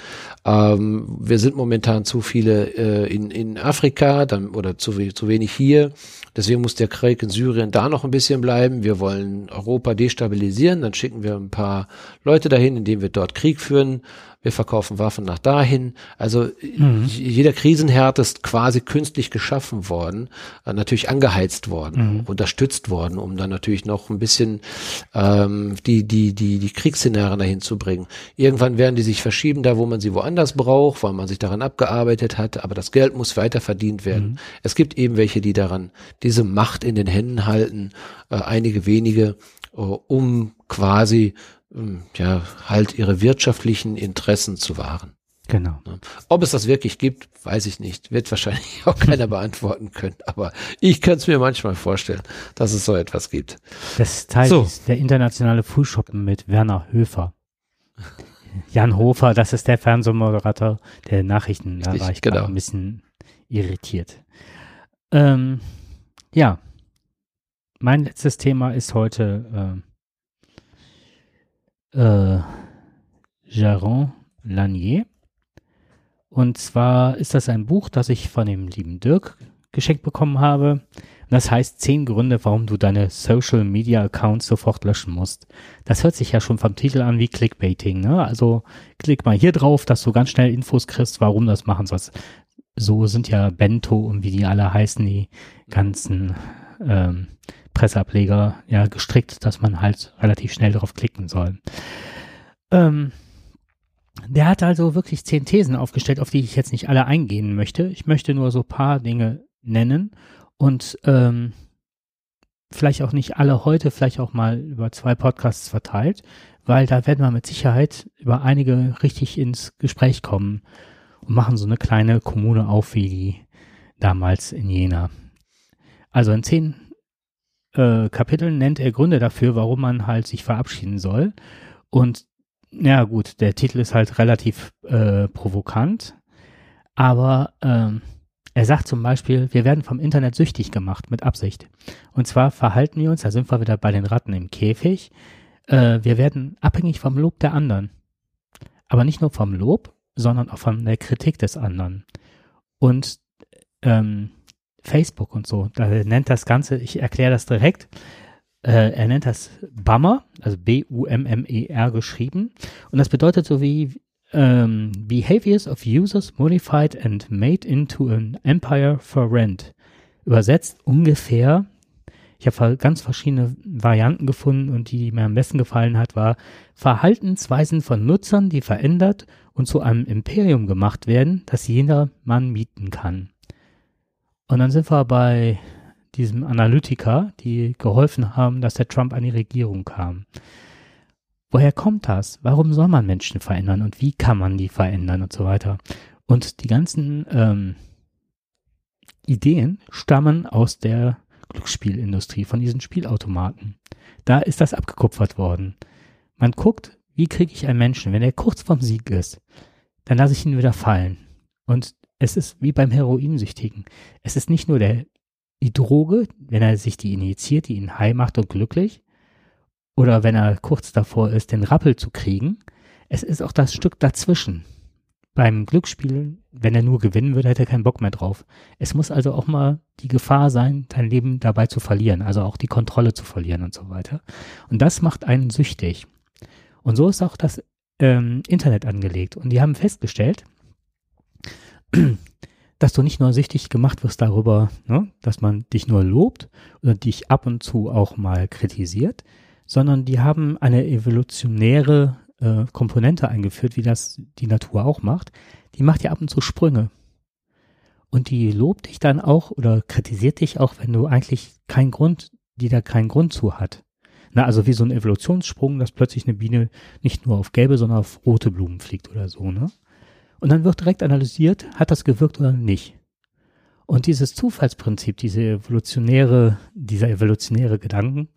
Ähm, wir sind momentan zu viele äh, in, in Afrika dann, oder zu, zu wenig hier. Deswegen muss der Krieg in Syrien da noch ein bisschen bleiben. Wir wollen Europa destabilisieren, dann schicken wir ein paar Leute dahin, indem wir dort Krieg führen wir verkaufen Waffen nach dahin. Also mhm. jeder Krisenherd ist quasi künstlich geschaffen worden, äh, natürlich angeheizt worden, mhm. unterstützt worden, um dann natürlich noch ein bisschen ähm, die, die, die, die Kriegsszenarien dahin zu bringen. Irgendwann werden die sich verschieben, da wo man sie woanders braucht, weil man sich daran abgearbeitet hat, aber das Geld muss weiter verdient werden. Mhm. Es gibt eben welche, die daran diese Macht in den Händen halten, äh, einige wenige, äh, um quasi ja, halt ihre wirtschaftlichen Interessen zu wahren. Genau. Ob es das wirklich gibt, weiß ich nicht. Wird wahrscheinlich auch keiner beantworten können. Aber ich könnte es mir manchmal vorstellen, dass es so etwas gibt. Das Teil so. ist der internationale Frühschoppen mit Werner Höfer. Jan Hofer, das ist der Fernsehmoderator der Nachrichten. Da war ich genau. ein bisschen irritiert. Ähm, ja, mein letztes Thema ist heute äh, äh, Jaron Lanier. Und zwar ist das ein Buch, das ich von dem lieben Dirk geschenkt bekommen habe. Das heißt zehn Gründe, warum du deine Social Media Accounts sofort löschen musst. Das hört sich ja schon vom Titel an wie Clickbaiting. Ne? Also klick mal hier drauf, dass du ganz schnell Infos kriegst, warum das machen sollst. So sind ja Bento und wie die alle heißen, die ganzen ähm, Presseableger ja gestrickt, dass man halt relativ schnell darauf klicken soll. Ähm, der hat also wirklich zehn Thesen aufgestellt, auf die ich jetzt nicht alle eingehen möchte. Ich möchte nur so paar Dinge nennen und ähm, vielleicht auch nicht alle heute, vielleicht auch mal über zwei Podcasts verteilt, weil da werden wir mit Sicherheit über einige richtig ins Gespräch kommen und machen so eine kleine Kommune auf wie die damals in Jena. Also in zehn äh, Kapiteln nennt er Gründe dafür, warum man halt sich verabschieden soll. Und ja gut, der Titel ist halt relativ äh, provokant, aber ähm, er sagt zum Beispiel, wir werden vom Internet süchtig gemacht mit Absicht. Und zwar verhalten wir uns, da sind wir wieder bei den Ratten im Käfig, äh, wir werden abhängig vom Lob der anderen. Aber nicht nur vom Lob, sondern auch von der Kritik des anderen. Und ähm, Facebook und so. Da nennt das Ganze, ich erkläre das direkt, äh, er nennt das Bummer, also B-U-M-M-E-R geschrieben. Und das bedeutet so wie ähm, Behaviors of Users Modified and Made into an Empire for Rent. Übersetzt ungefähr, ich habe ganz verschiedene Varianten gefunden und die, die mir am besten gefallen hat, war Verhaltensweisen von Nutzern, die verändert und zu einem Imperium gemacht werden, das jeder Mann mieten kann. Und dann sind wir bei diesem Analytiker, die geholfen haben, dass der Trump an die Regierung kam. Woher kommt das? Warum soll man Menschen verändern und wie kann man die verändern und so weiter? Und die ganzen ähm, Ideen stammen aus der Glücksspielindustrie, von diesen Spielautomaten. Da ist das abgekupfert worden. Man guckt, wie kriege ich einen Menschen, wenn er kurz vorm Sieg ist, dann lasse ich ihn wieder fallen. Und es ist wie beim Heroinsüchtigen. Es ist nicht nur der, die Droge, wenn er sich die injiziert, die ihn high macht und glücklich, oder wenn er kurz davor ist, den Rappel zu kriegen. Es ist auch das Stück dazwischen. Beim Glücksspiel, wenn er nur gewinnen würde, hätte er keinen Bock mehr drauf. Es muss also auch mal die Gefahr sein, dein Leben dabei zu verlieren, also auch die Kontrolle zu verlieren und so weiter. Und das macht einen süchtig. Und so ist auch das ähm, Internet angelegt. Und die haben festgestellt, dass du nicht nur süchtig gemacht wirst darüber, ne, dass man dich nur lobt oder dich ab und zu auch mal kritisiert, sondern die haben eine evolutionäre äh, Komponente eingeführt, wie das die Natur auch macht. Die macht ja ab und zu Sprünge. Und die lobt dich dann auch oder kritisiert dich auch, wenn du eigentlich keinen Grund, die da keinen Grund zu hat. Na, also wie so ein Evolutionssprung, dass plötzlich eine Biene nicht nur auf gelbe, sondern auf rote Blumen fliegt oder so, ne? Und dann wird direkt analysiert, hat das gewirkt oder nicht. Und dieses Zufallsprinzip, diese evolutionäre, dieser evolutionäre Gedanken,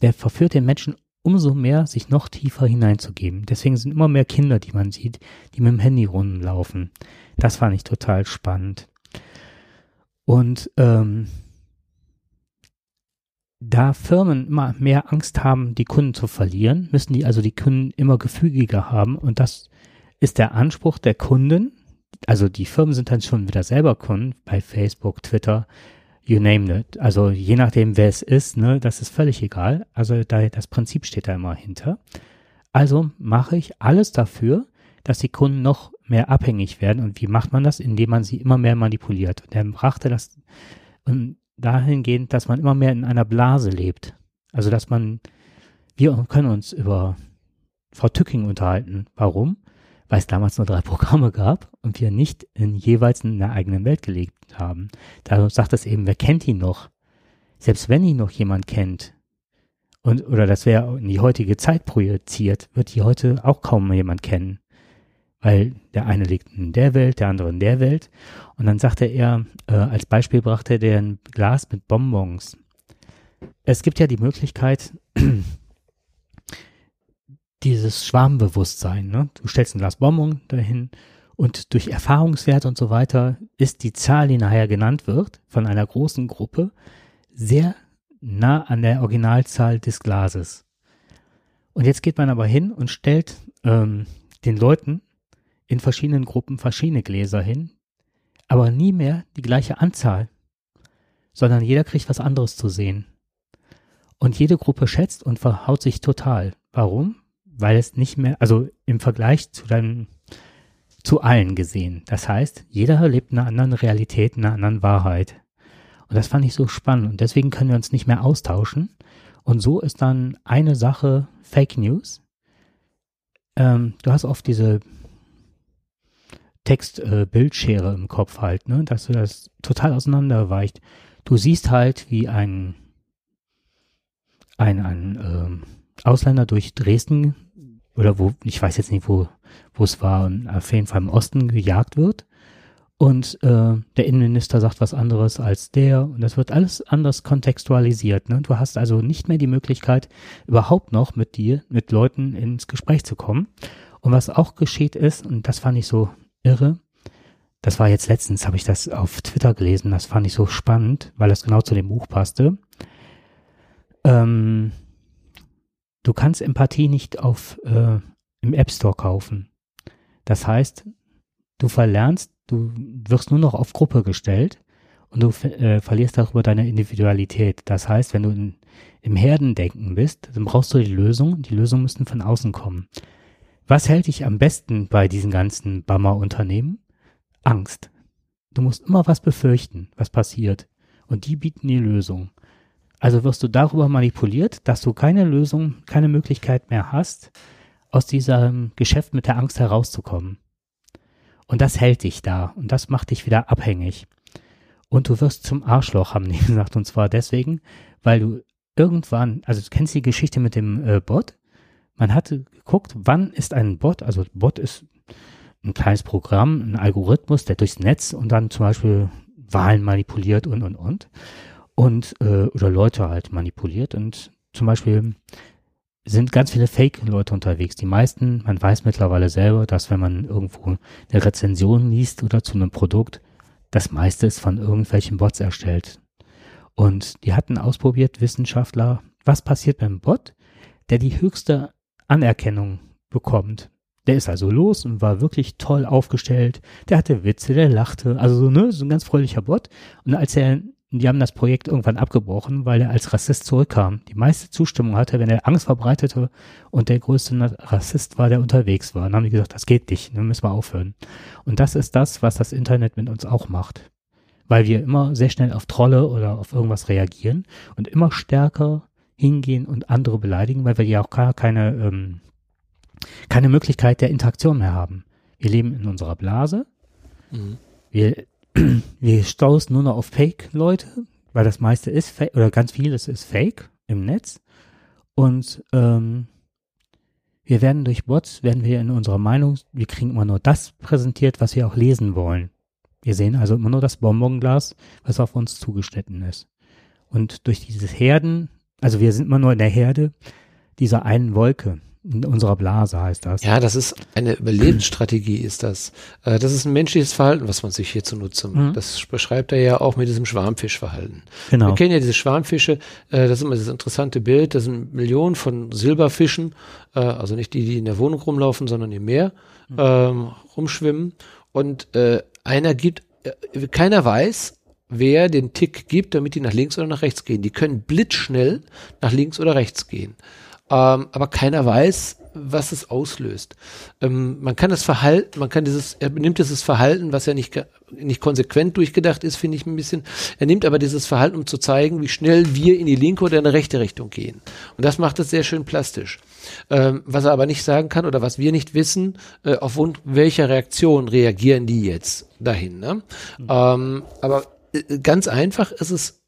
der verführt den Menschen umso mehr, sich noch tiefer hineinzugeben. Deswegen sind immer mehr Kinder, die man sieht, die mit dem Handy rumlaufen. Das fand ich total spannend. Und ähm, da Firmen immer mehr Angst haben, die Kunden zu verlieren, müssen die also die Kunden immer gefügiger haben. Und das ist der Anspruch der Kunden. Also die Firmen sind dann schon wieder selber Kunden bei Facebook, Twitter, you name it. Also je nachdem, wer es ist, ne, das ist völlig egal. Also da, das Prinzip steht da immer hinter. Also mache ich alles dafür, dass die Kunden noch mehr abhängig werden. Und wie macht man das? Indem man sie immer mehr manipuliert. Und er brachte das dahingehend, dass man immer mehr in einer Blase lebt. Also dass man, wir können uns über Frau Tücking unterhalten. Warum? Weil es damals nur drei Programme gab und wir nicht in jeweils in der eigenen Welt gelebt haben. Da sagt es eben, wer kennt ihn noch? Selbst wenn ihn noch jemand kennt, und, oder das wäre in die heutige Zeit projiziert, wird die heute auch kaum jemand kennen weil der eine liegt in der Welt, der andere in der Welt. Und dann sagte er, äh, als Beispiel brachte er ein Glas mit Bonbons. Es gibt ja die Möglichkeit, dieses Schwarmbewusstsein, ne? du stellst ein Glas Bonbon dahin und durch Erfahrungswert und so weiter ist die Zahl, die nachher genannt wird, von einer großen Gruppe sehr nah an der Originalzahl des Glases. Und jetzt geht man aber hin und stellt ähm, den Leuten in verschiedenen Gruppen verschiedene Gläser hin, aber nie mehr die gleiche Anzahl, sondern jeder kriegt was anderes zu sehen. Und jede Gruppe schätzt und verhaut sich total. Warum? Weil es nicht mehr, also im Vergleich zu deinem, zu allen gesehen. Das heißt, jeder erlebt eine andere Realität, eine andere Wahrheit. Und das fand ich so spannend. Und deswegen können wir uns nicht mehr austauschen. Und so ist dann eine Sache Fake News. Ähm, du hast oft diese Text-Bildschere äh, im Kopf halt, ne? dass du das total auseinanderweicht. Du siehst halt, wie ein, ein, ein äh, Ausländer durch Dresden oder wo, ich weiß jetzt nicht, wo, wo es war, auf jeden Fall im Osten gejagt wird. Und äh, der Innenminister sagt was anderes als der. Und das wird alles anders kontextualisiert. Ne? Du hast also nicht mehr die Möglichkeit, überhaupt noch mit dir, mit Leuten ins Gespräch zu kommen. Und was auch geschieht ist, und das fand ich so irre. Das war jetzt letztens, habe ich das auf Twitter gelesen, das fand ich so spannend, weil das genau zu dem Buch passte. Ähm, du kannst Empathie nicht auf äh, im App Store kaufen. Das heißt, du verlernst, du wirst nur noch auf Gruppe gestellt und du äh, verlierst darüber deine Individualität. Das heißt, wenn du in, im Herdendenken bist, dann brauchst du die Lösung. Die Lösungen müssen von außen kommen. Was hält dich am besten bei diesen ganzen Bammer-Unternehmen? Angst. Du musst immer was befürchten, was passiert. Und die bieten die Lösung. Also wirst du darüber manipuliert, dass du keine Lösung, keine Möglichkeit mehr hast, aus diesem Geschäft mit der Angst herauszukommen. Und das hält dich da und das macht dich wieder abhängig. Und du wirst zum Arschloch, haben die gesagt. Und zwar deswegen, weil du irgendwann, also du kennst die Geschichte mit dem äh, Bot, man hatte geguckt, wann ist ein Bot, also Bot ist ein kleines Programm, ein Algorithmus, der durchs Netz und dann zum Beispiel Wahlen manipuliert und und und und äh, oder Leute halt manipuliert und zum Beispiel sind ganz viele Fake-Leute unterwegs. Die meisten, man weiß mittlerweile selber, dass wenn man irgendwo eine Rezension liest oder zu einem Produkt, das meiste ist von irgendwelchen Bots erstellt. Und die hatten ausprobiert, Wissenschaftler, was passiert beim Bot, der die höchste Anerkennung bekommt. Der ist also los und war wirklich toll aufgestellt. Der hatte Witze, der lachte, also so, ne, so ein ganz fröhlicher Bot. Und als er, die haben das Projekt irgendwann abgebrochen, weil er als Rassist zurückkam. Die meiste Zustimmung hatte, wenn er Angst verbreitete und der größte Rassist war, der unterwegs war. Dann haben die gesagt, das geht nicht, dann müssen wir aufhören. Und das ist das, was das Internet mit uns auch macht. Weil wir immer sehr schnell auf Trolle oder auf irgendwas reagieren und immer stärker hingehen und andere beleidigen, weil wir ja auch gar keine, ähm, keine Möglichkeit der Interaktion mehr haben. Wir leben in unserer Blase. Mhm. Wir, wir stoßen nur noch auf Fake-Leute, weil das meiste ist Fake, oder ganz vieles ist Fake im Netz. Und ähm, Wir werden durch Bots, werden wir in unserer Meinung, wir kriegen immer nur das präsentiert, was wir auch lesen wollen. Wir sehen also immer nur das Bonbonglas, was auf uns zugeschnitten ist. Und durch dieses Herden, also wir sind immer nur in der Herde dieser einen Wolke. In unserer Blase heißt das. Ja, das ist eine Überlebensstrategie, ist das. Äh, das ist ein menschliches Verhalten, was man sich hier zunutze macht. Mhm. Das beschreibt er ja auch mit diesem Schwarmfischverhalten. Genau. Wir kennen ja diese Schwarmfische, äh, das ist immer das interessante Bild, das sind Millionen von Silberfischen, äh, also nicht die, die in der Wohnung rumlaufen, sondern im Meer mhm. ähm, rumschwimmen. Und einer gibt, keiner weiß, wer den Tick gibt, damit die nach links oder nach rechts gehen. Die können blitzschnell nach links oder rechts gehen ähm, aber keiner weiß, was es auslöst. Ähm, man kann das Verhalten, man kann dieses, er nimmt dieses Verhalten, was ja nicht, nicht konsequent durchgedacht ist, finde ich ein bisschen, er nimmt aber dieses Verhalten, um zu zeigen, wie schnell wir in die linke oder in die rechte Richtung gehen. Und das macht es sehr schön plastisch. Ähm, was er aber nicht sagen kann oder was wir nicht wissen, äh, aufgrund welcher Reaktion reagieren die jetzt dahin. Ne? Mhm. Ähm, aber äh, ganz einfach ist es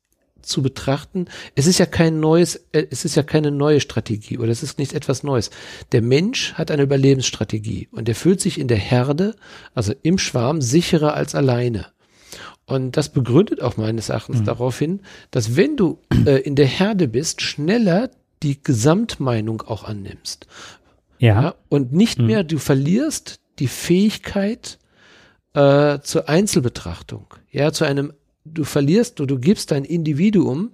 zu betrachten. Es ist ja kein neues, äh, es ist ja keine neue Strategie oder es ist nicht etwas Neues. Der Mensch hat eine Überlebensstrategie und er fühlt sich in der Herde, also im Schwarm, sicherer als alleine. Und das begründet auch meines Erachtens mhm. darauf hin, dass wenn du äh, in der Herde bist, schneller die Gesamtmeinung auch annimmst. Ja. ja und nicht mhm. mehr, du verlierst die Fähigkeit äh, zur Einzelbetrachtung, ja, zu einem du verlierst oder du gibst dein Individuum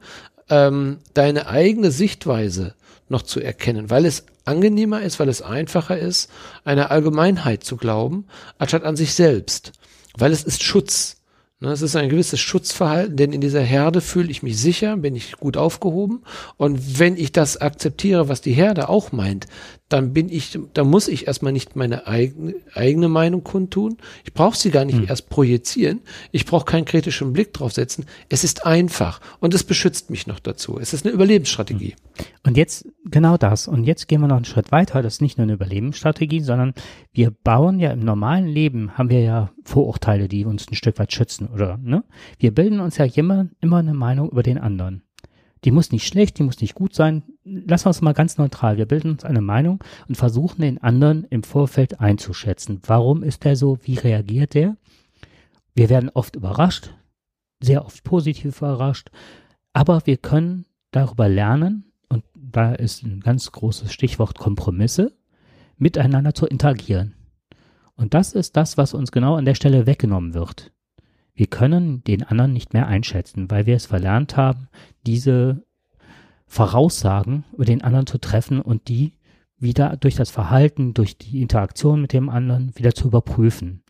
ähm, deine eigene Sichtweise noch zu erkennen, weil es angenehmer ist, weil es einfacher ist, einer Allgemeinheit zu glauben, anstatt an sich selbst. Weil es ist Schutz. Ne, es ist ein gewisses Schutzverhalten, denn in dieser Herde fühle ich mich sicher, bin ich gut aufgehoben. Und wenn ich das akzeptiere, was die Herde auch meint, dann bin ich, da muss ich erstmal nicht meine eigene, eigene Meinung kundtun. Ich brauche sie gar nicht hm. erst projizieren. Ich brauche keinen kritischen Blick drauf setzen. Es ist einfach und es beschützt mich noch dazu. Es ist eine Überlebensstrategie. Hm. Und jetzt genau das. Und jetzt gehen wir noch einen Schritt weiter. Das ist nicht nur eine Überlebensstrategie, sondern wir bauen ja im normalen Leben, haben wir ja Vorurteile, die uns ein Stück weit schützen, oder? Ne? Wir bilden uns ja immer, immer eine Meinung über den anderen. Die muss nicht schlecht, die muss nicht gut sein. Lassen wir uns mal ganz neutral. Wir bilden uns eine Meinung und versuchen den anderen im Vorfeld einzuschätzen. Warum ist der so? Wie reagiert der? Wir werden oft überrascht, sehr oft positiv überrascht, aber wir können darüber lernen, und da ist ein ganz großes Stichwort Kompromisse, miteinander zu interagieren. Und das ist das, was uns genau an der Stelle weggenommen wird. Wir können den anderen nicht mehr einschätzen, weil wir es verlernt haben, diese Voraussagen über den anderen zu treffen und die wieder durch das Verhalten, durch die Interaktion mit dem anderen wieder zu überprüfen.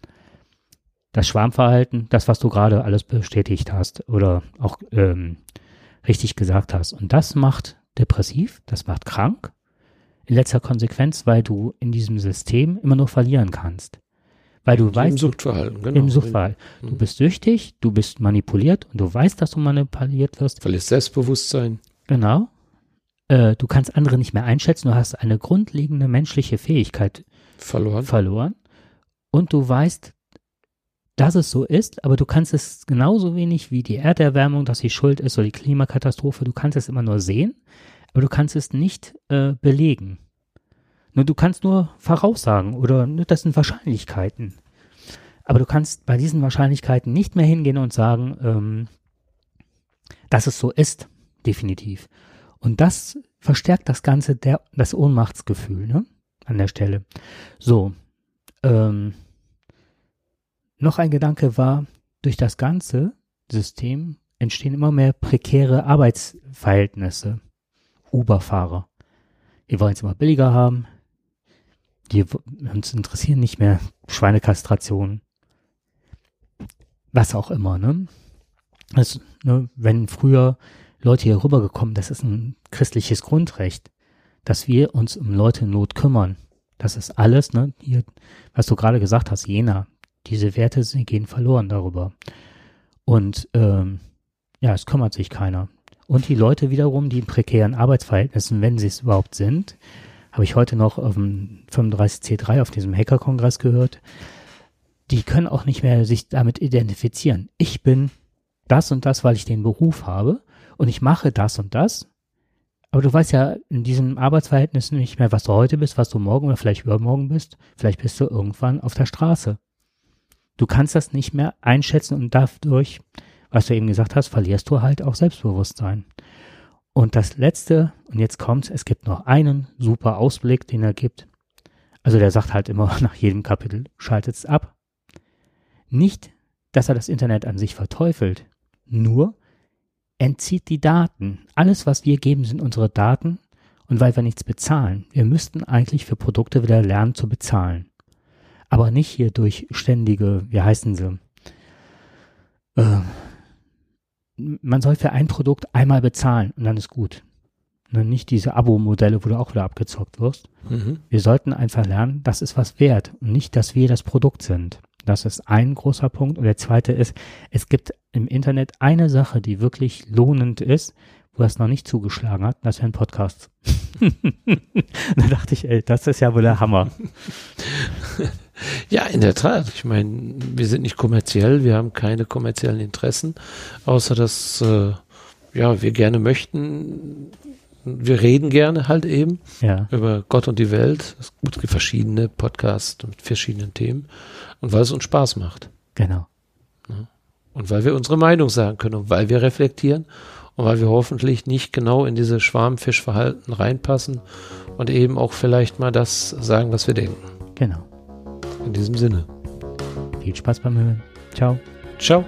Das Schwarmverhalten, das, was du gerade alles bestätigt hast oder auch ähm, richtig gesagt hast. Und das macht depressiv, das macht krank. In letzter Konsequenz, weil du in diesem System immer nur verlieren kannst. Weil du weißt. Im Suchtverhalten, genau. Im Suchtverhalten. Du mhm. bist süchtig, du bist manipuliert und du weißt, dass du manipuliert wirst. Verlierst Selbstbewusstsein. Genau. Äh, du kannst andere nicht mehr einschätzen, du hast eine grundlegende menschliche Fähigkeit verloren. verloren. Und du weißt, dass es so ist, aber du kannst es genauso wenig wie die Erderwärmung, dass sie schuld ist oder die Klimakatastrophe, du kannst es immer nur sehen, aber du kannst es nicht äh, belegen. Nur du kannst nur voraussagen oder ne, das sind Wahrscheinlichkeiten. Aber du kannst bei diesen Wahrscheinlichkeiten nicht mehr hingehen und sagen, ähm, dass es so ist, definitiv. Und das verstärkt das Ganze, der, das Ohnmachtsgefühl, ne? An der Stelle. So. Ähm, noch ein Gedanke war, durch das ganze System entstehen immer mehr prekäre Arbeitsverhältnisse. Uber-Fahrer. Wir wollen es immer billiger haben, die uns interessieren nicht mehr Schweinekastration. Was auch immer, ne? Also, ne, wenn früher Leute hier rübergekommen, das ist ein christliches Grundrecht, dass wir uns um Leute in Not kümmern. Das ist alles, ne? Hier, was du gerade gesagt hast, Jena. Diese Werte gehen verloren darüber. Und ähm, ja, es kümmert sich keiner. Und die Leute wiederum, die in prekären Arbeitsverhältnissen, wenn sie es überhaupt sind, habe ich heute noch auf dem 35C3 auf diesem Hacker-Kongress gehört. Die können auch nicht mehr sich damit identifizieren. Ich bin das und das, weil ich den Beruf habe und ich mache das und das, Aber du weißt ja in diesem Arbeitsverhältnis nicht mehr, was du heute bist, was du morgen oder vielleicht übermorgen bist. Vielleicht bist du irgendwann auf der Straße. Du kannst das nicht mehr einschätzen und dadurch, was du eben gesagt hast, verlierst du halt auch Selbstbewusstsein. Und das letzte, und jetzt kommt, es gibt noch einen super Ausblick, den er gibt. Also der sagt halt immer nach jedem Kapitel, schaltet es ab. Nicht, dass er das Internet an sich verteufelt, nur entzieht die Daten. Alles, was wir geben, sind unsere Daten. Und weil wir nichts bezahlen, wir müssten eigentlich für Produkte wieder lernen zu bezahlen. Aber nicht hier durch ständige, wie heißen sie? Äh, man soll für ein Produkt einmal bezahlen und dann ist gut. Ne, nicht diese Abo-Modelle, wo du auch wieder abgezockt wirst. Mhm. Wir sollten einfach lernen, das ist was wert und nicht, dass wir das Produkt sind. Das ist ein großer Punkt. Und der zweite ist, es gibt im Internet eine Sache, die wirklich lohnend ist, wo es noch nicht zugeschlagen hat, das wären Podcasts. da dachte ich, ey, das ist ja wohl der Hammer. Ja, in der Tat. Ich meine, wir sind nicht kommerziell, wir haben keine kommerziellen Interessen, außer dass äh, ja, wir gerne möchten, wir reden gerne halt eben ja. über Gott und die Welt. Es gibt verschiedene Podcasts mit verschiedenen Themen. Und weil es uns Spaß macht. Genau. Und weil wir unsere Meinung sagen können und weil wir reflektieren und weil wir hoffentlich nicht genau in diese Schwarmfischverhalten reinpassen und eben auch vielleicht mal das sagen, was wir denken. Genau. In diesem Sinne. Viel Spaß beim Hören. Ciao. Ciao.